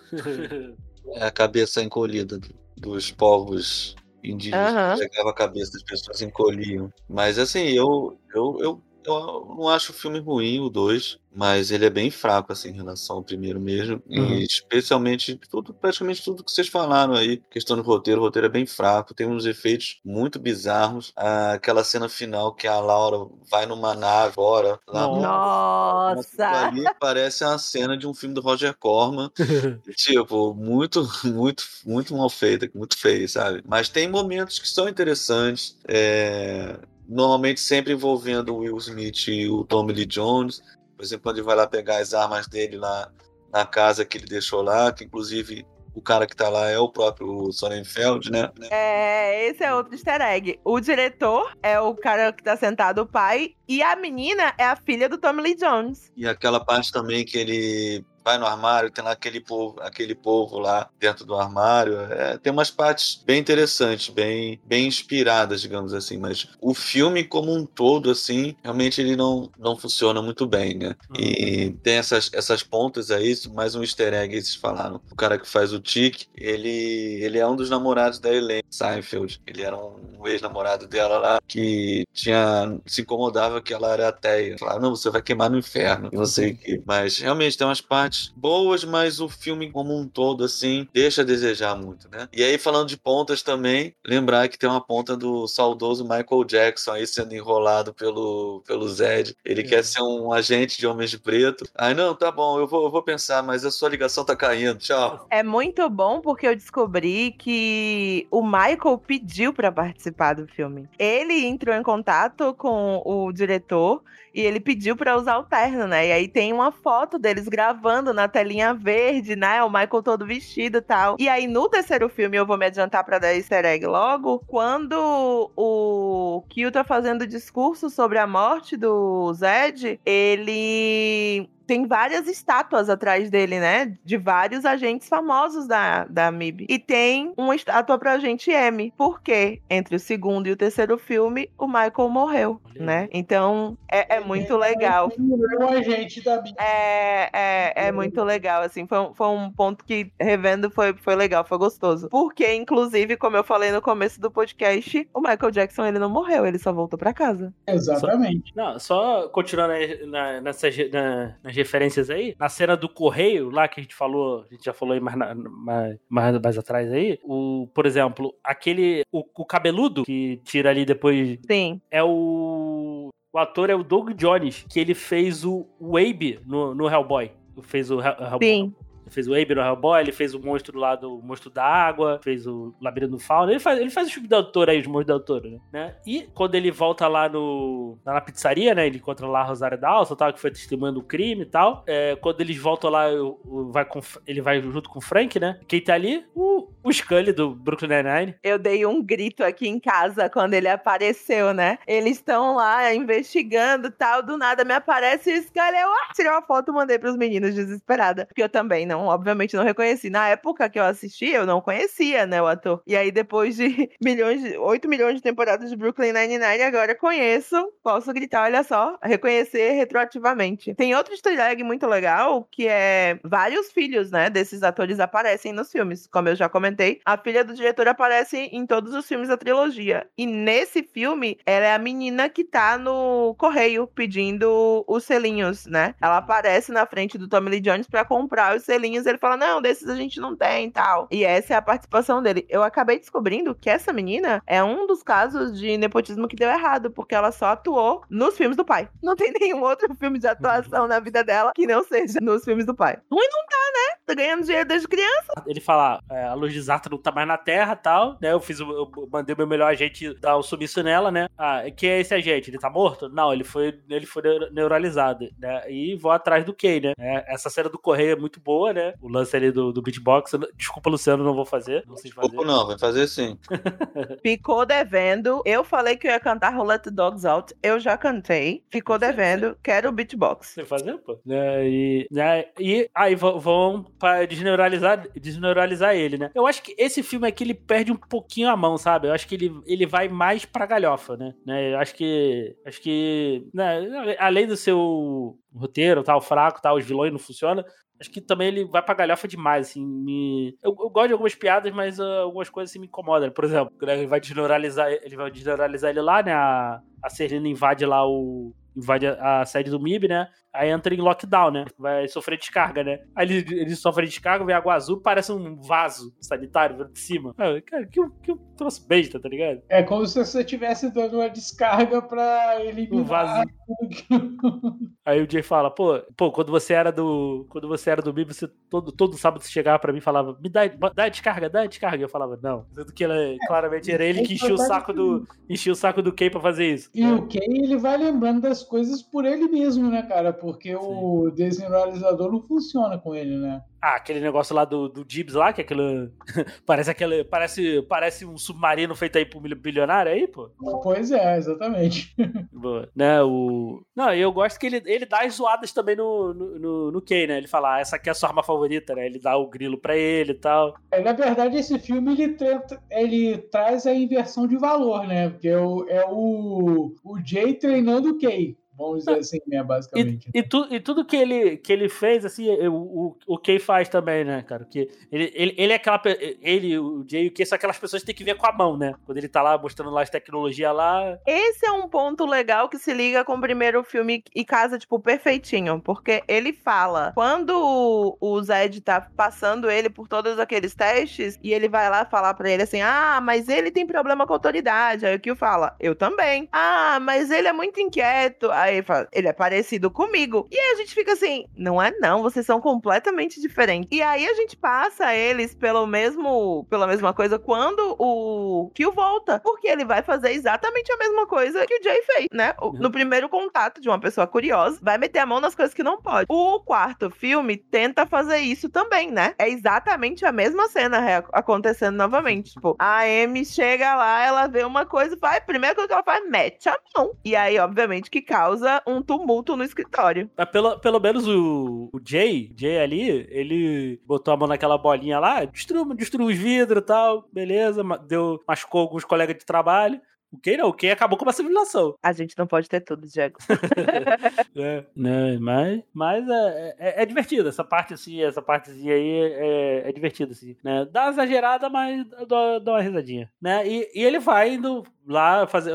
É a cabeça encolhida do- dos povos indígenas. Aham. Pegava a cabeça das pessoas encolhiam. Mas assim, eu, eu, eu, eu não acho o filme ruim, o 2, mas ele é bem fraco assim, em relação ao primeiro mesmo. Uhum. E especialmente tudo, praticamente tudo que vocês falaram aí. Questão do roteiro, o roteiro é bem fraco, tem uns efeitos muito bizarros. Ah, aquela cena final que a Laura vai numa nave fora. Lá no- Nossa! Ali parece uma cena de um filme do Roger Corman. tipo, muito, muito, muito mal feita, muito feio, sabe? Mas tem momentos que são interessantes. é, Normalmente sempre envolvendo o Will Smith e o Tommy Lee Jones. Por exemplo, quando ele vai lá pegar as armas dele lá na casa que ele deixou lá, que inclusive o cara que tá lá é o próprio Sonnenfeld, né? É, esse é outro easter egg. O diretor é o cara que tá sentado, o pai, e a menina é a filha do Tommy Lee Jones. E aquela parte também que ele vai no armário, tem lá aquele povo, aquele povo lá dentro do armário. É, tem umas partes bem interessantes, bem, bem inspiradas, digamos assim. Mas o filme como um todo, assim, realmente ele não, não funciona muito bem, né? E tem essas, essas pontas aí, mais um easter egg vocês falaram. O cara que faz o Tic, ele, ele é um dos namorados da Elaine Seinfeld. Ele era um ex-namorado dela lá que tinha se incomodava que ela era ateia. Falava, não, você vai queimar no inferno. Não sei o quê. Mas realmente tem umas partes partes boas, mas o filme como um todo, assim, deixa a desejar muito, né? E aí, falando de pontas também, lembrar que tem uma ponta do saudoso Michael Jackson aí sendo enrolado pelo, pelo Zed. Ele quer ser um agente de Homens de Preto. Aí, não, tá bom, eu vou, eu vou pensar, mas a sua ligação tá caindo. Tchau. É muito bom porque eu descobri que o Michael pediu pra participar do filme. Ele entrou em contato com o diretor e ele pediu pra usar o terno, né? E aí tem uma foto deles gravando na telinha verde, né? O Michael todo vestido e tal. E aí no terceiro filme, eu vou me adiantar pra dar easter egg logo, quando o Kyo tá fazendo discurso sobre a morte do Zed, ele tem várias estátuas atrás dele, né? De vários agentes famosos da, da MIB. E tem uma estátua pra agente M. Porque entre o segundo e o terceiro filme, o Michael morreu, né? Então é, é muito legal. O agente da MIB. É, é, é muito legal, assim. Foi, um- foi um ponto que, revendo, foi, foi legal, foi gostoso. Porque, inclusive, como eu falei no começo do podcast, o Michael Jackson, ele não morreu, ele só voltou pra casa. Exatamente. Não, só continuando na- nessas na- nas referências aí, na cena do correio, lá que a gente falou, a gente já falou aí mais, na- mais, mais, mais atrás aí, o, por exemplo, aquele, o, o cabeludo que tira ali depois Sim. é o. O ator é o Doug Jones, que ele fez o, o Abe no, no Hellboy. Fez o Hell- Hellboy. Sim. Fez o Abe no Hellboy, ele fez o monstro lá do Monstro da Água, fez o Labirinto do Fauno. Ele faz, ele faz o filme da autora aí, os monstros da autora, né? né? E quando ele volta lá no, lá na pizzaria, né? Ele encontra lá a Rosário Dawson, tal, que foi testemunha do crime e tal. É, quando eles voltam lá, o- o- vai com, ele vai junto com o Frank, né? Quem tá ali? O, o Scully do Brooklyn Nine-Nine. Eu dei um grito aqui em casa quando ele apareceu, né? Eles estão lá investigando tal, do nada me aparece o Scully. Eu ah, tirei uma foto e mandei pros meninos desesperada. Porque eu também não, obviamente, não reconheci. Na época que eu assisti, eu não conhecia, né, o ator. E aí, depois de milhões, de, 8 milhões de temporadas de Brooklyn Nine-Nine, agora conheço, posso gritar, olha só, reconhecer retroativamente. Tem outro easter egg muito legal, que é vários filhos, né, desses atores aparecem nos filmes, como eu já comentei. A filha do diretor aparece em todos os filmes da trilogia. E nesse filme, ela é a menina que tá no correio pedindo os selinhos, né? Ela aparece na frente do Tommy Lee Jones pra comprar os selinhos. Ele fala: Não, desses a gente não tem e tal. E essa é a participação dele. Eu acabei descobrindo que essa menina é um dos casos de nepotismo que deu errado, porque ela só atuou nos filmes do pai. Não tem nenhum outro filme de atuação na vida dela que não seja nos filmes do pai. Ruim não tá, né? Tá ganhando dinheiro desde criança. Ele fala, é, a luz de Zarta não tá mais na Terra tal, né? Eu fiz, eu mandei meu melhor agente dar o sumiço nela, né? Ah, quem é esse agente? Ele tá morto? Não, ele foi, ele foi neuralizado, né? E vou atrás do Kay, né? É, essa cena do Correio é muito boa, né? O lance ali do, do beatbox. Desculpa, Luciano, não vou fazer. Não sei fazer. Pouco não, vai fazer sim. Ficou devendo. Eu falei que eu ia cantar Who Let the Dogs Out. Eu já cantei. Ficou devendo. Quero o beatbox. Você fazer, pô. Né, e, né, e aí vão- vão pra desneuralizar, desneuralizar ele, né? Eu acho que esse filme aqui ele perde um pouquinho a mão, sabe? Eu acho que ele, ele vai mais pra galhofa, né? né? Eu acho que. Acho que. né, além do seu roteiro, tal, fraco, tal, os vilões não funcionam. Acho que também ele vai pra galhofa demais, assim, me... Eu, eu gosto de algumas piadas, mas ah, algumas coisas assim me incomodam. Por exemplo, né, ele vai desneuralizar, ele vai desneuralizar ele lá, né? A, a Serena invade lá o... Invade a, a sede do MIB, né? Aí entra em lockdown, né? Vai sofrer descarga, né? Aí ele, ele sofre descarga, vem água azul, parece um vaso sanitário de cima. Ah, cara, que, que troço besta, tá ligado? É como se você estivesse dando uma descarga pra Um eliminar vaso. tudo que... Aí o Jay fala, pô, pô, quando você era do. Quando você era do MIB, você todo, todo sábado você chegava pra mim e falava, me dá, dá a descarga, dá a descarga. E eu falava, não. Sendo que ela, claramente era ele que enchia o saco do. Enchia o saco do Kay pra fazer isso. E o Kay, ele vai lembrando das coisas por ele mesmo, né, cara? Porque o desneuralizador não funciona com ele, né? Ah, aquele negócio lá do, do Gibbs lá, que é aquilo. parece aquele. Parece, parece um submarino feito aí por bilionário aí, pô. Pois é, exatamente. Boa. Né, o... Não, e eu gosto que ele, ele dá as zoadas também no, no, no, no Kay, né? Ele fala, ah, essa aqui é a sua arma favorita, né? Ele dá o grilo pra ele e tal. É, na verdade, esse filme ele, tenta, ele traz a inversão de valor, né? Porque é o, é o, o Jay treinando o Kay. Vamos dizer assim, né, basicamente. E, e, tu, e tudo que ele, que ele fez, assim, o, o, o Kay faz também, né, cara? Que ele, ele, ele é aquela. Ele, o Jay e o Kay são aquelas pessoas que tem que ver com a mão, né? Quando ele tá lá mostrando lá as tecnologias lá. Esse é um ponto legal que se liga com o primeiro filme e casa, tipo, perfeitinho. Porque ele fala. Quando o Zed tá passando ele por todos aqueles testes, e ele vai lá falar pra ele assim: Ah, mas ele tem problema com autoridade. Aí o Kyo fala, eu também. Ah, mas ele é muito inquieto. Aí ele fala, ele é parecido comigo. E aí a gente fica assim, não é não, vocês são completamente diferentes. E aí a gente passa eles pelo mesmo, pela mesma coisa quando o Kyo volta. Porque ele vai fazer exatamente a mesma coisa que o Jay fez, né? No primeiro contato de uma pessoa curiosa, vai meter a mão nas coisas que não pode. O quarto filme tenta fazer isso também, né? É exatamente a mesma cena acontecendo novamente. Tipo, a Amy chega lá, ela vê uma coisa, vai, primeira coisa que ela faz, mete a mão. E aí, obviamente, que causa um tumulto no escritório. Mas pelo, pelo menos o, o Jay, Jay ali, ele botou a mão naquela bolinha lá, destruiu, destruiu os vidros e tal, beleza, deu, machucou alguns colegas de trabalho. O que não? O que acabou com uma civilização. A gente não pode ter tudo, Diego. é, né, mas mas é, é, é, divertido. Essa parte assim, essa partezinha aí é, é divertida, assim. Né? Dá uma exagerada, mas dá, dá uma risadinha. Né? E, e ele vai indo lá fazer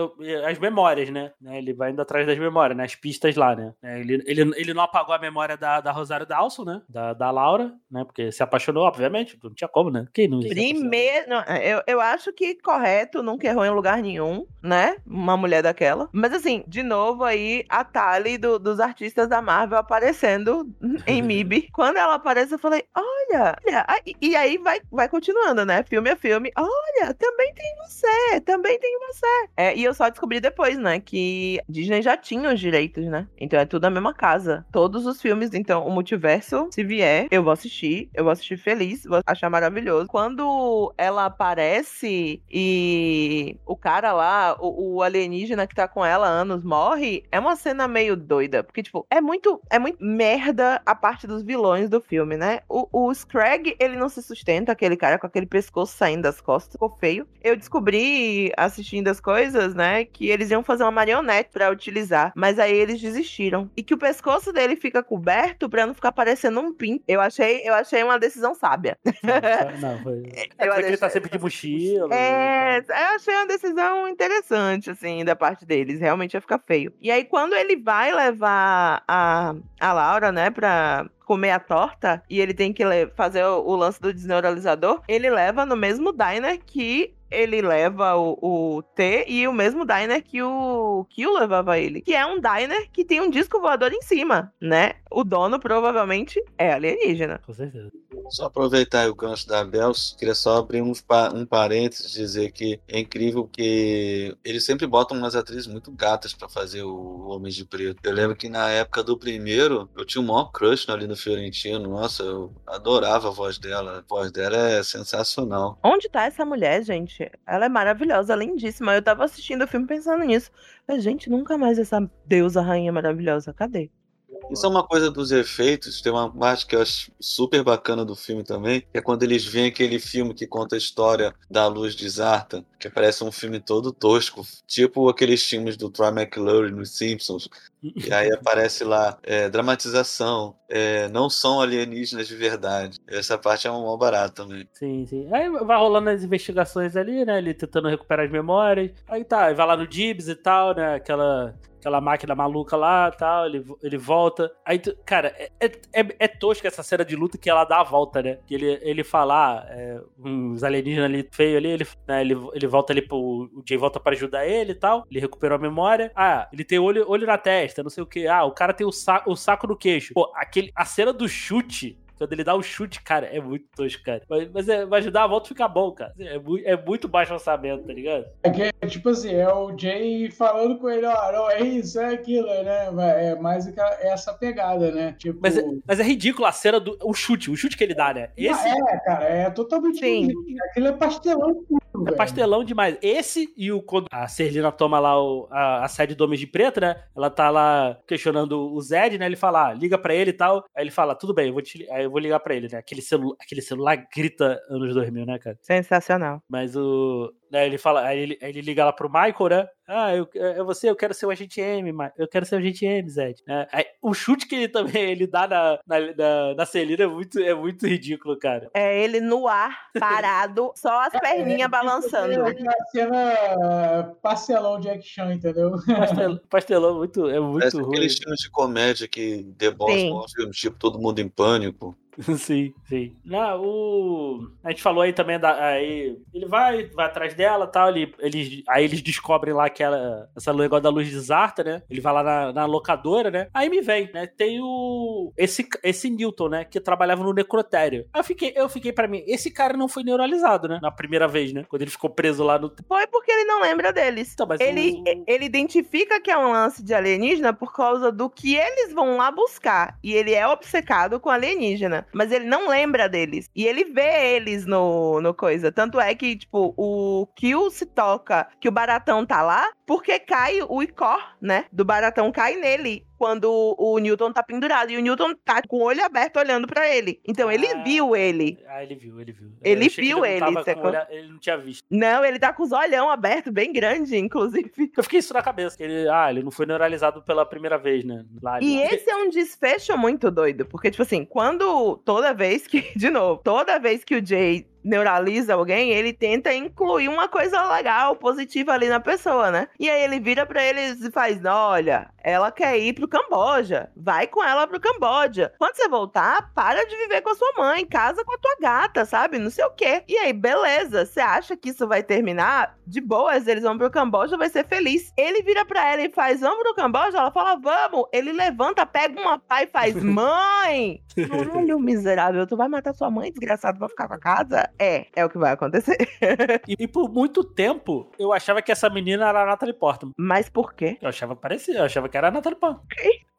as memórias, né? Ele vai indo atrás das memórias, né? As pistas lá, né? Ele, ele, ele não apagou a memória da, da Rosário Dawson, né? Da, da Laura, né? Porque se apaixonou, obviamente. Não tinha como, né? Quem não Primeiro, eu, eu acho que correto, nunca errou em lugar nenhum, né? Uma mulher daquela. Mas assim, de novo aí, a Tali do, dos artistas da Marvel aparecendo em MIB. Quando ela aparece, eu falei, olha, olha. E aí vai, vai continuando, né? Filme a filme. Olha, também tem você, também tem você é, e eu só descobri depois, né, que Disney já tinha os direitos, né? Então é tudo a mesma casa. Todos os filmes, então, o multiverso, se vier, eu vou assistir, eu vou assistir feliz, vou achar maravilhoso. Quando ela aparece e o cara lá, o, o alienígena que tá com ela há anos, morre, é uma cena meio doida. Porque, tipo, é muito, é muito merda a parte dos vilões do filme, né? O, o Scrag, ele não se sustenta, aquele cara com aquele pescoço saindo das costas, ficou feio. Eu descobri assistindo das coisas, né? Que eles iam fazer uma marionete para utilizar, mas aí eles desistiram. E que o pescoço dele fica coberto para não ficar parecendo um pin. Eu achei, eu achei uma decisão sábia. Não, foi. É, eu ele tá sempre de mochila. É, eu achei uma decisão interessante, assim, da parte deles. Realmente ia ficar feio. E aí, quando ele vai levar a, a Laura, né, pra, comer a torta e ele tem que fazer o, o, lance do desneuralizador, ele leva no mesmo diner que ele leva o, o T e o mesmo diner que o Kill levava ele. Que é um diner que tem um disco voador em cima, né? O dono provavelmente é alienígena. Com certeza. Só aproveitar o gancho da Bel, queria só abrir um, um parênteses dizer que é incrível que eles sempre botam umas atrizes muito gatas para fazer o Homens de Preto. Eu lembro que na época do primeiro, eu tinha um maior crush ali no Fiorentino. Nossa, eu adorava a voz dela. A voz dela é sensacional. Onde tá essa mulher, gente? Ela é maravilhosa, lindíssima. Eu tava assistindo o filme pensando nisso. Mas, gente, nunca mais essa deusa rainha maravilhosa. Cadê? Isso é uma coisa dos efeitos. Tem uma parte que eu acho super bacana do filme também, que é quando eles veem aquele filme que conta a história da luz de Zarta, que parece um filme todo tosco, tipo aqueles filmes do Troy McClure nos Simpsons. E aí aparece lá é, dramatização, é, não são alienígenas de verdade. Essa parte é um mal barato também. Sim, sim. Aí vai rolando as investigações ali, né? Ele tentando recuperar as memórias. Aí tá, vai lá no Dibs e tal, né? Aquela aquela máquina maluca lá tal, ele, ele volta. Aí, cara, é, é, é, é tosca essa cena de luta que ela dá a volta, né? Que ele, ele fala, ah, é, uns alienígenas ali feio ali, ele, né, ele, ele volta ali pro. O Jay volta para ajudar ele e tal. Ele recuperou a memória. Ah, ele tem olho, olho na testa, não sei o que. Ah, o cara tem o, sa o saco no queixo. Pô, aquele, a cena do chute quando ele dá o um chute, cara, é muito tosco, cara. Mas, mas, é, mas ajudar a volta fica bom, cara. É, é, muito baixo orçamento, tá ligado? É que, tipo assim, é o Jay falando com ele, ó, não, é isso, é aquilo, né? É mais é essa pegada, né? Tipo... Mas, é, mas é ridículo a cena do o chute, o chute que ele dá, né? Esse... É, cara, é totalmente Sim. Aquilo é pastelão é pastelão demais. Esse e o quando a Serlina toma lá o, a, a sede do Homem de Preto, né? Ela tá lá questionando o Zed, né? Ele fala, ah, liga pra ele e tal. Aí ele fala, tudo bem, eu vou, te, aí eu vou ligar pra ele, né? Aquele, celu, aquele celular grita anos 2000, né, cara? Sensacional. Mas o Né, ele fala, aí ele, ele liga lá pro Michael, né? Ah, eu, é você, eu quero ser o agente M, Ma- eu quero ser o agente M, Zed. É, aí, o chute que ele também ele dá na, na, na, na Celina é muito, é muito ridículo, cara. É ele no ar, parado, só as perninhas balançando. É aquela cena pastelão de action, entendeu? Pastel, pastelão muito, é muito Parece ruim. aqueles filmes de comédia que os filmes, tipo Todo Mundo em Pânico. Sim, sim. Não, o... A gente falou aí também da. Aí ele vai, vai atrás dela tal. Ele, eles, aí eles descobrem lá que ela. Essa negócio da luz de Zarta, né? Ele vai lá na, na locadora, né? Aí me vem, né? Tem o. Esse, esse Newton, né? Que trabalhava no necrotério. Aí eu fiquei, eu fiquei pra mim, esse cara não foi neuralizado, né? Na primeira vez, né? Quando ele ficou preso lá no. Foi porque ele não lembra deles. Então, mas Ele, o- ele identifica que é um lance de alienígena por causa do que eles vão lá buscar. E ele é obcecado com alienígena. Mas ele não lembra deles. E ele vê eles no, no coisa. Tanto é que, tipo, o Kill se toca que o Baratão tá lá porque cai o Icor, né? Do Baratão cai nele. Quando o Newton tá pendurado. E o Newton tá com o olho aberto olhando pra ele. Então ele Ah. viu ele. Ah, ele viu, ele viu. Ele viu não ele, tava sacou? com olhar- ele não tinha visto. Não, ele tá com os olhão aberto, bem grande, inclusive. Eu fiquei isso na cabeça. que Ele, ah, ele não foi neuralizado pela primeira vez, né? Lá, E lá. esse é um desfecho muito doido, porque, tipo assim, quando toda vez que, de novo, toda vez que o Jay neuraliza alguém, ele tenta incluir uma coisa legal, positiva ali na pessoa, né? E aí ele vira pra eles e faz: olha, ela quer ir pro Camboja, vai com ela pro Camboja. Quando você voltar, para de viver com a sua mãe, casa com a tua gata, sabe? Não sei o quê. E aí, beleza, você acha que isso vai terminar? De boas, eles vão pro Camboja, vai ser feliz. Ele vira pra ela e faz: vamos pro Camboja? Ela fala: vamos. Ele levanta, pega uma pá e faz: mãe! Caralho, miserável, tu vai matar sua mãe, desgraçado, vai ficar com a casa? É, é o que vai acontecer. E, e por muito tempo, eu achava que essa menina era a Natalie Portman. Mas por quê? Eu achava parecia, eu achava que era a Natalie Portman.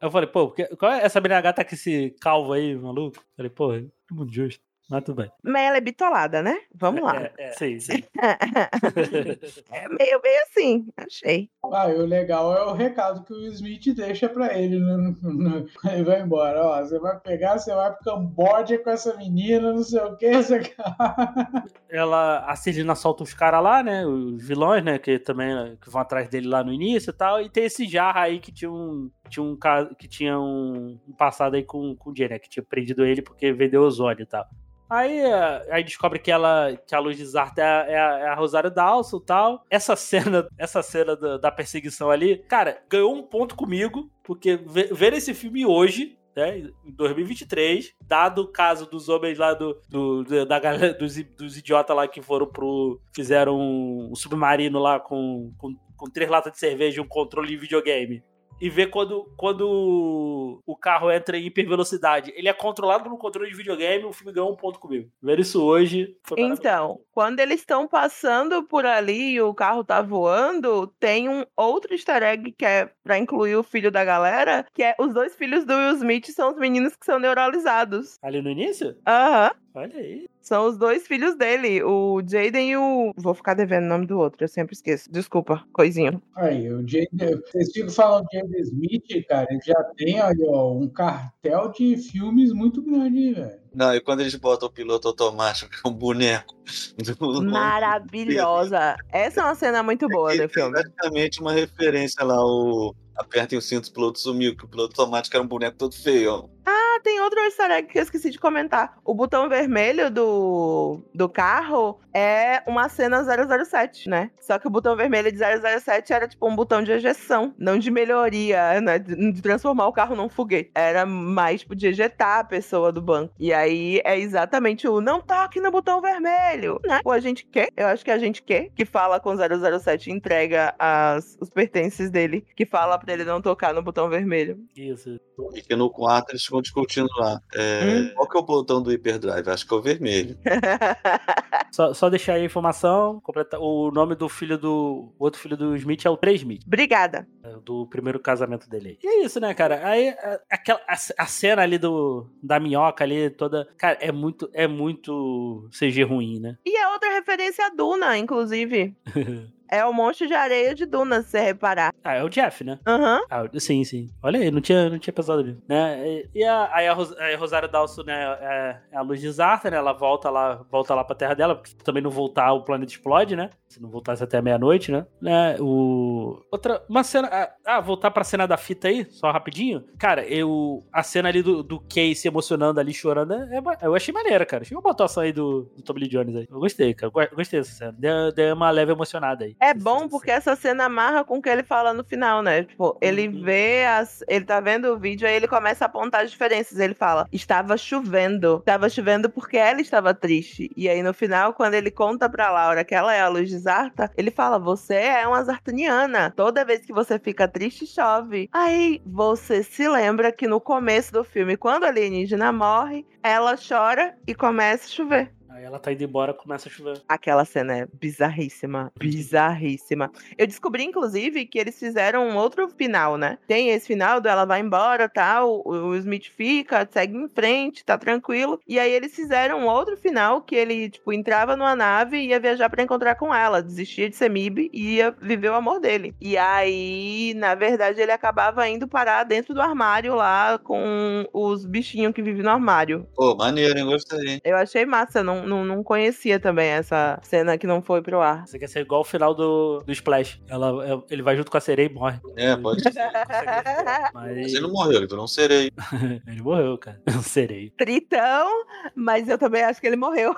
Eu falei, pô, qual é essa menina gata com esse calvo aí, maluco? Eu falei, pô, é muito justo. Mas tudo bem. Mas ela é bitolada, né? Vamos lá. É, é, sim, sim. É meio, meio assim, achei. Ah, e o legal é o recado que o Smith deixa pra ele né, no- ele vai embora. Ó, você vai pegar, você vai pro Camboja com essa menina, não sei o que, você... Ela, a Celina solta os caras lá, né? Os vilões, né? Que também que vão atrás dele lá no início e tal. E tem esse jarra aí que tinha um. Tinha um caso que tinha um, passado aí com, com o Jay, né? Que tinha prendido ele porque vendeu ozônio e tal. Aí, eh, aí descobre que ela que a Luz de Zarta é, a- é a, é a Rosário Dawson e tal. Essa cena, essa cena da, da perseguição ali, cara, ganhou um ponto comigo, porque ve- ver esse filme hoje, né, em 2023, dado o caso dos homens lá do, do- da galera, dos, dos idiotas lá que foram pro. fizeram um, um submarino lá com, com, com três latas de cerveja e um controle de videogame. E ver quando, quando o carro entra em hipervelocidade. Ele é controlado no controle de videogame, o filme ganhou um ponto comigo. Ver isso hoje foi. Então, quando eles estão passando por ali e o carro tá voando, tem um outro easter egg que é pra incluir o filho da galera, que é os dois filhos do Will Smith são os meninos que são neuralizados. Ali no início? Aham. Olha aí. São os dois filhos dele, o Jaden e o. Vou ficar devendo o nome do outro, eu sempre esqueço. Desculpa, coisinho. Aí, o Jaden, vocês ficam falando de Jaden Smith, cara, ele já tem aí, ó, um cartel de filmes muito grande, velho. Não, e quando eles botam o piloto automático, que é um boneco. do- Maravilhosa. Essa é uma cena muito boa Ele do filme. praticamente uma referência lá, o apertem o cinto, o piloto sumiu, que o piloto automático era um boneco todo feio, ó. Ah, tem outro easter egg que eu esqueci de comentar. O botão vermelho do, do carro é uma cena 007, né? Só que o botão vermelho de 007 era tipo um botão de ejeção, não de melhoria, né? De transformar o carro num foguete. Era mais tipo de ejetar a pessoa do banco. E aí é exatamente o não toque no botão vermelho, né? O agente quer, eu acho que é a gente quer, que fala com o 007 e entrega as, os pertences dele, que fala pra ele não tocar no botão vermelho. Isso. E que no 4 eles ficam discutindo lá. É, Hum. Qual que é o botão do hiperdrive? Acho que é o vermelho. Só, só deixar aí a informação. Completa, o nome do filho do. O outro filho do Smith é o Trey Smith. Obrigada. é, Do primeiro casamento dele. E é isso, né, cara? Aí a, aquela, a, a cena ali do, da minhoca ali toda. Cara, é muito, é muito CG ruim, né? E é outra referência a Duna, inclusive. É o monstro de areia de Duna, se você reparar. Ah, é o Jeff, né? Aham. Ah, sim, sim. Olha aí, não tinha, não tinha pensado nisso. Né? E- a, aí a, Ros- a Rosário Dawson, né, é, é a luz de Zarta, né? Ela volta lá, volta lá pra terra dela, porque também não voltar, o planeta explode, né? Se não voltasse até meia-noite, né? né? O... Outra. Uma cena. ah, Ah, voltar pra cena da fita aí, só rapidinho. Cara, eu. A cena ali do, do Kay se emocionando ali, chorando, é, ma- eu achei maneira, cara. Achei uma atuação aí do, do Tommy Lee Jones aí. Eu gostei, cara. Gostei dessa cena. Deu, deu uma leve emocionada aí. É bom porque essa cena amarra com o que ele fala no final, né? Tipo, ele Uhum. vê as. Ele tá vendo o vídeo, aí ele começa a apontar as diferenças. Ele fala: estava chovendo. Estava chovendo porque ela estava triste. E aí, no final, quando ele conta pra Laura que ela é a luz de Zarta, ele fala: Você é uma Zartaniana. Toda vez que você fica triste, chove. Aí você se lembra que no começo do filme, quando a alienígena morre, ela chora e começa a chover. Aí ela tá indo embora, começa a chover. Aquela cena é bizarríssima. Bizarríssima. Eu descobri, inclusive, que eles fizeram um outro final, né? Tem esse final do ela vai embora, tal, o o Smith fica, segue em frente, tá tranquilo. E aí eles fizeram um outro final que ele, tipo, entrava numa nave e ia viajar pra encontrar com ela. Desistia de ser MIB e ia viver o amor dele. E aí, na verdade, ele acabava indo parar dentro do armário lá com os bichinhos que vivem no armário. Pô, maneiro, hein? Gostei. Eu achei massa, não, não, não conhecia também essa cena que não foi pro ar. Você quer ser igual o final do, do Splash. Ela, é- ele vai junto com a sereia e morre. É, pode ser. Mas Mas ele não morreu, ele virou um serei. ele morreu, cara. Eu serei. Tritão, mas eu também acho que ele morreu.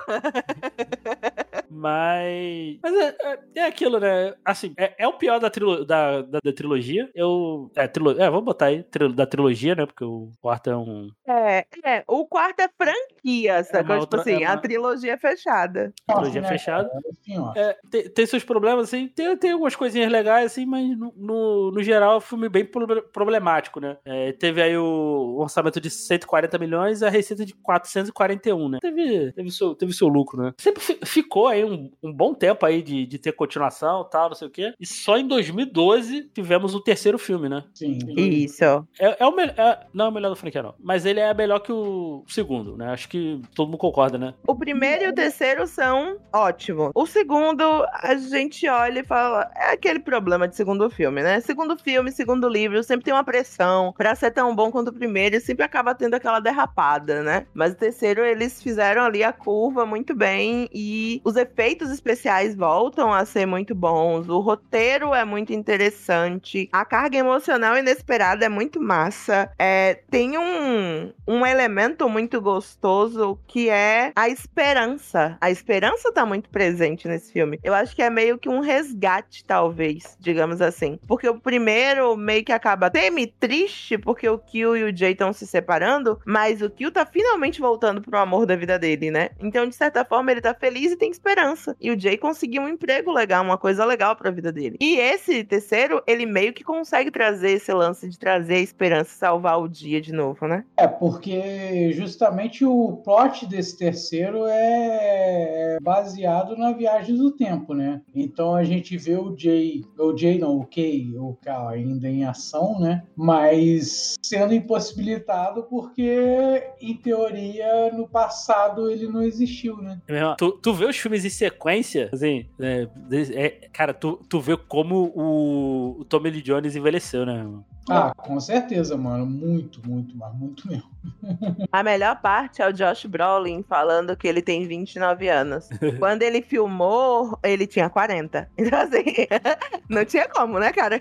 Mas. Mas é, é, é aquilo, né? Assim, é, é o pior da, trilo, da, da, da trilogia. Eu. É, trilo, é, vamos botar aí. trilo- da trilogia, né? Porque o quarto é um. É, é, o quarto é franquia, sacou? uma tipo outra- assim, é uma- a trilogia é fechada. Trilogia né, fechada. É, tem, tem seus problemas, assim. Tem, tem algumas coisinhas legais, assim, mas no, no, no geral é um filme bem proble- problemático, né? É, teve aí o orçamento de 140 milhões e a receita de 441, né? Teve, teve, seu, teve seu lucro, né? Sempre fi- ficou aí um, um bom tempo aí de, de ter continuação e tal, não sei o quê. E só em 2012 tivemos o terceiro filme, né? Sim. Isso. É, é o melhor. não é o melhor da franquia, não. Mas ele é melhor que o segundo, né? Acho que todo mundo concorda, né? O primeiro e o terceiro são ótimos. O segundo, a gente olha e fala, é aquele problema de segundo filme, né? Segundo filme, segundo livro, sempre tem uma pressão pra ser tão bom quanto o primeiro e sempre acaba tendo aquela derrapada, né? Mas o terceiro, eles fizeram ali a curva muito bem e os efeitos especiais voltam a ser muito bons. O roteiro é muito interessante. A carga emocional inesperada é muito massa. É, tem um, um elemento muito gostoso que é a esperança. A esperança tá muito presente nesse filme. Eu acho que é meio que um resgate, talvez, digamos assim. Porque o primeiro meio que acaba semi-triste, porque o Kill e o Jay estão se separando, mas o Kill tá finalmente voltando pro amor da vida dele, né? Então, de certa forma, ele tá feliz e tem esperança. E o Jay conseguiu um emprego legal, uma coisa legal pra vida dele. E esse terceiro, ele meio que consegue trazer esse lance de trazer a esperança, salvar o dia de novo, né? É, porque justamente o plot desse terceiro é baseado na viagem do tempo, né? Então a gente vê o Jay, o Jay não, o Kay, o K ainda em ação, né? Mas sendo impossibilitado porque, em teoria, no passado ele não existiu, né? É Tu, tu vê os filmes em sequência, assim, é, é, cara, tu, tu vê como o, o Tommy Lee Jones envelheceu, né? irmão? Ah, com certeza, mano. Muito, muito, mas muito mesmo. A melhor parte é o Josh Brolin falando que ele tem 29 anos. Quando ele filmou, ele tinha 40. Então, assim, não tinha como, né, cara?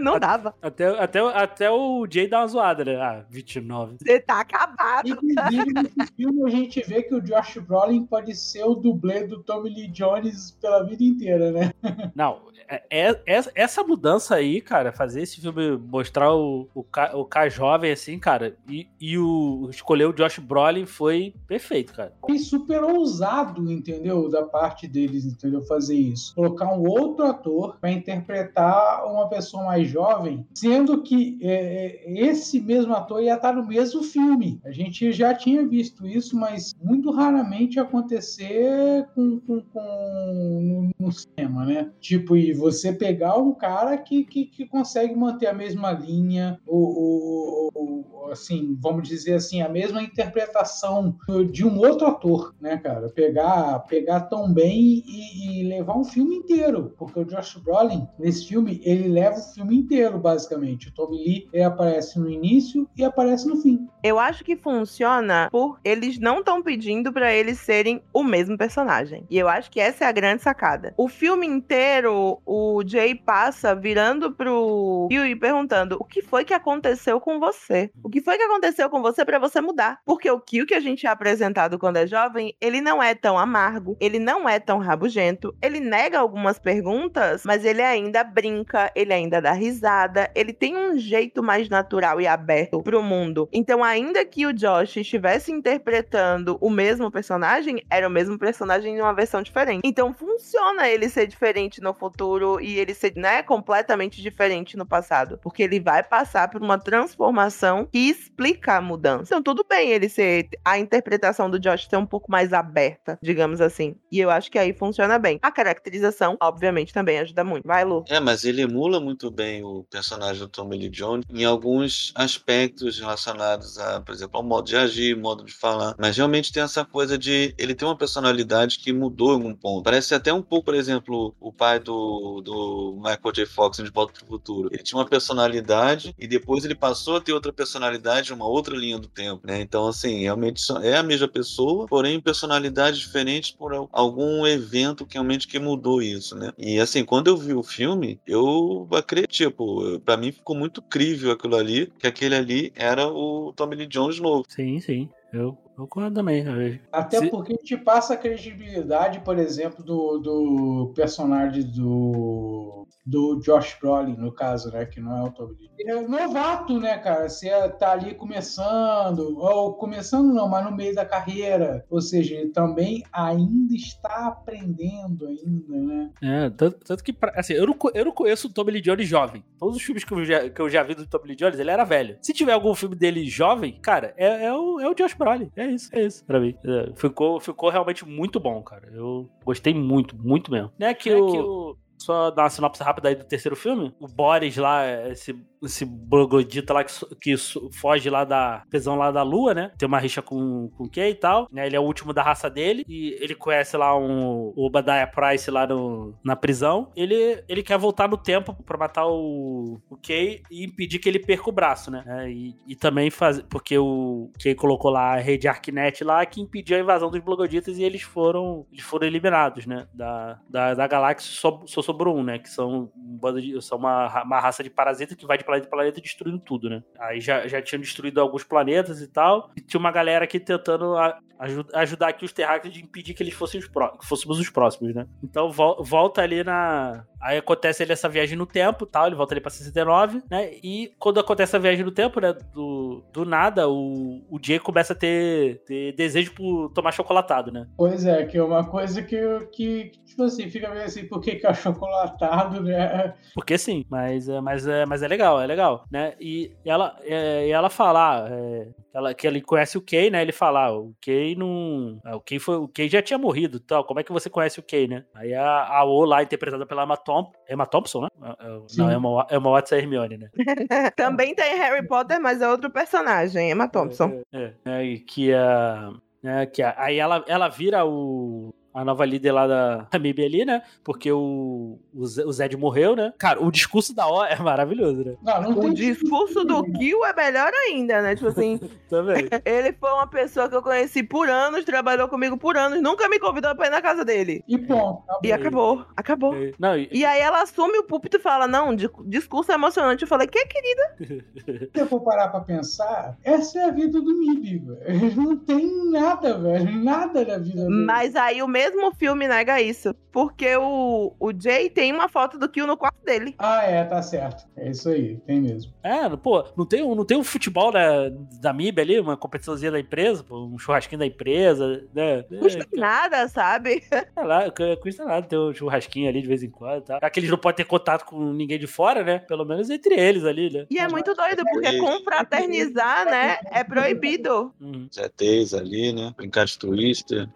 Não dava. Até, até, até o Jay dá uma zoada, né? Ah, 29. Você tá acabado. Inclusive, nesse filme a gente vê que o Josh Brolin pode ser o dublê do Tommy Lee Jones pela vida inteira, né? Não, é- é- essa, essa mudança aí, cara, fazer esse filme mostrar o, o, K, o K jovem, assim, cara, e, e o escolher o Josh Brolin foi perfeito, cara. Foi super ousado, entendeu? Da parte deles, entendeu? Fazer isso. Colocar um outro ator para interpretar uma pessoa mais jovem, sendo que é, é, esse mesmo ator ia estar no mesmo filme. A gente já tinha visto isso, mas muito raramente acontecer com, com, com- no, no cinema, né? Tipo, e você pegar um cara que, que, que consegue manter a mesma linha linha, o, o, o, assim, vamos dizer assim, a mesma interpretação de um outro ator, né, cara? Pegar, pegar tão bem e, e levar um filme inteiro, porque o Josh Brolin nesse filme ele leva o filme inteiro basicamente. O Tommy Lee ele aparece no início e aparece no fim. Eu acho que funciona por eles não estão pedindo para eles serem o mesmo personagem. E eu acho que essa é a grande sacada. O filme inteiro, o Jay passa virando pro Hugh e perguntando: o que foi que aconteceu com você? O que foi que aconteceu com você para você mudar? Porque o Kill que a gente é apresentado quando é jovem, ele não é tão amargo, ele não é tão rabugento, ele nega algumas perguntas, mas ele ainda brinca, ele ainda dá risada, ele tem um jeito mais natural e aberto pro mundo. Então, ainda que o Josh estivesse interpretando o mesmo personagem, era o mesmo personagem em uma versão diferente. Então, funciona ele ser diferente no futuro e ele ser, né, completamente diferente no passado, porque ele vai passar por uma transformação que explica a mudança. Então, tudo bem ele ser a interpretação do Josh ser um pouco mais aberta, digamos assim. E eu acho que aí funciona bem. A caracterização, obviamente, também ajuda muito. Vai, Lu. É, mas ele emula muito bem o personagem do Tommy Lee Jones em alguns aspectos relacionados a, por exemplo, ao modo de agir, modo de falar. Mas realmente tem essa coisa de ele tem uma personalidade que mudou em algum ponto. Parece até um pouco, por exemplo, o pai do, do Michael J. Fox em De Volta o Futuro. Ele tinha uma personalidade e depois ele passou a ter outra personalidade, uma outra linha do tempo, né? Então, assim, realmente é a mesma pessoa, porém personalidades diferentes por algum evento que realmente que mudou isso, né? E assim, quando eu vi o filme, eu acredito, tipo, para mim ficou muito crível aquilo ali, que aquele ali era o Tommy Lee Jones novo. Sim, sim. Eu eu concordo também. Até Se... porque te passa a credibilidade, por exemplo, do, do personagem do, do Josh Brolin, no caso, né? Que não é o Tommy Lee. É novato, né, cara? Você tá ali começando, ou começando não, mas no meio da carreira. Ou seja, ele também ainda está aprendendo ainda, né? É, tanto, tanto que, assim, eu não, eu não conheço o Tommy Lee Jones jovem. Todos os filmes que eu já, que eu já vi do Tommy Lee Jones, ele era velho. Se tiver algum filme dele jovem, cara, é, é, o, é o Josh Brolin. É isso, é isso pra mim. É, ficou, ficou realmente muito bom, cara. Eu gostei muito, muito mesmo. Não é que, é o... que o só dar uma sinopse rápida aí do terceiro filme. O Boris lá, esse esse Brogodita lá que, que foge lá da prisão lá da lua, né? Tem uma rixa com, com o Kay e tal, né? Ele é o último da raça dele e ele conhece lá um, o Obadiah Price lá no, na prisão. Ele, ele quer voltar no tempo pra matar o, o Kay e impedir que ele perca o braço, né? É, e, e também fazer, porque o Kay colocou lá a rede Arquinet lá que impediu a invasão dos Blogoditas e eles foram, eles foram eliminados, né? Da, da, da galáxia só, só sobrou um, né? Que são, um são uma, uma raça de parasita que vai de planeta em planeta destruindo tudo, né? Aí já, já tinham destruído alguns planetas e tal. E tinha uma galera aqui tentando a, ajudar aqui os terráqueos de impedir que eles fossem os pró que fôssemos os próximos, né? Então vol volta ali na. Aí acontece ali essa viagem no tempo tal. Ele volta ali pra 69, né? E quando acontece essa viagem no tempo, né? Do, do nada, o, o Jay começa a ter, ter desejo por tomar chocolatado, né? Pois é, que é uma coisa que, que tipo assim, fica meio assim, por que, que é chocolatado, né? Porque sim, mas, é, mas, é, mas é legal, é legal, né? E ela, é, ela fala é, ela, que ele conhece o Kay, né? Ele fala, ah, o Kay não. É, o Kay foi. O Kay já tinha morrido tal. Como é que você conhece o Kay, né? Aí a, a O lá, interpretada pela Emma, Emma Thompson, né? Não, é uma, é uma Watson Hermione, né? Também tem Harry Potter, mas é outro personagem, Emma Thompson. É, é, é que a. É, que a, aí ela, ela vira o, a nova líder lá da Namíbia ali, né? Porque o, o Zed morreu, né? Cara, o discurso da O é maravilhoso, né? Não, não o discurso do Kill é melhor ainda, né? Tipo assim. Também. Ele foi uma pessoa que eu conheci por anos, trabalhou comigo por anos, nunca me convidou pra ir na casa dele. E bom. E acabou. Acabou. É. Não, e... e... aí ela assume o púlpito e fala: Não, discurso emocionante. Eu falei, que querida? Se eu for parar pra pensar, essa é a vida do Mib, velho. Não tem nada, velho. Nada da vida dele. Mas aí o mesmo mesmo filme nega isso. Porque o, o Jay tem uma foto do Kill no quarto dele. Ah, é, tá certo. É isso aí, tem mesmo. É, pô, não tem, não tem um futebol da, da MIB ali, uma competiçãozinha da empresa, pô, um churrasquinho da empresa, né? Custa é, nada, sabe? É lá, custa nada ter um churrasquinho ali de vez em quando, tá? Aqueles não podem ter contato com ninguém de fora, né? Pelo menos entre eles ali, né? E é muito doido, porque confraternizar, né, é proibido. Uhum. ZTs ali, né? Brincar de turista.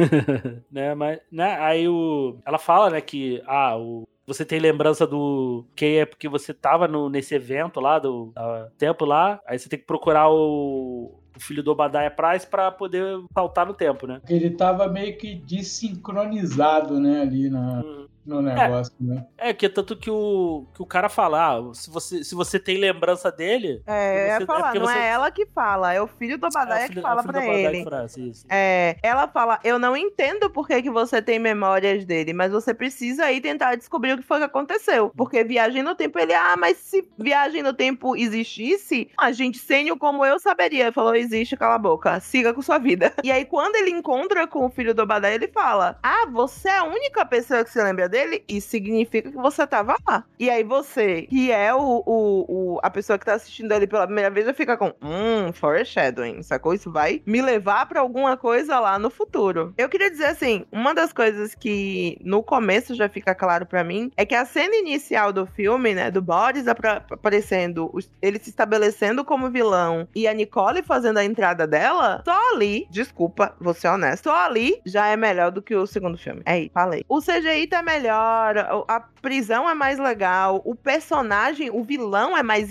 né, mas, né, aí o... Ela fala, né, que, ah, o você tem lembrança do que é porque você tava no, nesse evento lá, do da tempo lá, aí você tem que procurar o, o filho do Obadiah Price pra poder saltar no tempo, né? Ele tava meio que desincronizado, né, ali na, Uhum. No negócio, né? É, que é tanto que o, que o cara fala, ah, se você, se você tem lembrança dele. É, eu Você- ia é falar, porque não você- é ela que fala, é o filho do é Obadiah o filho- que é o fala filho pra ele. Isso. É, ela fala, eu não entendo por que, que você tem memórias dele, mas você precisa ir tentar descobrir o que foi que aconteceu. Porque viagem no tempo, ele, ah, mas se viagem no tempo existisse, a gente sênior como eu saberia. Ele falou, existe, cala a boca, siga com sua vida. E aí, quando ele encontra com o filho do Obadiah, ele fala, ah, você é a única pessoa que se lembra dele? Isso significa que você tava lá. E aí você, que é o, o, o- a pessoa que tá assistindo ele pela primeira vez, já fica com, hum, foreshadowing, sacou? Isso vai me levar pra alguma coisa lá no futuro. Eu queria dizer assim, uma das coisas que no começo já fica claro pra mim é que a cena inicial do filme, né, do Boris aparecendo, ele se estabelecendo como vilão e a Nicole fazendo a entrada dela, só ali, desculpa, vou ser honesto, só ali já é melhor do que o segundo filme. É isso, falei. O CGI tá melhor, a prisão é mais legal, o personagem, o vilão é mais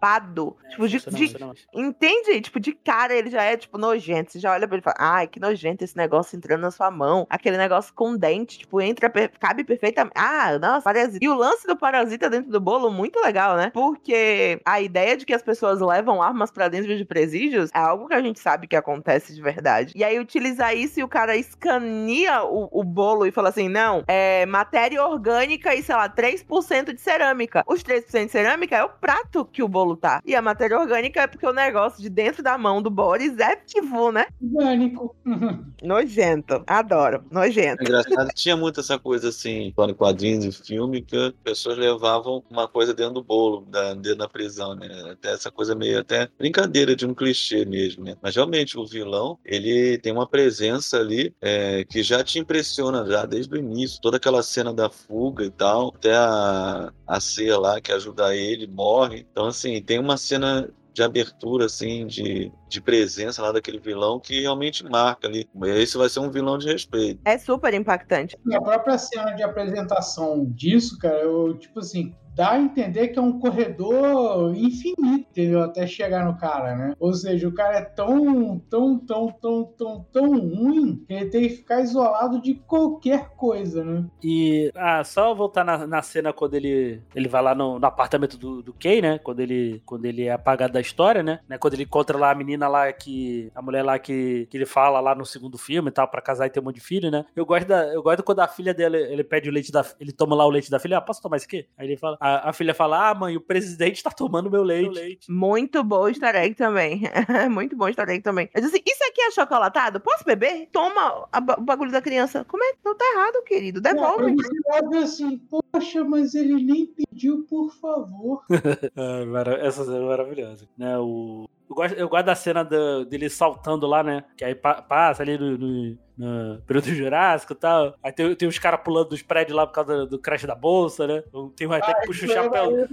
encorpado. tipo, de, Funciona, de-. Entende? Tipo, de cara ele já é, tipo, nojento. Você já olha pra ele e fala, ai, que nojento esse negócio entrando na sua mão. Aquele negócio com dente, tipo, entra, cabe perfeitamente. Ah, nossa, parasita. E o lance do parasita dentro do bolo, muito legal, né? Porque a ideia de que as pessoas levam armas pra dentro de presídios é algo que a gente sabe que acontece de verdade. E aí utilizar isso e o cara escaneia o, o bolo e fala assim, não, é matéria orgânica e, sei lá, 3% de cerâmica. Os 3% de cerâmica é o prato que o bolo tá. E a matéria orgânica é porque o negócio de dentro da mão do Boris é tipo, né? Orgânico. Nojento. Adoro. Nojento. É engraçado, tinha muito essa coisa assim, em quadrinhos e filme, que as pessoas levavam uma coisa dentro do bolo, da, dentro da prisão, né? Até essa coisa meio até brincadeira de um clichê mesmo, né? Mas realmente o vilão, ele tem uma presença ali é, que já te impressiona já desde o início. Toda aquela cena da fuga e tal, até a, a Cia lá que ajuda ele, morre. Então, assim, tem uma cena de abertura, assim, de, de presença lá daquele vilão que realmente marca ali. Esse vai ser um vilão de respeito. É super impactante. A própria cena de apresentação disso, cara, eu, tipo assim, dá a entender que é um corredor infinito, entendeu? Até chegar no cara, né? Ou seja, o cara é tão, tão, tão, tão, tão, tão ruim que ele tem que ficar isolado de qualquer coisa, né? E, ah, só voltar na, na cena quando ele, ele vai lá no, no apartamento do, do Kay, né? Quando ele, quando ele é apagado da história, né? né? Quando ele encontra lá a menina lá que. A mulher lá que, que ele fala lá no segundo filme e tal, pra casar e ter um monte de filho, né? Eu gosto, da, eu gosto quando a filha dele, ele pede o leite da. Ele toma lá o leite da filha. Ah, posso tomar isso aqui? Aí ele fala. A, a filha fala: Ah, mãe, o presidente tá tomando meu leite. Muito bom o easter egg também. Muito bom o easter egg também. Eu disse assim, isso aqui é chocolatado? Posso beber? Toma o bagulho da criança. Como é? Não tá errado, querido. Devolve. Você olha assim, poxa, mas ele nem pediu, por favor. Mara- essa cena é maravilhosa. Né, o... eu, gosto, eu gosto da cena da- dele saltando lá, né? Que aí pa- passa ali no, no, no período jurássico e tal. Aí tem, tem os caras pulando dos prédios lá por causa do, do crash da bolsa, né? Tem um até que puxa o chapéu.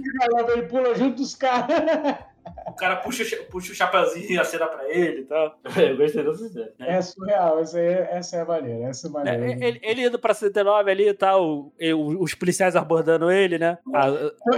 Ele pula junto dos caras. O cara puxa, puxa o chapéuzinho e acena pra ele e tal. Eu gostei dessa cena. Né? É surreal, essa, é, essa é maneira, essa é maneira. É, ele, ele indo pra 79 ali e tal, os policiais abordando ele, né? Ah,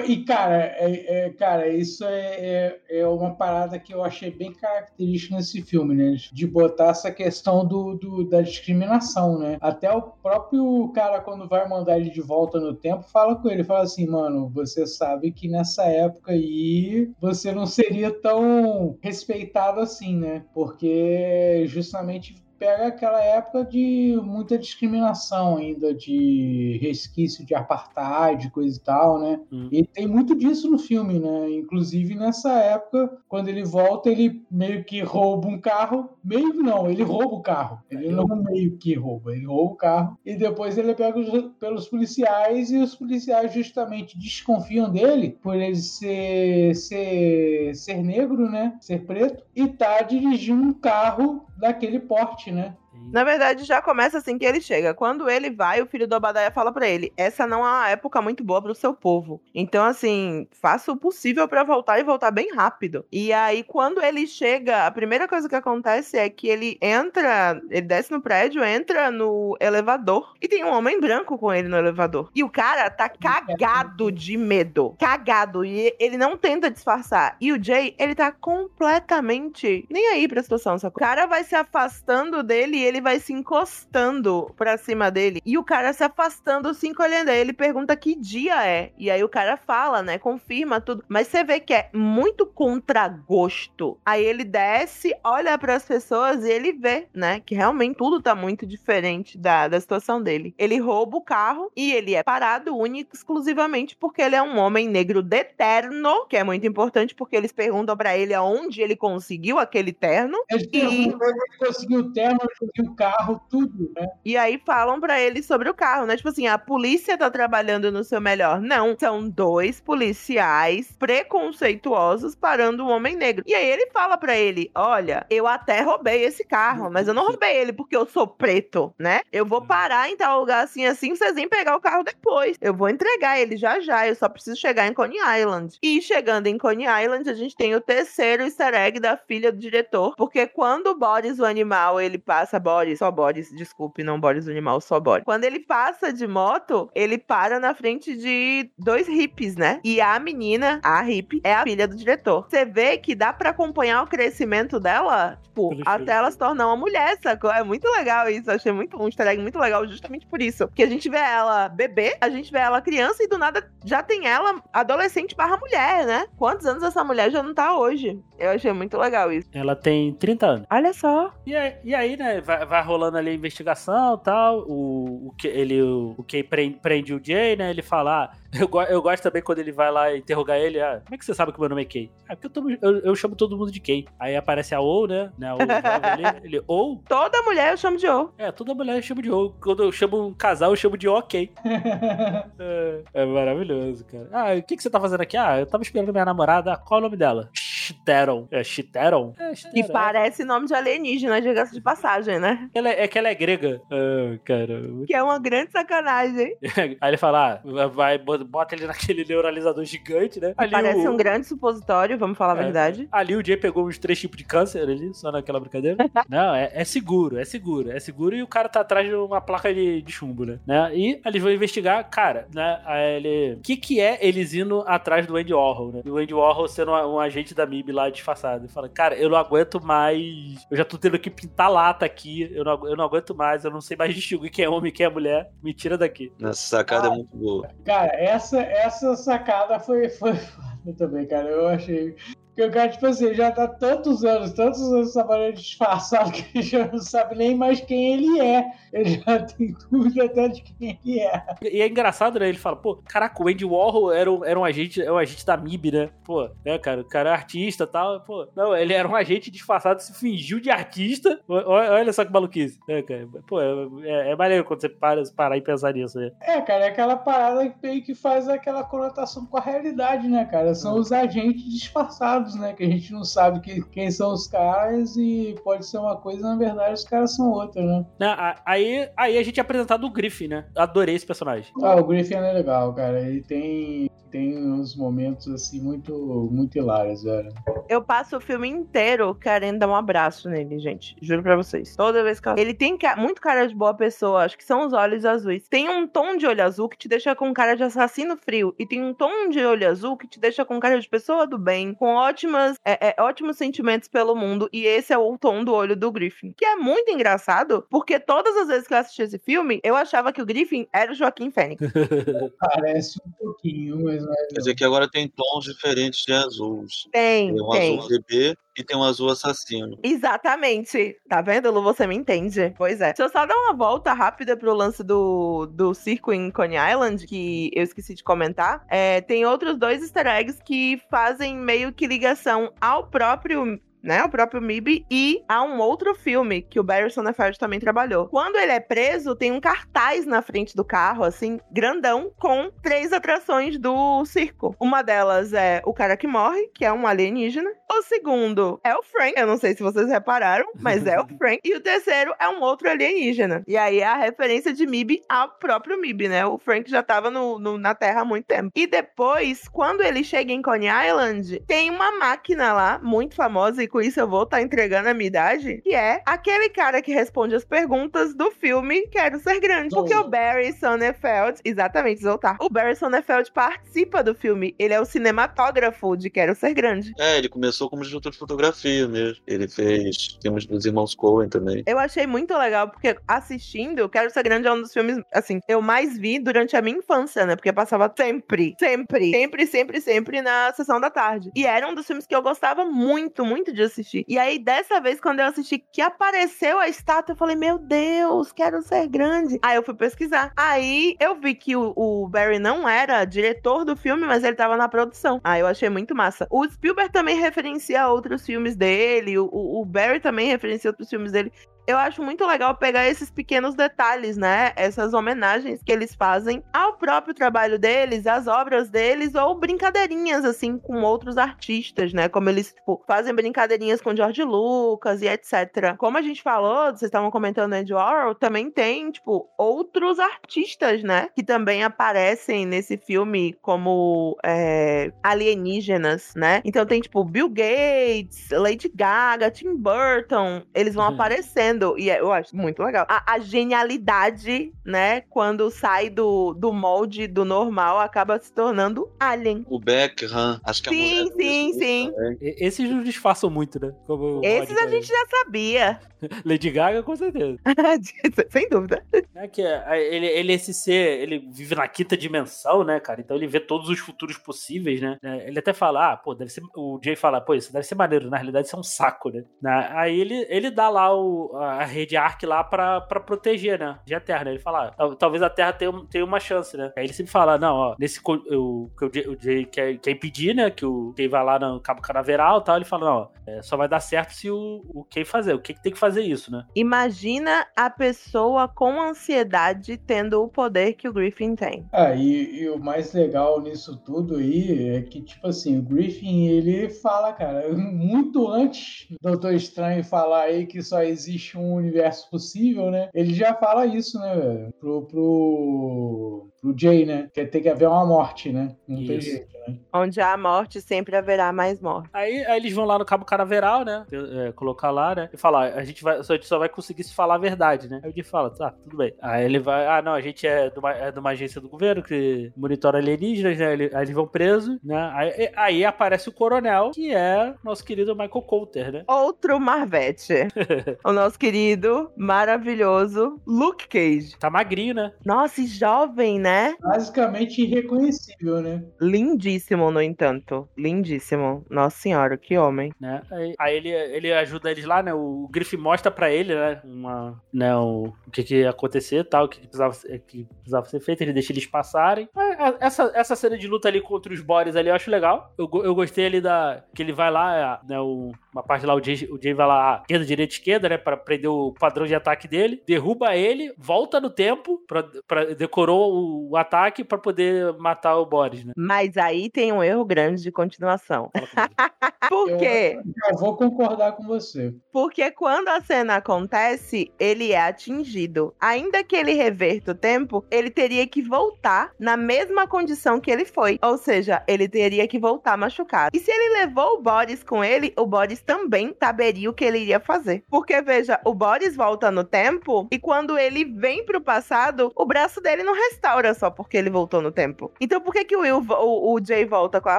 E, cara, é, é- cara isso é, é, é uma parada que eu achei bem característica nesse filme, né? De botar essa questão do, do- da discriminação, né? Até o próprio cara, quando vai mandar ele de volta no tempo, fala com ele, fala assim, mano, você sabe que nessa época aí você não seria tão respeitado assim, né? Porque justamente pega aquela época de muita discriminação ainda, de resquício de apartheid, coisa e tal, né? Hum. E tem muito disso no filme, né? Inclusive nessa época, quando ele volta, ele meio que rouba um carro. Meio não, ele rouba o carro. Ele não meio que rouba, ele rouba o carro. E depois ele é pego pelos policiais e os policiais justamente desconfiam dele por ele ser, ser, ser negro, né? Ser preto. E tá dirigindo um carro daquele porte, né? Na verdade, já começa assim que ele chega. Quando ele vai, o filho do Obadiah fala pra ele: essa não é uma época muito boa pro seu povo. Então, assim, faça o possível pra voltar e voltar bem rápido. E aí, quando ele chega, a primeira coisa que acontece é que ele entra, ele desce no prédio, entra no elevador e tem um homem branco com ele no elevador. E o cara tá cagado de medo. Cagado. E ele não tenta disfarçar. E o Jay, ele tá completamente nem aí pra situação. Sacou? O cara vai se afastando dele e ele vai se encostando pra cima dele. E o cara se afastando, se encolhendo. Aí ele pergunta que dia é. E aí o cara fala, né? Confirma tudo. Mas você vê que é muito contragosto. Aí ele desce, olha pras pessoas e ele vê, né? Que realmente tudo tá muito diferente da, da situação dele. Ele rouba o carro e ele é parado único exclusivamente porque ele é um homem negro de terno, que é muito importante porque eles perguntam pra ele aonde ele conseguiu aquele terno. Ele E- conseguiu o terno, o carro, tudo, né? E aí falam pra ele sobre o carro, né? Tipo assim, a polícia tá trabalhando no seu melhor. Não, são dois policiais preconceituosos parando um homem negro. E aí ele fala pra ele: "Olha, eu até roubei esse carro, mas eu não roubei ele porque eu sou preto, né? Eu vou parar em tal lugar assim assim, vocês vêm pegar o carro depois. Eu vou entregar ele já já, eu só preciso chegar em Coney Island". E chegando em Coney Island, a gente tem o terceiro easter egg da filha do diretor, porque quando o Boris o animal, ele passa Boris, só Boris, desculpe, não Boris o animal, só Boris. Quando ele passa de moto, ele para na frente de dois hippies, né? E a menina, a hippie, é a filha do diretor. Você vê que dá pra acompanhar o crescimento dela, tipo, até ela se tornar uma mulher, sacou? É muito legal isso, achei muito um easter egg muito legal justamente por isso. Porque a gente vê ela bebê, a gente vê ela criança e do nada já tem ela adolescente barra mulher, né? Quantos anos essa mulher já não tá hoje? Eu achei muito legal isso. Ela tem 30 anos. Olha só. E aí, e aí, né, vai, vai rolando ali a investigação e tal. O, o que ele, o, o Kay prende, prende o Jay, né? Ele fala. ah, eu, go- eu gosto também quando ele vai lá interrogar ele. Ah, como é que você sabe que meu nome é Kay? Ah, porque eu, tomo- eu, eu chamo todo mundo de Kay. Aí aparece a O, né? né ali, ele, ou. Toda mulher eu chamo de O. É, toda mulher eu chamo de O. Quando eu chamo um casal, eu chamo de OK. É, é maravilhoso, cara. Ah, o que, que você tá fazendo aqui? Ah, eu tava esperando minha namorada. Qual é o nome dela? Shiteron. É Shiteron? É, Shiteron. parece nome de alienígena, diga-se de passagem, né? Ela é, é que ela é grega. Ah, cara. Que é uma grande sacanagem. Aí ele fala, ah, vai, bota ele naquele neuralizador gigante, né? Ali parece o, um grande supositório, vamos falar a É. verdade. Ali o Jay pegou uns três tipos de câncer ali, só naquela brincadeira. Não, é, é seguro, é seguro, é seguro e o cara tá atrás de uma placa de, de chumbo, né? né? E eles vão investigar, cara, né? Aí ele. O que que é eles indo atrás do Andy Warhol, né? E o Andy Warhol sendo um, um agente da MIB lá disfarçado. Ele fala, cara, eu não aguento mais. Eu já tô tendo que pintar lata aqui. Eu não, eu não aguento mais, eu não sei mais distinguir quem é homem e quem é mulher. Me tira daqui. Essa sacada é muito boa. Cara, essa, essa sacada foi, foi foda também, cara. Eu achei. Porque o cara, tipo assim, já tá tantos anos, tantos anos trabalhando disfarçado que ele já não sabe nem mais quem ele é. Ele já tem dúvida até de quem ele é. E é engraçado, né? Ele fala, pô, caraca, o Andy Warhol era um, era um agente, é um agente da MIB, né? Pô, né, cara, o cara é artista e tal. Pô, não, ele era um agente disfarçado, se fingiu de artista. Olha só que maluquice, né, cara? Pô, é, é, é maneiro quando você para, parar e pensar nisso, né? É, cara, é aquela parada que que faz aquela conotação com a realidade, né, cara? São os agentes disfarçados, né? Que a gente não sabe que, quem são os caras e pode ser uma coisa, na verdade, os caras são outra, né? Né, a- Aí, aí a gente é apresentado o Griffin, né? Adorei esse personagem. Ah, o Griffin é legal, cara. Ele tem, tem uns momentos, assim, muito, muito hilários, velho. Eu passo o filme inteiro querendo dar um abraço nele, gente. Juro pra vocês. Toda vez que eu... Ele tem ca- muito cara de boa pessoa, acho que são os olhos azuis. Tem um tom de olho azul que te deixa com cara de assassino frio. E tem um tom de olho azul que te deixa com cara de pessoa do bem, com ótimas, é, é, ótimos sentimentos pelo mundo. E esse é o tom do olho do Griffin. Que é muito engraçado, porque todas as vezes que eu assisti esse filme, eu achava que o Griffin era o Joaquim Fênix. Parece um pouquinho, mas não é. Quer dizer que agora tem tons diferentes de azuis. Tem, Tem um tem. azul bebê e tem um azul assassino. Exatamente. Tá vendo, Lu? Você me entende. Pois é. Deixa eu só dar uma volta rápida pro lance do, do circo em Coney Island, que eu esqueci de comentar. É, tem outros dois easter eggs que fazem meio que ligação ao próprio né? O próprio MIB. E há um outro filme que o Barry Sonnenfeld também trabalhou. Quando ele é preso, tem um cartaz na frente do carro, assim, grandão, com três atrações do circo. Uma delas é O Cara que Morre, que é um alienígena. O segundo é o Frank. Eu não sei se vocês repararam, mas é o Frank. E o terceiro é um outro alienígena. E aí é a referência de MIB ao próprio MIB, né? O Frank já tava no, no- na Terra há muito tempo. E depois, quando ele chega em Coney Island, tem uma máquina lá, muito famosa, e com isso eu vou estar entregando a minha idade, que é aquele cara que responde as perguntas do filme Quero Ser Grande. Porque o Barry Sonnenfeld, exatamente, Zoltar. O Barry Sonnenfeld participa do filme. Ele é o cinematógrafo de Quero Ser Grande. É, ele começou como diretor de fotografia mesmo. Ele fez filmes dos irmãos Coen também. Eu achei muito legal, porque assistindo, Quero Ser Grande é um dos filmes, assim, eu mais vi durante a minha infância, né? Porque passava sempre, sempre, sempre, sempre, sempre na sessão da tarde. E era um dos filmes que eu gostava muito, muito de assistir. E aí, dessa vez, quando eu assisti que apareceu a estátua, eu falei, meu Deus, quero ser grande. Aí eu fui pesquisar. Aí eu vi que o, o Barry não era diretor do filme, mas ele tava na produção. Aí eu achei muito massa. O Spielberg também referencia outros filmes dele, o o Barry também referencia outros filmes dele. Eu acho muito legal pegar esses pequenos detalhes, né? Essas homenagens que eles fazem ao próprio trabalho deles, às obras deles, ou brincadeirinhas, assim, com outros artistas, né? Como eles, tipo, fazem brincadeirinhas com George Lucas e etc. Como a gente falou, vocês estavam comentando Andy Warhol, também tem, tipo, outros artistas, né? Que também aparecem nesse filme como é, alienígenas, né? Então tem, tipo, Bill Gates, Lady Gaga, Tim Burton, eles vão Uhum. aparecendo. E é- eu acho muito legal. A, a genialidade, né? Quando sai do, do molde do normal, acaba se tornando alien. O Beckham, acho que a Sim, mulher sim, sim. E- Esses não disfarçam muito, né? Como Esses a gente já sabia. Lady Gaga, com certeza. Sem dúvida. É que é, ele, ele, esse ser, ele vive na quinta dimensão, né, cara? Então ele vê todos os futuros possíveis, né? É, Ele até fala, ah, pô, deve ser. O Jay fala, pô, isso deve ser maneiro. Na realidade, isso é um saco, né? Aí ele, ele dá lá o, a rede Ark lá pra, pra proteger, né? De a Terra, né? Ele fala, ah, tal- talvez a Terra tenha, tenha uma chance, né? Aí ele sempre fala, não, ó, nesse. O, que o Jay, o Jay quer, quer impedir, né? Que o Jay vai lá no Cabo Canaveral e tal. Ele fala, não, ó, é, só vai dar certo se o, o Kay fazer. O que tem que fazer isso, né? Imagina a pessoa com ansiedade tendo o poder que o Griffin tem. Ah, e, e o mais legal nisso tudo aí é que, tipo assim, o Griffin, ele fala, cara, muito antes do Doutor Estranho falar aí que só existe um universo possível, né? Ele já fala isso, né, velho? Pro, pro, pro Jay, né? Que tem que haver uma morte, né? Não tem Isso. jeito, né? Onde há morte, sempre haverá mais morte. Aí, aí eles vão lá no Cabo Canaveral, né? é, colocar lá, né? E falar, a gente, vai, só- a gente só vai conseguir se falar a verdade, né? Aí o Jay fala, tá, tudo bem. Aí ele vai, ah, não, a gente é de uma, é de uma agência do governo que monitora alienígenas, né? Aí eles vão presos, né? Aí, aí aparece o coronel, que é nosso querido Michael Coulter, né? Outro Marvete. o nosso querido, maravilhoso Luke Cage. Tá magrinho, né? Nossa, e jovem, né? Basicamente irreconhecível, né? Lindíssimo, no entanto. Lindíssimo. Nossa senhora, que homem. né? Aí, aí ele, ele ajuda eles lá, né? O Griff mostra pra ele, né? Uma, né o, o que, que ia acontecer e tal, o que, que precisava, ser- que precisava ser feito. Ele deixa eles passarem. Ah, ah, Essa, essa cena de luta ali contra os Boris ali eu acho legal. Eu, eu gostei ali da. Que ele vai lá, né? O, uma parte lá, o Jay, o Jay vai lá, esquerda, direita, esquerda, né? Pra prender o padrão de ataque dele. Derruba ele, volta no tempo, pra, pra, decorou o, o ataque pra poder matar o Boris, né? Mas aí tem um erro grande de continuação. Por Eu- quê? Já vou concordar com você. Porque quando a cena acontece, ele é atingido. Ainda que ele reverta o tempo, ele teria que voltar na mesma condição que ele foi. Ou seja, ele teria que voltar machucado. E se ele levou o Boris com ele, o Boris também saberia o que ele iria fazer. Porque, veja, o Boris volta no tempo e quando ele vem pro passado, o braço dele não restaura só porque ele voltou no tempo. Então por que, que o, Will, o, o Jay volta com a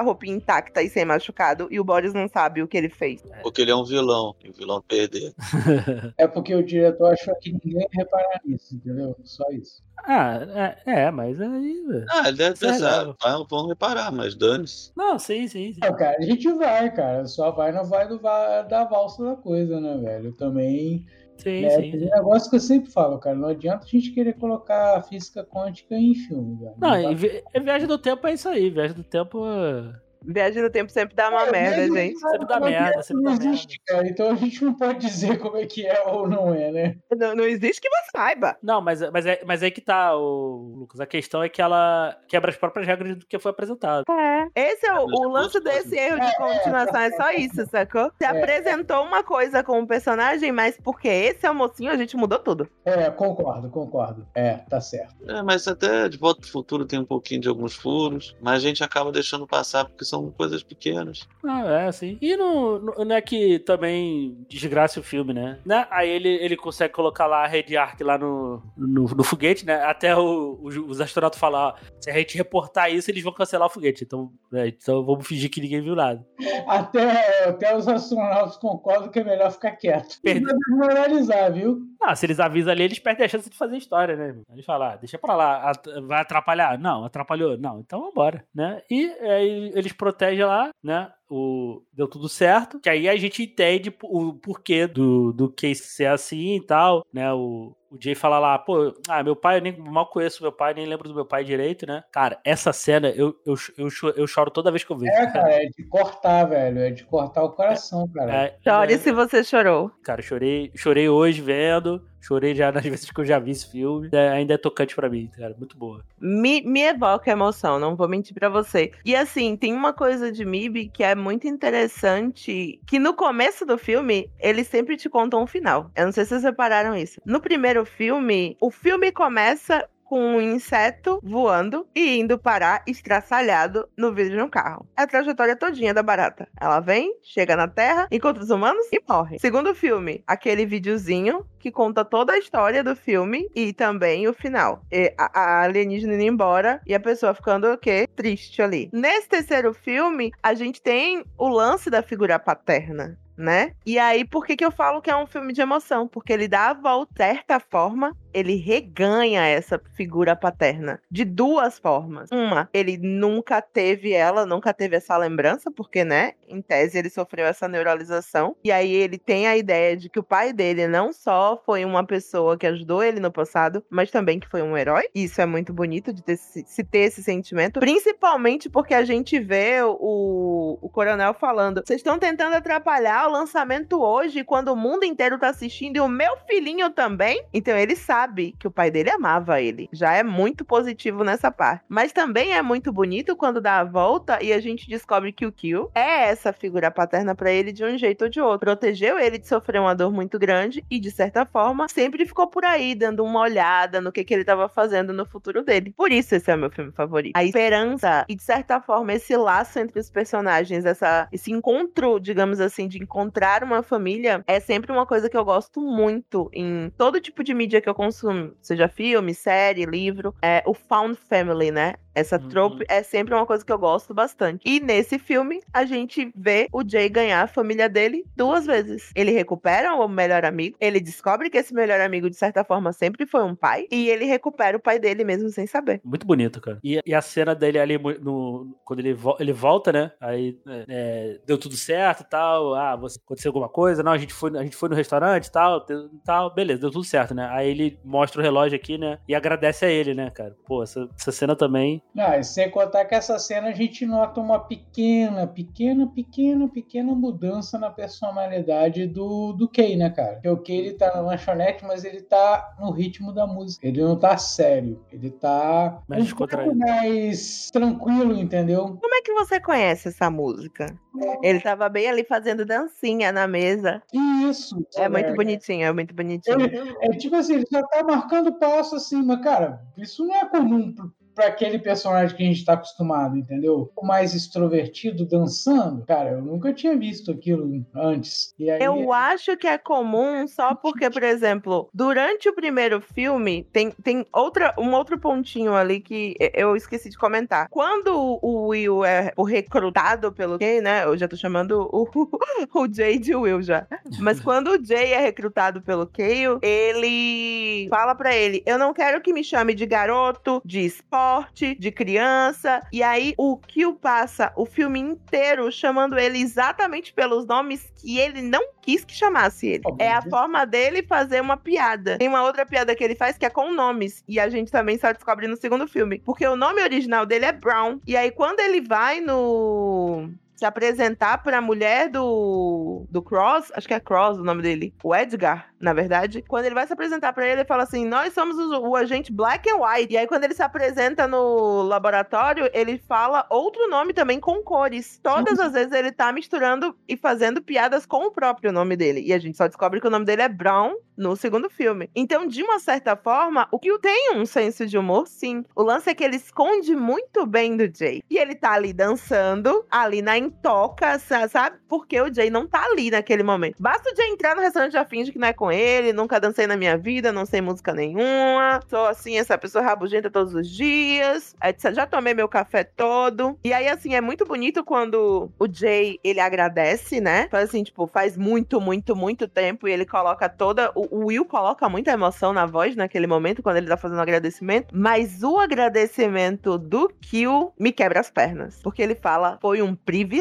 roupinha intacta e sem machucado e o Boris não sabe o que ele fez? Porque ele é um vilão, e o vilão perder. É porque o diretor achou que ninguém ia reparar nisso, entendeu? Só isso. Ah, é, é, mas aí. Ah, ele deve é legal. vai- vão reparar, mas dane-se. Não, sim, sim, sim. Não, cara, a gente vai, cara. Só vai, não vai do da valsa da coisa, né, velho? Também. Sim, É sim. aquele negócio que eu sempre falo, cara. Não adianta a gente querer colocar a física quântica em filme, velho. Não, vi- e viagem do tempo é isso aí. Viagem do tempo. É- Viagem no tempo sempre dá uma É, merda, gente. Sempre dá merda, sempre não dá merda. existe, cara. Então a gente não pode dizer como é que é ou não é, né? Não, não existe que você saiba. Não, mas, mas, é, mas é que tá, o Lucas. A questão é que ela quebra as próprias regras do que foi apresentado. É. Esse é o, o lance desse erro de continuação, é só isso, sacou? Você apresentou uma coisa com o personagem, mas porque esse é o mocinho, a gente mudou tudo. É, concordo, concordo. É, tá certo. É, mas até de volta pro futuro tem um pouquinho de alguns furos, mas a gente acaba deixando passar porque são coisas pequenas. Ah, é, assim. E não, não não é que também desgraça o filme, né? né? Aí ele, ele consegue colocar lá a Red Arc lá no, no, no foguete, né? Até o- os, os astronautas falar, ó, se a gente reportar isso, eles vão cancelar o foguete. Então, é, então vamos fingir que ninguém viu nada. Até, até os astronautas concordam que é melhor ficar quieto. Perdeu. Não desmoralizar, viu? Ah, se eles avisam ali, eles perdem a chance de fazer história, né? Eles falam, ah, deixa pra lá, vai atrapalhar? Não, atrapalhou? Não, então vambora, né? E aí eles protegem lá, né? O, deu tudo certo, que aí a gente entende o porquê do, do Case ser assim e tal, né? O, o Jay fala lá, pô, ah, meu pai, eu nem mal conheço meu pai, nem lembro do meu pai direito, né? Cara, essa cena eu, eu, eu, eu choro toda vez que eu vejo. É, cara, é de cortar, velho. É de cortar o coração, cara. É, Chore é, se você chorou. Cara, eu chorei, chorei hoje vendo, chorei já nas vezes que eu já vi esse filme. É, ainda é tocante pra mim, cara, muito boa. Me, me evoca emoção, não vou mentir pra você. E assim, tem uma coisa de MIB que é muito interessante, que no começo do filme, eles sempre te contam um final. Eu não sei se vocês repararam isso. No primeiro filme, o filme começa com um inseto voando e indo parar estraçalhado no vidro de um carro. É a trajetória todinha da barata. Ela vem, chega na Terra, encontra os humanos e morre. Segundo filme, aquele videozinho que conta toda a história do filme e também o final. E a, a alienígena indo embora e a pessoa ficando o quê? Triste ali. Nesse terceiro filme, a gente tem o lance da figura paterna. Né? E aí, por que, que eu falo que é um filme de emoção? Porque ele dá a volta, certa forma, ele reganha essa figura paterna de duas formas. Uma, ele nunca teve ela, nunca teve essa lembrança, porque, né, em tese ele sofreu essa neuralização. E aí ele tem a ideia de que o pai dele não só foi uma pessoa que ajudou ele no passado, mas também que foi um herói. Isso é muito bonito de ter, se ter esse sentimento, principalmente porque a gente vê o, o coronel falando: vocês estão tentando atrapalhar o lançamento hoje, quando o mundo inteiro tá assistindo e o meu filhinho também. Então ele sabe que o pai dele amava ele. Já é muito positivo nessa parte. Mas também é muito bonito quando dá a volta e a gente descobre que o Kill é essa figura paterna pra ele de um jeito ou de outro. Protegeu ele de sofrer uma dor muito grande e, de certa forma, sempre ficou por aí, dando uma olhada no que, que ele tava fazendo no futuro dele. Por isso esse é o meu filme favorito. A esperança e, de certa forma, esse laço entre os personagens, essa, esse encontro, digamos assim, de encontrar uma família, é sempre uma coisa que eu gosto muito em todo tipo de mídia que eu consumo, seja filme, série, livro. É o found family, né? Essa Uhum. trope é sempre uma coisa que eu gosto bastante. E nesse filme, a gente vê o Jay ganhar a família dele duas vezes. Ele recupera o melhor amigo, ele descobre que esse melhor amigo, de certa forma, sempre foi um pai, e ele recupera o pai dele mesmo sem saber. Muito bonito, cara. E, e a cena dele ali, no, quando ele, vo- ele volta, né? Aí é, é, deu tudo certo e tal. Ah, aconteceu alguma coisa? Não, a gente foi, a gente foi no restaurante e tal, tal. Beleza, deu tudo certo, né? Aí ele mostra o relógio aqui, né? E agradece a ele, né, cara? Pô, essa, essa cena também. Ah, e sem contar que essa cena a gente nota uma pequena, pequena, pequena, pequena mudança na personalidade do, do Kay, né, cara? Porque o Kay ele tá na lanchonete, mas ele tá no ritmo da música. Ele não tá sério. Ele tá Mais um mais tranquilo, entendeu? Como é que você conhece essa música? Ele tava bem ali fazendo dancinha na mesa. Isso. É muito é, bonitinho, é muito bonitinho. Ele- É tipo assim, ele já tá marcando passo assim, mas, cara, isso não é comum pra aquele personagem que a gente tá acostumado, entendeu? O mais extrovertido dançando, cara, eu nunca tinha visto aquilo antes. E aí, Eu acho que é comum só porque, por exemplo, durante o primeiro filme, tem, tem outra, um outro pontinho ali que eu esqueci de comentar. Quando o Will é o recrutado pelo Kay, né? Eu já tô chamando o, o Jay de Will já. Mas quando o Jay é recrutado pelo Kale, ele fala pra ele: Eu não quero que me chame de garoto, de spoiler forte, de criança. E aí o Kill passa o filme inteiro chamando ele exatamente pelos nomes que ele não quis que chamasse ele. Óbvio. É a forma dele fazer uma piada. Tem uma outra piada que ele faz que é com nomes. E a gente também só descobre no segundo filme. Porque o nome original dele é Brown. E aí, quando ele vai no. Se apresentar pra mulher do, do Cross, acho que é Cross o nome dele, o Edgar, na verdade. Quando ele vai se apresentar pra ele, ele fala assim: Nós somos o, o agente Black and White. E aí, quando ele se apresenta no laboratório, ele fala outro nome também com cores. Todas as vezes ele tá misturando e fazendo piadas com o próprio nome dele. E a gente só descobre que o nome dele é Brown no segundo filme. Então, de uma certa forma, o Kill tem um senso de humor, sim. O lance é que ele esconde muito bem do Jay. E ele tá ali dançando, ali na intoca, sa- sabe? Porque o Jay não tá ali naquele momento. Basta o Jay entrar no restaurante já finge que não é com ele, nunca dancei na minha vida, não sei música nenhuma, sou assim, essa pessoa rabugenta todos os dias. Já tomei meu café todo. E aí, assim, é muito bonito quando o Jay, ele agradece, né? Faz assim, tipo, faz muito, muito, muito tempo e ele coloca toda. O Will coloca muita emoção na voz naquele momento, quando ele tá fazendo o agradecimento. Mas o agradecimento do Kill me quebra as pernas. Porque ele fala, foi um privilégio.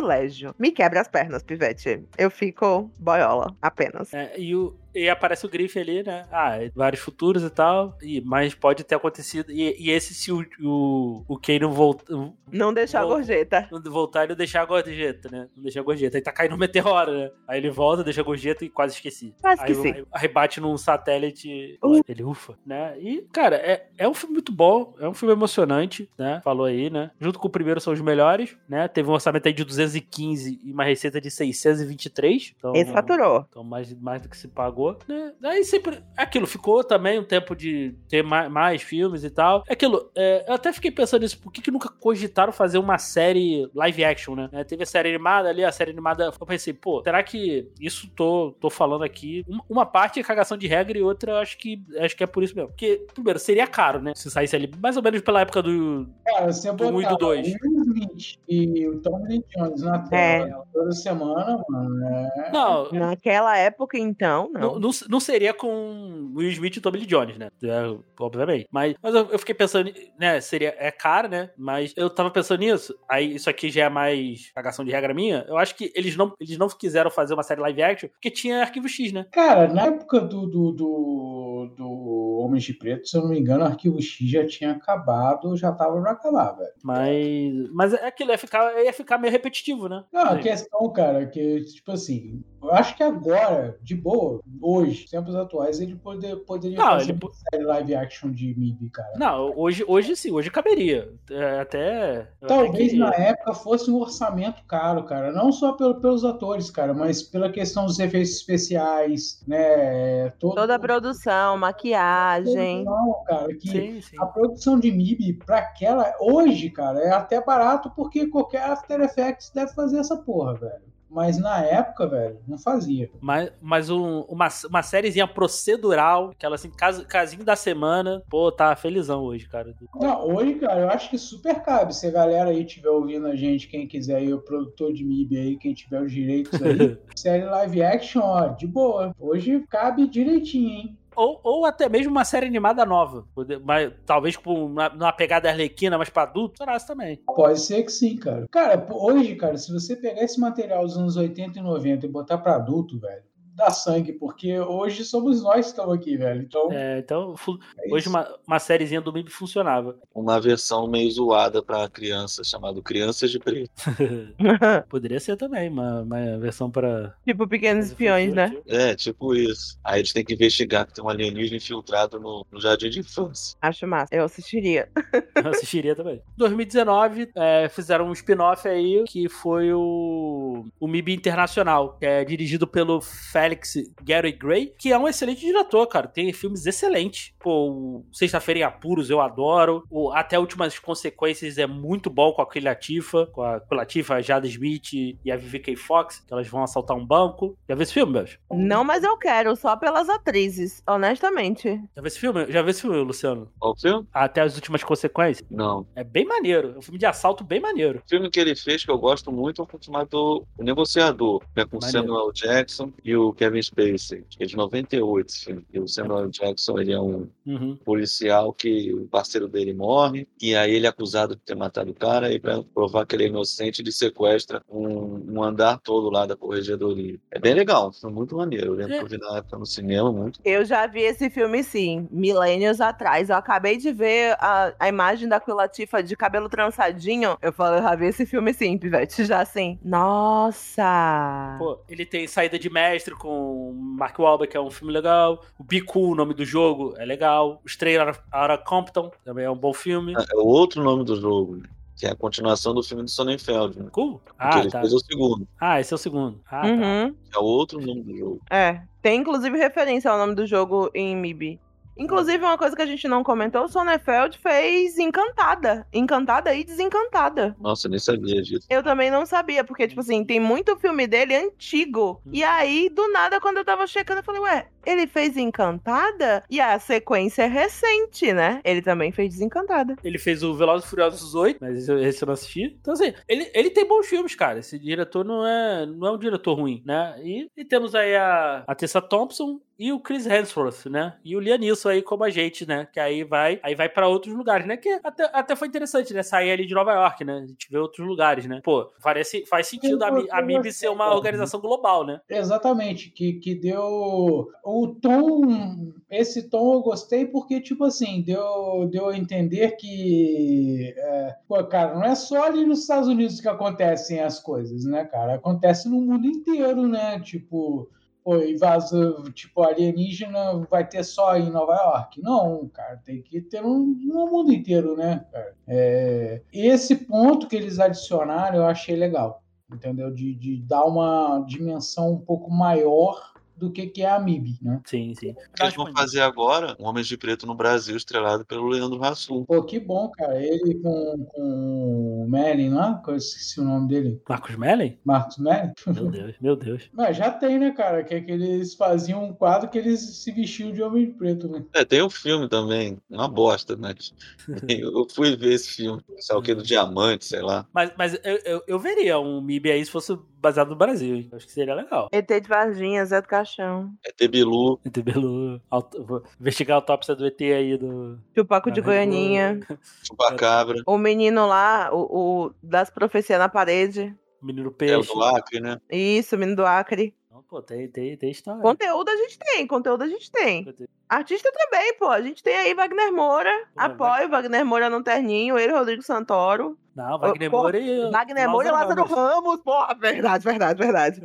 Me quebra as pernas, Pivete. Eu fico boiola, apenas. É, e, o, e aparece o Griff ali, né? Ah, vários futuros e tal. E, mas pode ter acontecido. E, e esse se o, o, o Kane não volta, Não deixar a gorjeta. voltar e não deixar a gorjeta, né? Não deixar a gorjeta. Aí tá caindo um meteoro, né? Aí ele volta, deixa a gorjeta e quase esqueci. Quase Aí, esqueci. aí, aí bate num satélite, Uh. ele ufa, né? E, cara, é, é um filme muito bom, é um filme emocionante, né? Falou aí, né? Junto com o primeiro são os melhores, né? Teve um orçamento aí de 215 e uma receita de 623. Então, Esse faturou. então mais, mais do que se pagou, né? Aí sempre. Aquilo ficou também um tempo de ter mais, mais filmes e tal. É Aquilo, é, eu até fiquei pensando nisso, por que, que nunca cogitaram fazer uma série live action, né? É, teve a série animada ali, a série animada. Eu pensei, pô, será que isso tô, tô falando aqui? Uma, uma parte é cagação de regra e outra eu acho que acho que é por isso mesmo. Porque, primeiro, seria caro, né? Se saísse ali, mais ou menos pela época do. Cara, você Do um e do botar dois. o Will Smith e o Tommy Lee Jones na tela né, toda semana, mano, é... Não, Naquela época, então, não. Não, não, não seria com Will Smith e Tommy Lee Jones, né? É, obviamente. Mas, mas eu, eu fiquei pensando, né? Seria, é caro, né? Mas eu tava pensando nisso. Aí isso aqui já é mais cagação de regra minha. Eu acho que eles não, eles não quiseram fazer uma série live action porque tinha arquivo X, né? Cara, na época do, do, do, do Homens de Preto, se eu não me engano, o Arquivo X já tinha acabado, já tava pra acabar, velho. Mas. Mas é aquilo, ia ficar, ia ficar meio repetitivo, né? Não, a questão, cara, é que, tipo assim, eu acho que agora, de boa, hoje, tempos atuais, ele poder, poderia Não, fazer ele uma série live action de MIB, cara. Não, hoje, hoje sim, hoje caberia. É, até. até Talvez queria. na época fosse um orçamento caro, cara. Não só pelo, pelos atores, cara, mas pela questão dos efeitos especiais, né? Todo, Toda a produção, maquiagem. Não, cara, que Sim, sim. a produção de MIB para aquela hoje, cara, é até barato porque qualquer After Effects deve fazer essa porra, velho. Mas na época, velho, não fazia. Mas, mas um- uma, uma sériezinha procedural, aquela assim, cas- casinho da semana. Pô, tá felizão hoje, cara. Não, hoje, cara, eu acho que super cabe. Se a galera aí estiver ouvindo a gente, quem quiser aí, o produtor de MIB aí, quem tiver os direitos aí, série live action, ó, de boa. Hoje cabe direitinho, hein? Ou, ou até mesmo uma série animada nova. Mas, talvez com uma, numa pegada arlequina, mas pra adulto, será também. Pode ser que sim, cara. Cara, hoje, cara, se você pegar esse material dos anos 80 e 90 e botar pra adulto, velho, dá sangue, porque hoje somos nós que estamos aqui, velho. Então, É, então, é hoje uma, uma sériezinha do MIB funcionava. Uma versão meio zoada pra criança, chamado Crianças de Preto. Poderia ser também, uma, uma versão para. tipo Pequenos Espiões, né? É, tipo isso. Aí eles têm que investigar que tem um alienígena infiltrado no, no jardim de infância. Acho massa. Eu assistiria. Eu assistiria também. 2019, é, fizeram um spin-off aí que foi o, o MIB Internacional, que é dirigido pelo Felix Gary Gray, que é um excelente diretor, cara. Tem filmes excelentes. Pô, o Sexta-feira em Apuros eu adoro. O Até Últimas Consequências é muito bom com a Queen Latifah, com a Queen Latifah, a Jada Smith e a Vivica Fox, que elas vão assaltar um banco. Já viu esse filme, Belch? Não, mas eu quero, só pelas atrizes, honestamente. Já viu esse filme? Já viu esse filme, Luciano? Qual o filme? Até as Últimas Consequências? Não. É bem maneiro. É um filme de assalto bem maneiro. O filme que ele fez, que eu gosto muito, é um filme chamado O Negociador, que é com o. Samuel Jackson e o Kevin Spacey, que é de 98 esse filme. E o Samuel Jackson, ele é um Uhum. policial que o parceiro dele morre, e aí ele é acusado de ter matado o cara, e para provar que ele é inocente, ele sequestra um, um andar todo lá da corregedoria. É bem legal, foi muito maneiro. Eu lembro que eu vi na época no cinema, muito. Eu já vi esse filme, sim, milênios atrás. Eu acabei de ver a, a imagem da Queen Latifah de cabelo trançadinho. Eu falei, eu já vi esse filme, sim, Pivete. Já assim. Nossa! Pô, ele tem Saída de Mestre com Mark Wahlberg, que é um filme legal. O Bicu, o nome do jogo, é legal. O Stray Outta Compton, também é um bom filme. É o outro nome do jogo, que é a continuação do filme do Sonnenfeld, né? Cool. Ah, ele tá. fez o segundo, Ah, esse é o segundo. Ah, tá. Uhum. que é o outro nome do jogo. É. Tem inclusive referência ao nome do jogo em MIB. Inclusive, uma coisa que a gente não comentou, o Sonnenfeld fez Encantada. Encantada e Desencantada. Nossa, eu nem sabia disso. Eu também não sabia, porque, tipo assim, tem muito filme dele antigo. E aí, do nada, quando eu tava checando, eu falei, ué, ele fez Encantada? E a sequência é recente, né? Ele também fez Desencantada. Ele fez o Velozes e Furiosos 8, mas esse eu- esse eu não assisti. Então, assim, ele, ele tem bons filmes, cara. Esse diretor não é, não é um diretor ruim, né? E, e temos aí a, a Tessa Thompson e o Chris Hemsworth, né? E o Liam Neeson aí como a gente, né? Que aí vai, aí vai para outros lugares, né? Que até, até foi interessante, né? Sair ali de Nova York, né? A gente vê outros lugares, né? Pô, parece, faz sentido a, a MIB ser uma organização global, né? Exatamente, que, que deu o tom, esse tom eu gostei porque, tipo assim, deu, deu a entender que, é, pô, cara, não é só ali nos Estados Unidos que acontecem as coisas, né, cara? Acontece no mundo inteiro, né? Tipo, pô, invasão, tipo, alienígena vai ter só em Nova York? Não, cara, tem que ter no, no mundo inteiro, né, cara? É, esse ponto que eles adicionaram eu achei legal entendeu? De, de dar uma dimensão um pouco maior do que, que é a MIB, né? Sim, sim. Eles vão fazer agora um Homens de Preto no Brasil, estrelado pelo Leandro Hassum. Pô, que bom, cara. Ele com, com o Merlin lá, que eu esqueci o nome dele, Marcos Mellen? Marcos Merlin. Meu Deus, meu Deus. Mas já tem, né, cara? Que é que eles faziam um quadro que eles se vestiam de homem de preto, né? É, tem um filme também, uma bosta, mas eu fui ver esse filme, sei lá o que, do Diamante, sei lá. Mas, mas eu, eu, eu veria um MIB aí se fosse baseado no Brasil. hein? Acho que seria legal. ET de Varginha, Zé do Caixão. É Tebilu, ET Belu, auto- vou investigar a autópsia do ET aí do. Chupaco de Ah, Goianinha. Chupacabra, O menino lá, o, o das profecias na parede. O Menino é o Peixe. do Acre, né? Isso, o menino do Acre. Não, pô, tem, tem, tem história. Conteúdo a gente tem, conteúdo a gente tem. Artista também, pô. A gente tem aí Wagner Moura. Pô, Apoio Wagner Moura no terninho. Ele, Rodrigo Santoro. Não, Wagner Pô, Moura e. Wagner Moura e Lázaro Ramos. Porra, verdade, verdade, verdade.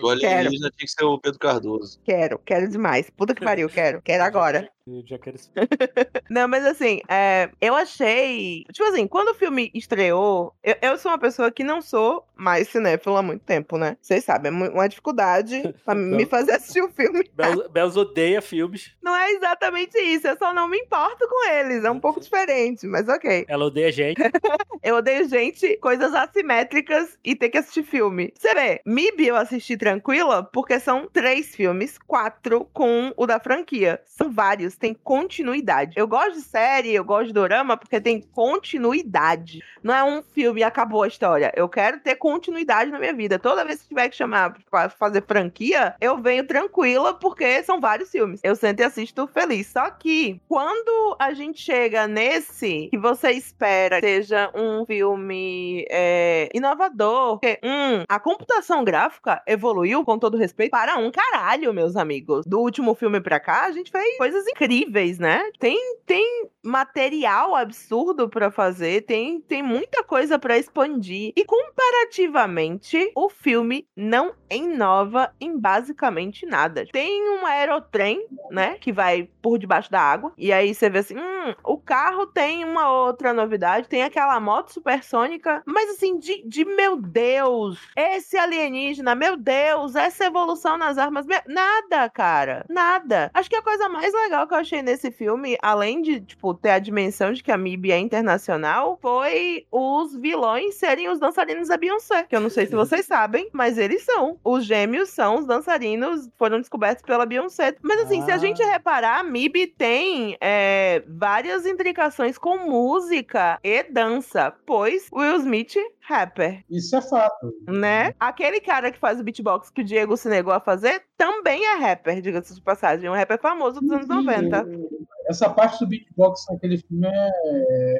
O alienígena tinha que ser o Pedro Cardoso. Quero, quero demais. Puta que pariu, quero. Quero agora. Eu já quero. Não, mas assim, é, eu achei. Tipo assim, quando o filme estreou, eu, eu sou uma pessoa que não sou mais cinéfila há muito tempo, né? Vocês sabem, é uma dificuldade pra me fazer assistir o filme. Bel- odeia filmes. Não é exatamente isso, eu só não me importo com eles. É um pouco diferente, mas ok. Ela odeia gente. Eu odeio gente, coisas assimétricas e ter que assistir filme. Você vê, MIB eu assisti tranquila porque são três filmes, quatro com o da franquia. São vários, tem continuidade. Eu gosto de série, eu gosto de dorama porque tem continuidade. Não é um filme e acabou a história. Eu quero ter continuidade na minha vida. Toda vez que tiver que chamar pra fazer franquia, eu venho tranquila porque são vários filmes. Eu sento e assisto feliz. Só que quando a gente chega nesse que você espera seja um filme é, inovador, porque, hum, a computação gráfica evoluiu, com todo respeito, para um caralho, meus amigos. Do último filme pra cá, a gente fez coisas incríveis, né? Tem, tem material absurdo pra fazer, tem, tem muita coisa pra expandir. E comparativamente, o filme não inova em basicamente nada. Tem um aerotrem, né, que vai por debaixo da água, e aí você vê assim, hum, o carro tem uma outra novidade, tem aquela moto supersônica, mas assim, de, de meu Deus, esse alienígena, meu Deus, essa evolução nas armas, meu- nada, cara, nada. Acho que a coisa mais legal que eu achei nesse filme, além de, tipo, ter a dimensão de que a MIB é internacional, foi os vilões serem os dançarinos da Beyoncé, que eu não sei se vocês sabem, mas eles são. Os gêmeos são os dançarinos, foram descobertos pela Beyoncé. Mas assim, se a Ah. gente reparar, a MIB tem é, várias intricações com música e dança, pois Will Smith rapper, Isso é fato. né? Aquele cara que faz o beatbox que o Diego se negou a fazer também é rapper, diga-se de passagem, um rapper famoso dos anos 90. Essa parte do beatbox naquele filme é,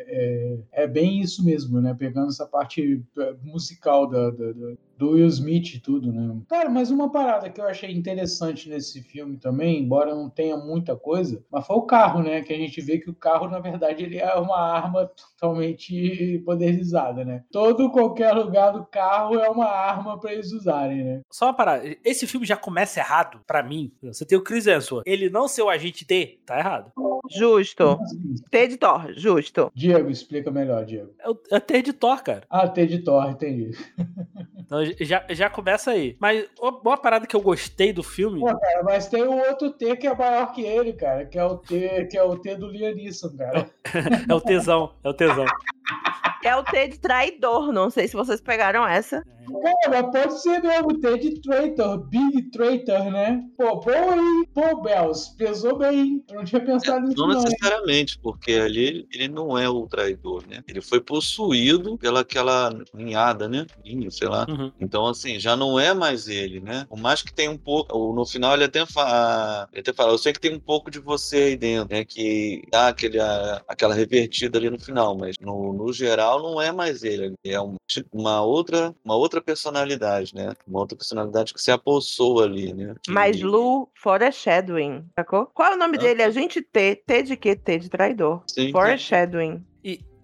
é, é bem isso mesmo, né? Pegando essa parte eh, musical da, da- da- do Will Smith e tudo, né? Cara, mas uma parada que eu achei interessante nesse filme também, embora não tenha muita coisa, mas foi o carro, né? Que a gente vê que o carro, na verdade, ele é uma arma totalmente poderizada, né? Todo qualquer lugar do carro é uma arma para eles usarem, né? Só uma parada. Esse filme já começa errado, pra mim. Você tem o Chris Hemsworth. Ele não ser o agente T, tá errado. Justo. T de Thor, justo. Diego, explica melhor, Diego. É o, é T de Thor, cara. Ah, T de Thor, entendi. Então já, já começa aí. Mas uma parada que eu gostei do filme. Pô, cara, mas tem o outro T que é maior que ele, cara, que é o T, que é o T do Liam Neeson, cara. É o tesão. É o tesão. É o T de traidor, não sei se vocês pegaram essa. Cara, pode ser mesmo, T de traitor, Big Traitor, né? Pô, bom aí, pô, Bells, pesou bem, eu não tinha pensado nisso Não não, necessariamente, porque ali ele não é o traidor, né? Ele foi possuído pela aquela ninhada, né? Ninho, sei lá. Uhum. Então, assim, já não é mais ele, né? Por mais que tenha um pouco. ou No final ele até fala. Ele até fala, eu sei que tem um pouco de você aí dentro, né? Que dá aquele, a- aquela revertida ali no final, mas no, no geral não é mais ele. É uma, outra, uma outra personalidade, né? Uma outra personalidade que se apossou ali, né? Que- Mas Lu Foreshadowing, sacou? Qual é o nome Ah. dele? A gente T. T de quê? T de traidor. Sim, Foreshadowing.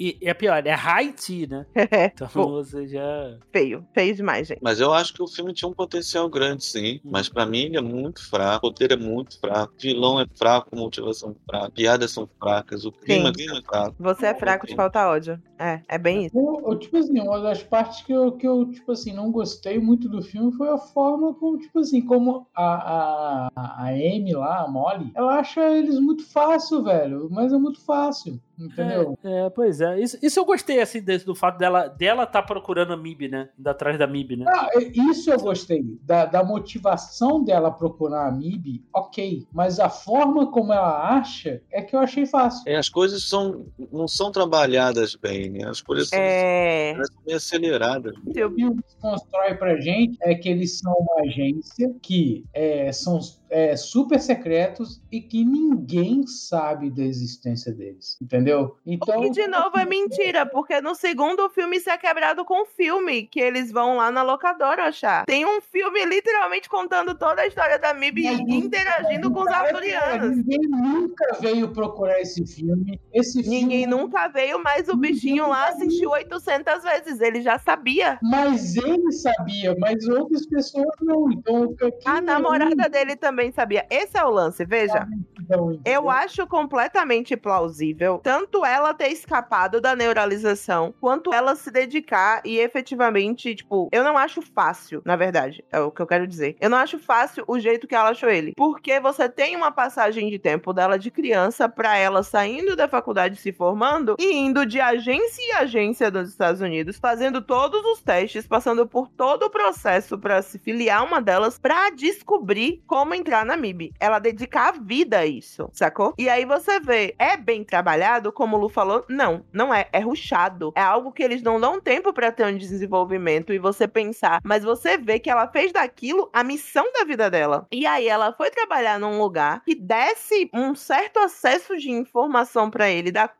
E, e, é pior, é Haiti, né? Então Pô, você já. feio. Feio demais, gente. Mas eu acho que o filme tinha um potencial grande, sim. Mas pra mim ele é muito fraco. O roteiro é muito fraco. O vilão é fraco, a motivação é fraca. Piadas são fracas. O clima, é fraco. Você é fraco de falta ódio. É, é bem isso. Eu, eu, tipo assim, uma das partes que eu, que eu, tipo assim, não gostei muito do filme foi a forma como, tipo assim, como a, a, a Amy lá, a Molly, ela acha eles muito fácil, velho. Mas é muito fácil, entendeu? É, é, pois é. Isso, isso eu gostei, assim, desse- do fato dela dela tá procurando a MIB, né? Indo atrás da MIB, né? Ah, isso eu gostei. Da, da motivação dela procurar a MIB, ok. Mas a forma como ela acha é que eu achei fácil. É, as coisas são, não são trabalhadas bem? As coisas É. parecem meio aceleradas. O que o filme constrói pra gente é que eles são uma agência que é, são é, super secretos e que ninguém sabe da existência deles, entendeu? Então, E de novo é mentira, porque no segundo o filme isso é quebrado com o filme, que eles vão lá na locadora achar. Tem um filme literalmente contando toda a história da MIB e interagindo com os arturianos. Ninguém nunca veio procurar esse filme. Esse Ninguém filme, nunca veio, mas o bichinho lá assistiu 800 vezes. Ele já sabia. Mas ele sabia, mas outras pessoas não. Então, A namorada dele também sabia. Esse é o lance, veja. Então? Eu acho completamente plausível tanto ela ter escapado da neuralização, quanto ela se dedicar e efetivamente, tipo, eu não acho fácil, na verdade, é o que eu quero dizer. Eu não acho fácil o jeito que ela achou ele, porque você tem uma passagem de tempo dela de criança pra ela saindo da faculdade se formando e indo de agência em agência dos Estados Unidos, fazendo todos os testes, passando por todo o processo pra se filiar uma delas pra descobrir como entrar na MIB. Ela dedica a vida a isso, sacou? E aí você vê, é bem trabalhado, como o Lu falou? Não, não é. É ruchado. É algo que eles não dão tempo pra ter um desenvolvimento e você pensar. Mas você vê que ela fez daquilo a missão da vida dela. E aí ela foi trabalhar num lugar que desse um certo acesso de informação pra ele, dar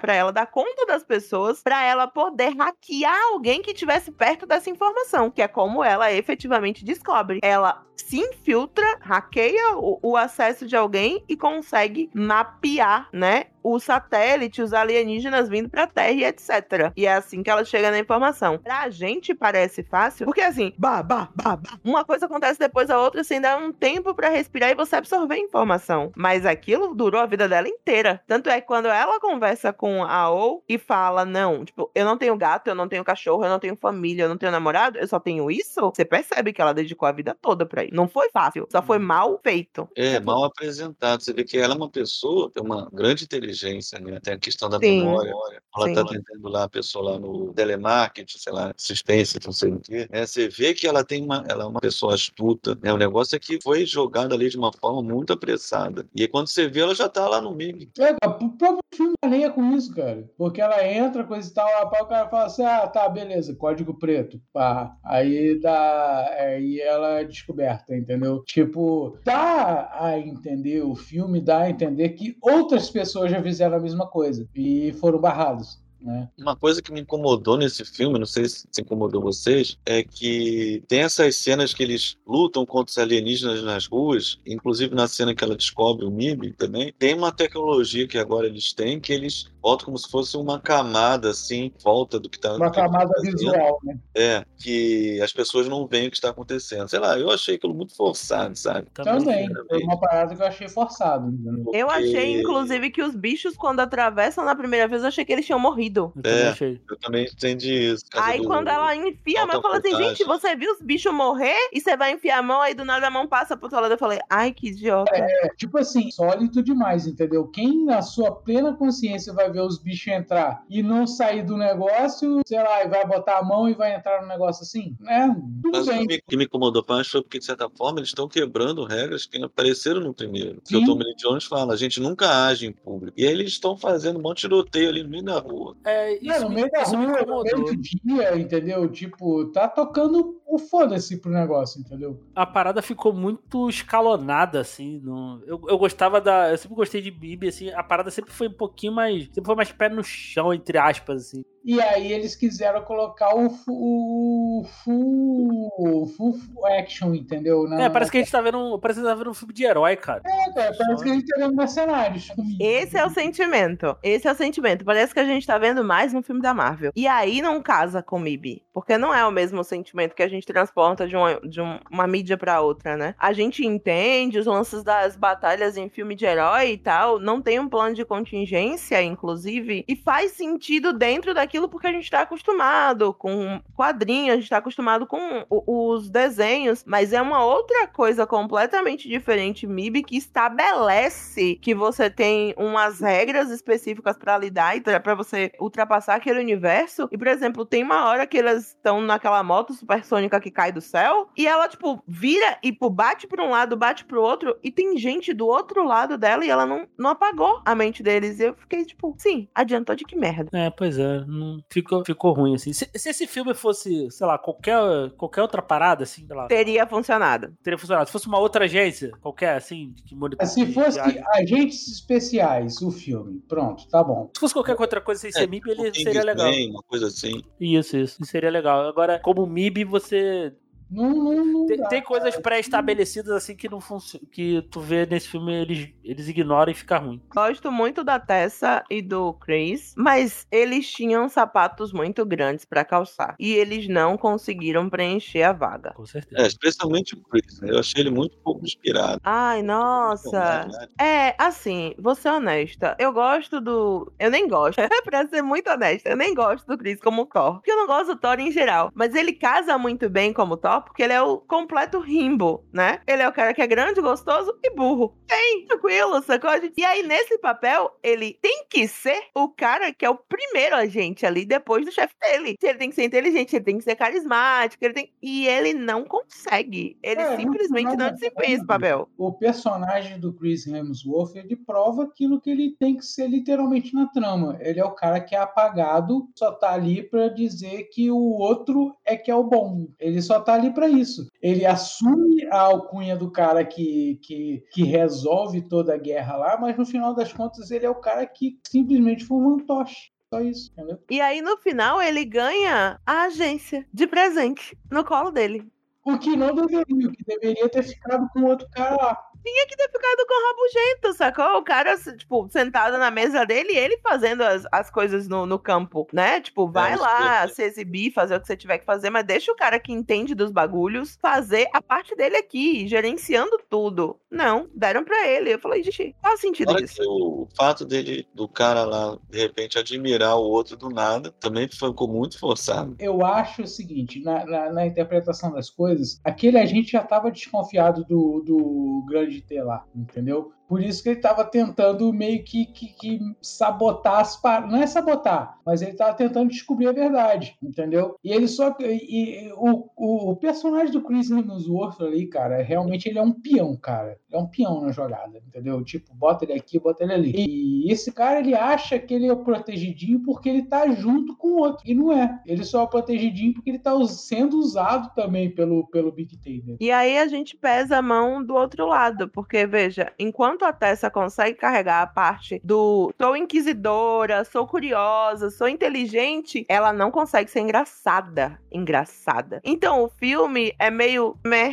para ela dar conta das pessoas, pra ela poder hackear alguém que estivesse perto dessa informação, que é como ela efetivamente descobre. Ela se infiltra, hackeia o, o acesso de alguém e consegue mapear, né? O satélite, os alienígenas vindo pra Terra e etc. E é assim que ela chega na informação. Pra gente parece fácil, porque assim, bah, bah, bah, bah, uma coisa acontece depois da outra, sem dar um tempo pra respirar e você absorver a informação. Mas aquilo durou a vida dela inteira. Tanto é que quando ela conversa com a O e fala: Não, tipo, eu não tenho gato, eu não tenho cachorro, eu não tenho família, eu não tenho namorado, eu só tenho isso. Você percebe que ela dedicou a vida toda pra isso. Não foi fácil, só foi mal feito. É, mal apresentado. Você vê que ela é uma pessoa, tem uma grande inteligência inteligência, né? Tem a questão da Sim. memória. Ela Sim. tá atendendo lá a pessoa lá no telemarketing, sei lá, assistência, não sei o quê. Né? Você vê que ela tem uma, ela é uma pessoa astuta, né? O negócio é que foi jogada ali de uma forma muito apressada. E aí, quando você vê, ela já tá lá no MIB. É, cara, o próprio filme alinha com isso, cara. Porque ela entra, coisa e tal, lá, o cara fala assim: ah, tá, beleza, código preto. Pá. Aí dá. Aí ela é descoberta, entendeu? Tipo, dá a entender, o filme dá a entender que outras pessoas já fizeram a mesma coisa e foram barrados. Né? Uma coisa que me incomodou nesse filme, não sei se incomodou vocês, é que tem essas cenas que eles lutam contra os alienígenas nas ruas, inclusive na cena que ela descobre o MIB também, tem uma tecnologia que agora eles têm que eles voltam como se fosse uma camada assim, volta do que está Uma camada visual, né? É, que as pessoas não veem o que está acontecendo. Sei lá, eu achei aquilo muito forçado, sabe? Também. Foi uma parada que eu achei forçado. entendeu? Eu achei, Porque- inclusive, que os bichos, quando atravessam na primeira vez, eu achei que eles tinham morrido. Eu também É. achei. Eu também entendi isso. Aí do- quando ela enfia a mão, eu falo assim, gente, você viu os bichos morrer? E você vai enfiar a mão, aí do nada a mão passa pro outro lado. Eu falei, ai, que idiota. É, tipo assim, sólido demais, entendeu? Quem na sua plena consciência vai ver os bichos entrar e não sair do negócio, sei lá, e vai botar a mão e vai entrar no negócio assim, né? Tudo Mas o bem. que me, que me incomodou mais foi porque, de certa forma, eles estão quebrando regras que não apareceram no primeiro. Que o Sim. Tommy Lee Jones fala, a gente nunca age em público. E aí eles estão fazendo um monte de tiroteio ali no meio da rua. É, isso, Não, no me, meio da me rua, no incomodou. meio do dia, entendeu? Tipo, tá tocando o foda-se pro negócio, entendeu? A parada ficou muito escalonada, assim. No... Eu, eu gostava da. Eu sempre gostei de Bibi, assim. A parada sempre foi um pouquinho mais. Sempre foi mais pé no chão, entre aspas, assim. E aí eles quiseram colocar o, fu- o full, full action, entendeu? Na- É, parece que a gente tá vendo. um- Parece que tá vendo um filme de herói, cara. É, cara, parece que a gente tá vendo mercenários. Esse é o sentimento. Esse é o sentimento. Parece que a gente tá vendo mais um filme da Marvel. E aí não casa com MIB. Porque não é o mesmo sentimento que a gente transporta de uma, de um- uma mídia pra outra, né? A gente entende os lances das batalhas em filme de herói e tal. Não tem um plano de contingência, inclusive. E faz sentido dentro daquilo porque a gente tá acostumado com quadrinhos, a gente tá acostumado com o- os desenhos. Mas é uma outra coisa completamente diferente, MIB, que estabelece que você tem umas regras específicas pra lidar e pra você ultrapassar aquele universo. E, por exemplo, tem uma hora que elas estão naquela moto supersônica que cai do céu e ela, tipo, vira e pô, bate pra um lado, bate pro outro e tem gente do outro lado dela e ela não, não apagou a mente deles. E eu fiquei, tipo, sim, adiantou de que merda. É, pois é. Não... Ficou, ficou ruim, assim. Se, se esse filme fosse, sei lá, qualquer, qualquer outra parada, assim, sei lá, Teria funcionado. teria funcionado. Se fosse uma outra agência, qualquer, assim, que monitor. Se fosse de- agentes especiais, o filme, pronto, tá bom. Se fosse qualquer outra coisa sem ser MIB, ele Um seria legal. Kingsman, Uma coisa assim. Isso. Isso seria legal. Agora, como MIB, você. Não, não, não Tem, dá, tem coisas pré-estabelecidas assim que não funcionam. Que tu vê nesse filme, eles, eles ignoram e fica ruim. Gosto muito da Tessa e do Chris, mas eles tinham sapatos muito grandes pra calçar. E eles não conseguiram preencher a vaga. Com certeza. É, especialmente o Chris, né? Eu achei ele muito pouco inspirado. Ai, nossa. É, assim, vou ser honesta. Eu gosto do. Eu nem gosto. pra ser muito honesta, eu nem gosto do Chris como Thor. Porque eu não gosto do Thor em geral. Mas ele casa muito bem como Thor, porque ele é o completo rimbo, né? Ele é o cara que é grande, gostoso e burro. Bem, tranquilo, sacou? E aí, nesse papel, ele tem que ser o cara que é o primeiro agente ali, depois do chefe dele. Ele tem que ser inteligente, ele tem que ser carismático, ele tem. E ele não consegue. Ele É, simplesmente final não das desempenha esse papel. O personagem do Chris Hemsworth, ele prova aquilo que ele tem que ser literalmente na trama. Ele é o cara que é apagado, só tá ali pra dizer que o outro é que é o bom. Ele só tá ali pra isso. Ele assume a alcunha do cara que, que, que resolve toda a guerra lá, mas no final das contas ele é o cara que simplesmente foi um fantoche. Só isso, entendeu? E aí, no final, ele ganha a agência de presente no colo dele. O que não deveria, o que deveria ter ficado com o outro cara lá. Tinha que ter ficado com o rabugento, sacou? O cara, tipo, sentado na mesa dele e ele fazendo as, as coisas no, no campo, né? Tipo, vai isso lá se exibir, fazer o que você tiver que fazer, mas deixa o cara que entende dos bagulhos fazer a parte dele aqui, gerenciando tudo. Não, deram pra ele. Eu falei, gente, qual o sentido Fora disso? o fato dele, do cara lá, de repente, admirar o outro do nada, também ficou muito forçado. eu acho o seguinte, na, na- na interpretação das coisas, aquele agente já estava desconfiado do, do grande T lá, entendeu? Por isso que ele estava tentando meio que, que, que sabotar as paradas. Não é sabotar, mas ele estava tentando descobrir a verdade, entendeu? E ele só. E, e o, o, o, personagem do Chris Hemsworth ali, cara, realmente ele é um peão, cara. É um peão na jogada, entendeu? Tipo, bota ele aqui, bota ele ali. E esse cara, ele acha que ele é protegidinho porque ele tá junto com o outro. E não é. Ele só é protegidinho porque ele tá sendo usado também pelo, pelo Big Ten. E aí a gente pesa a mão do outro lado, porque, veja, enquanto a Tessa consegue carregar a parte do sou inquisidora, sou curiosa, sou inteligente, ela não consegue ser engraçada. Engraçada. Então o filme é meio meh,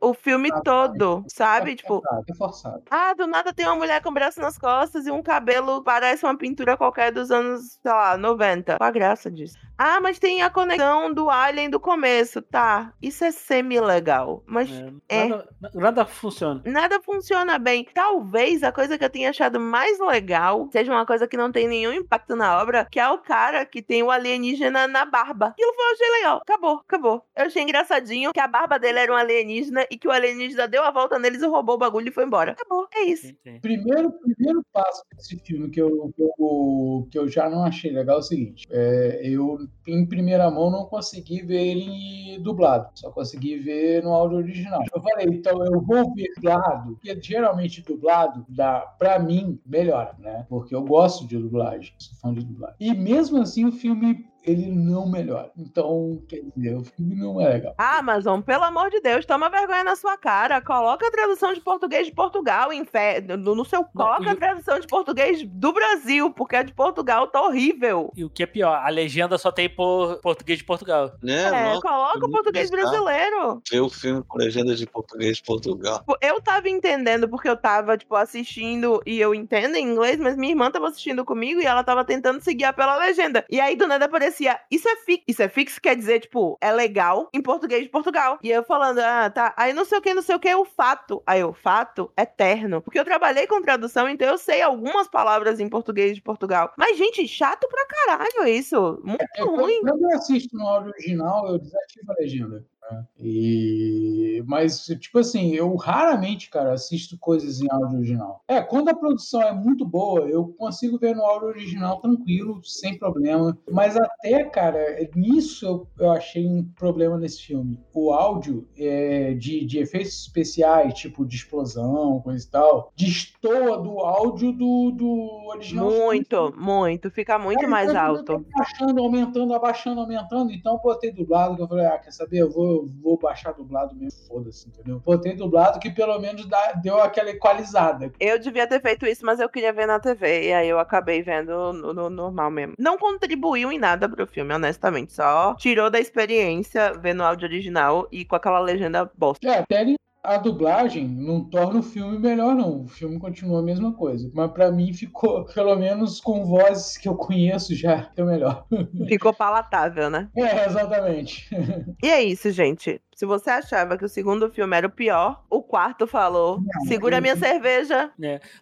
o filme todo, sabe? É tipo, forçado, é forçado. ah, do nada tem uma mulher com braço nas costas e um cabelo parece uma pintura qualquer dos anos, sei lá, 90. Qual a graça disso? Ah, mas tem a conexão do Alien do começo, tá? Isso é semi-legal. Mas É, nada, nada funciona. nada funciona bem. Talvez a coisa que eu tenha achado mais legal seja uma coisa que não tem nenhum impacto na obra, que é o cara que tem o alienígena na barba. Aquilo foi, eu achei legal. Acabou, acabou. Eu achei engraçadinho que a barba dele era um alienígena e que o alienígena deu a volta neles e roubou o bagulho e foi embora. Acabou, é isso. Sim, sim. Primeiro, primeiro passo desse filme que eu, que, eu, que eu já não achei legal é o seguinte: é, eu, em primeira mão, não consegui ver ele dublado, só consegui ver no áudio original. Eu falei, então eu vou ver dublado, porque geralmente dublado, pra mim, melhora, né? Porque eu gosto de dublagem, sou fã de dublagem. E mesmo assim, o filme. Ele não melhora. Então, quer dizer, o filme não é legal. Amazon, pelo amor de Deus, toma vergonha na sua cara. Coloca a tradução de português de Portugal em fé, no, seu. Coloca a tradução de português do Brasil, porque a de Portugal tá horrível. E o que é pior, a legenda só tem por português de Portugal. Né? É, Nossa, coloca o português brasileiro. Ver o filme com legenda de português de Portugal. Tipo, Eu tava entendendo porque eu tava, tipo, assistindo e eu entendo em inglês, mas minha irmã tava assistindo comigo e ela tava tentando se guiar pela legenda. E aí do nada aparecia, isso é fixo. Isso é quer dizer, tipo, é legal em português de Portugal. E eu falando, ah, tá. Aí não sei o que, não sei o que, o fato. Aí o fato eterno. Porque eu trabalhei com tradução, então eu sei algumas palavras em português de Portugal. Mas, gente, chato pra caralho isso. Muito É, quando, ruim. quando eu assisto no áudio original, eu desativo a legenda. Né? E... Mas, tipo assim, eu raramente, cara, assisto coisas em áudio original. É, quando a produção é muito boa, eu consigo ver no áudio original tranquilo, sem problema. Mas até, cara, nisso eu, eu achei um problema nesse filme. O áudio é, de, de efeitos especiais, tipo de explosão, coisa e tal, destoa do áudio do, do original. Muito, muito. Fica muito Aí, mais quando eu alto. tô Baixando, aumentando, abaixando, aumentando. Então, botei dublado, que eu falei, ah, quer saber? Eu vou, eu vou baixar dublado mesmo, foda-se, entendeu? Botei dublado que pelo menos dá- deu aquela equalizada. Eu devia ter feito isso, mas eu queria ver na TV. E aí eu acabei vendo no, no normal mesmo. Não contribuiu em nada pro filme, honestamente. Só tirou da experiência vendo o áudio original e com aquela legenda bosta. É, até ele- a dublagem não torna o filme melhor, não. O filme continua a mesma coisa. Mas pra mim ficou, pelo menos com vozes que eu conheço, já ficou melhor. Ficou palatável, né? É, exatamente. E é isso, gente. Se você achava que o segundo filme era o pior, o quarto falou: segura minha cerveja.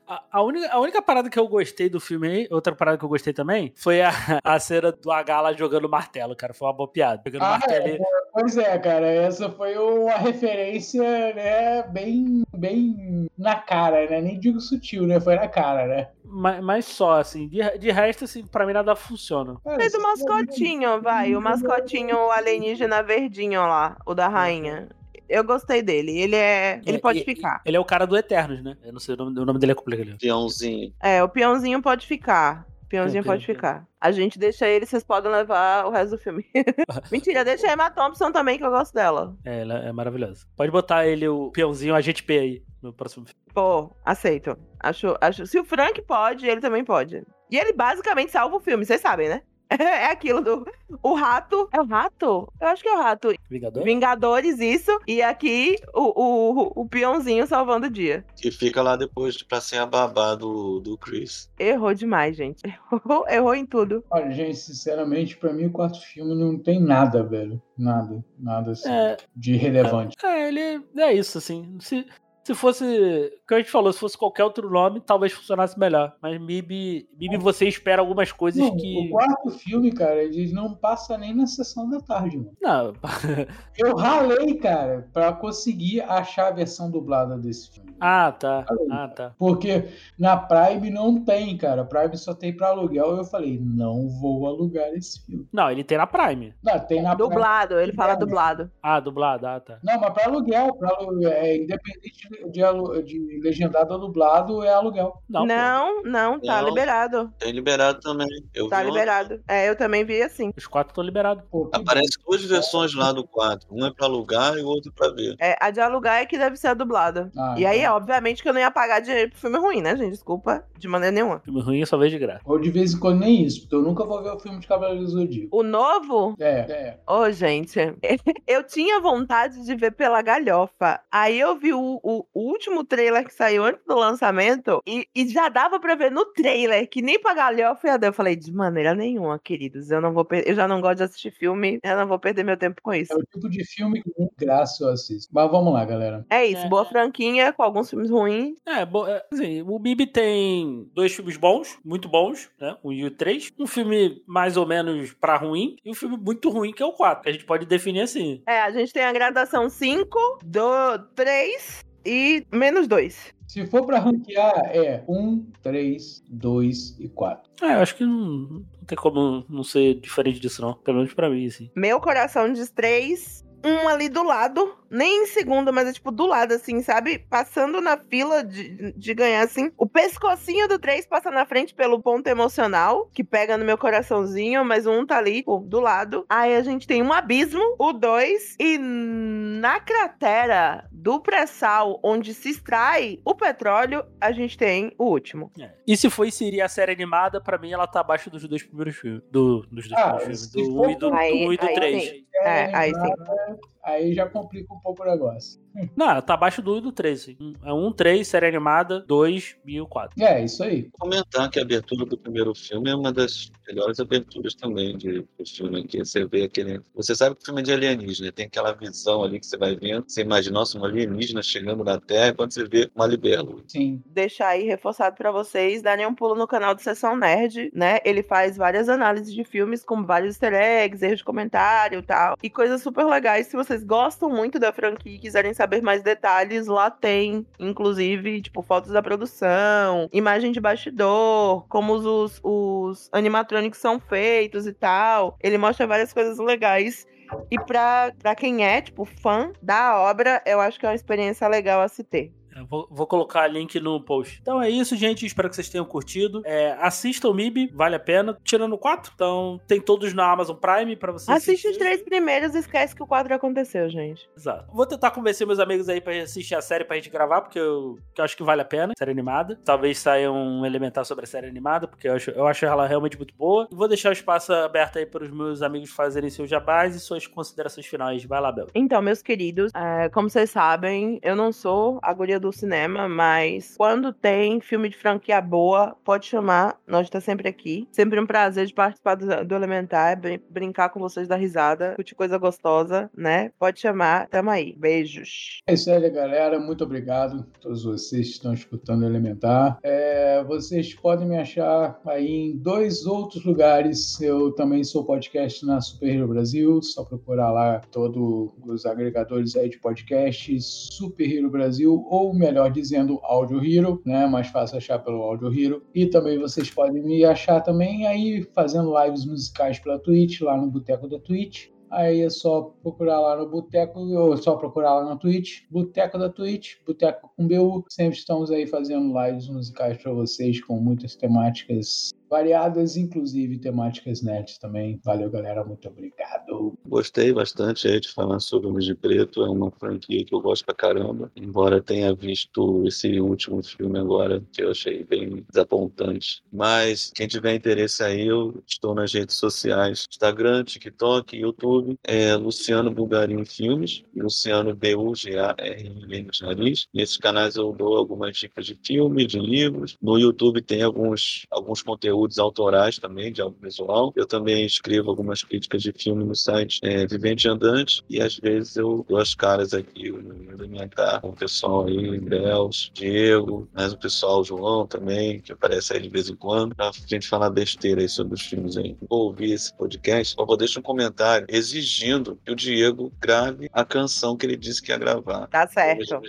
A, a única, a única parada que eu gostei do filme aí, outra parada que eu gostei também, foi a, a cena do lá jogando martelo, cara. Foi uma boa piada. Jogando Ah, martelo é, e- Pois é, cara, essa foi uma referência, né, bem, bem na cara, né? Nem digo sutil, né? Foi na cara, né? mas, mas só, assim. De, de resto, assim, pra mim nada funciona. Fez o esse mascotinho, vai. O mascotinho alienígena verdinho lá, o da rainha. Eu gostei dele. Ele é. Ele É, pode e- ficar. Ele é o cara do Eternos, né? Eu não sei, o nome, o nome dele é complicado. Peãozinho. É, o peãozinho pode ficar. O peãozinho pode ficar. A gente deixa ele, vocês podem levar o resto do filme. Mentira, deixa a Emma Thompson também, que eu gosto dela. É, ela é maravilhosa. Pode botar ele, o peãozinho, agente P aí, no próximo filme. Pô, aceito. Acho, acho. Se o Frank pode, ele também pode. E ele basicamente salva o filme, vocês sabem, né? É aquilo do. O rato. É o rato? Eu acho que é o rato. Vingador? Vingadores, isso. E aqui o, o, o peãozinho salvando o dia. Que fica lá depois pra ser a babá do, do Chris. Errou demais, gente. Errou, errou em tudo. Olha, gente, sinceramente, pra mim o quarto filme não tem nada, velho. Nada, nada assim, É, de relevante. é, ele é isso, assim. Se, se fosse que a gente falou, se fosse qualquer outro nome, talvez funcionasse melhor. Mas MIB, MIB você espera algumas coisas Não, que. O quarto filme, cara, ele não passa nem na sessão da tarde, mano. Não, Eu ralei, cara, pra conseguir achar a versão dublada desse filme. ah, tá. Ah, tá. Porque na Prime não tem, cara. Prime só tem pra aluguel. Eu falei, não vou alugar esse filme. Não, ele tem na Prime. Não, tem na Prime. Dublado, ele fala dublado. Ah, dublado, ah, tá. Não, mas pra aluguel, pra aluguel é, independente de, de legendado ou dublado, é aluguel. Não. Não, não, tá Não. liberado. Tem liberado também. Eu Tá vi uma- liberado. É, eu também vi assim. Os quatro estão liberados. Aparece duas versões lá do quadro. Uma é pra alugar e outra pra ver. É, a de alugar é que deve ser a dublada. Ah, e aí, então. obviamente, que eu não ia pagar dinheiro pro filme ruim, né, gente? Desculpa, de maneira nenhuma. Filme ruim eu só vejo de graça. Ou de vez em quando nem isso, porque eu nunca vou ver o filme de Cavaleiro do Zodíaco. O novo, É, é. Ô, gente, eu tinha vontade de ver pela galhofa. Aí eu vi o, o- o último trailer que saiu antes do lançamento e, e já dava pra ver no trailer que nem pra galhofa ia dar. Eu falei, de maneira nenhuma, queridos. Eu não vou eu já não gosto de assistir filme, eu não vou perder meu tempo com isso. É o tipo de filme que com graça eu assisto. Mas vamos lá, galera. É isso, É. boa franquinha, com alguns filmes ruins. É, bo- é, assim, o MIB tem dois filmes bons, muito bons, né? O e o 3. Um filme mais ou menos pra ruim e um filme muito ruim, que é o 4. Que a gente pode definir assim. É, a gente tem a gradação 5, do 3 e menos 2. Se for pra ranquear, é 1, 3, 2 e 4. É, eu acho que não, não tem como não ser diferente disso, não. Pelo menos pra mim, assim. Meu coração diz 3, um ali do lado, nem em segundo, mas é tipo do lado, assim, sabe? Passando na fila de, de ganhar, assim. O pescocinho do 3 passa na frente pelo ponto emocional, que pega no meu coraçãozinho, mas um tá ali, pô, do lado. Aí a gente tem um abismo, o 2, e na cratera do pré-sal, onde se extrai o petróleo, a gente tem o último. É. E se for inserir a série animada, pra mim ela tá abaixo dos dois primeiros filmes. Do, dos dois Ah, primeiros filmes. Do for 1 e do, do, Aí- um e do aí 3. sim. É, aí sim. Aí já complica um pouco o negócio. Não, ela tá abaixo do 1 e do 3. assim. É 1, 3, série animada, 2 e o 4. É, isso aí. Comentar que a abertura do primeiro filme é uma das melhores aberturas também de, do filme. Que você vê aquele. Você sabe que o filme é de alienígena, tem aquela visão ali que você vai vendo. Você imagina, nossa, um alienígena chegando na Terra, quando você vê uma libélula. Sim. deixar aí reforçado pra vocês, darem um pulo no canal do Sessão Nerd, né? Ele faz várias análises de filmes com vários easter eggs, erros de comentário e tal, e coisas super legais. Se vocês gostam muito da franquia e quiserem saber mais detalhes, lá tem, inclusive, tipo, fotos da produção, imagem de bastidor, como os, os, os animatrônicos são feitos e tal. Ele mostra várias coisas legais. E pra, pra quem é, tipo, fã da obra, eu acho que é uma experiência legal a se ter. Eu Vou, vou colocar link no post. Então é isso, gente. Espero que vocês tenham curtido. É, assistam o MIB, vale a pena. Tirando o 4. Então tem todos na Amazon Prime pra vocês. Assiste os assistirem. três primeiros e esquece que o quadro aconteceu, gente. Exato. Vou tentar convencer meus amigos aí pra assistir a série pra gente gravar, porque eu, eu acho que vale a pena. Série animada. Talvez saia um elementar sobre a série animada, porque eu acho, eu acho ela realmente muito boa. Vou deixar o espaço aberto aí para os meus amigos fazerem seus jabás e suas considerações finais. Vai lá, Bel. Então, meus queridos, é, como vocês sabem, eu não sou a guria do cinema, mas quando tem filme de franquia boa, pode chamar. Nós tá sempre aqui. Sempre um prazer de participar do, do Elementar, brin- brincar com vocês da risada, curtir coisa gostosa, né? Pode chamar. Tamo aí. Beijos. É isso aí, galera. Muito obrigado a todos vocês que estão escutando o Elementar. É, vocês podem me achar aí em dois outros lugares. Eu também sou podcast na Super Hero Brasil. Só procurar lá todos os agregadores aí de podcasts Super Hero Brasil, ou melhor dizendo, Audio Hero, né? Mais fácil achar pelo Audio Hero. E também vocês podem me achar também aí fazendo lives musicais pela Twitch, lá no Boteco da Twitch. Aí é só procurar lá no Boteco, ou só procurar lá na Twitch, Boteco da Twitch, Boteco com BU. Sempre estamos aí fazendo lives musicais para vocês com muitas temáticas variadas, inclusive temáticas nerds também. Valeu, galera. Muito obrigado. Gostei bastante aí de falar sobre Homens de Preto. É uma franquia que eu gosto pra caramba. Embora tenha visto esse último filme agora, que eu achei bem desapontante. Mas quem tiver interesse aí, eu estou nas redes sociais: Instagram, TikTok, YouTube. É Luciano Bulgarim Filmes, Luciano B-U-G-A-R-I-N nariz. Nesses canais eu dou algumas dicas de filme, de livros. No YouTube tem alguns, alguns conteúdos autorais também, de audiovisual. Eu também escrevo algumas críticas de filme no site é, Vivente Andante e às vezes eu dou as caras aqui no complementar com o pessoal aí, Bels, Diego, mais o pessoal, João também, que aparece aí de vez em quando, pra gente falar besteira aí sobre os filmes aí. Vou ouvir esse podcast, por favor, deixa um comentário exigindo que o Diego grave a canção que ele disse que ia gravar. Tá certo.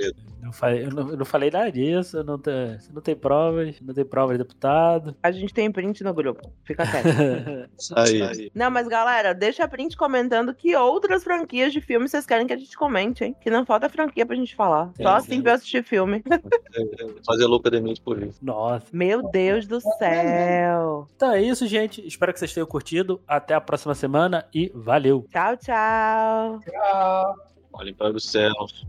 Não falei, eu, não, eu não falei nada disso, não tem, você não tem provas, não tem provas, deputado. A gente tem print no grupo. Fica quieto. Aí. Não, mas galera, deixa print comentando que outras franquias de filme vocês querem que a gente comente, hein? Que não falta franquia pra gente falar. Sim, Só sim. assim pra eu assistir filme. Fazer louca de mente por isso. Nossa. Meu Deus do céu. Então é isso, gente. Espero que vocês tenham curtido. Até a próxima semana e valeu! Tchau, tchau. Tchau. Olhem para os céus.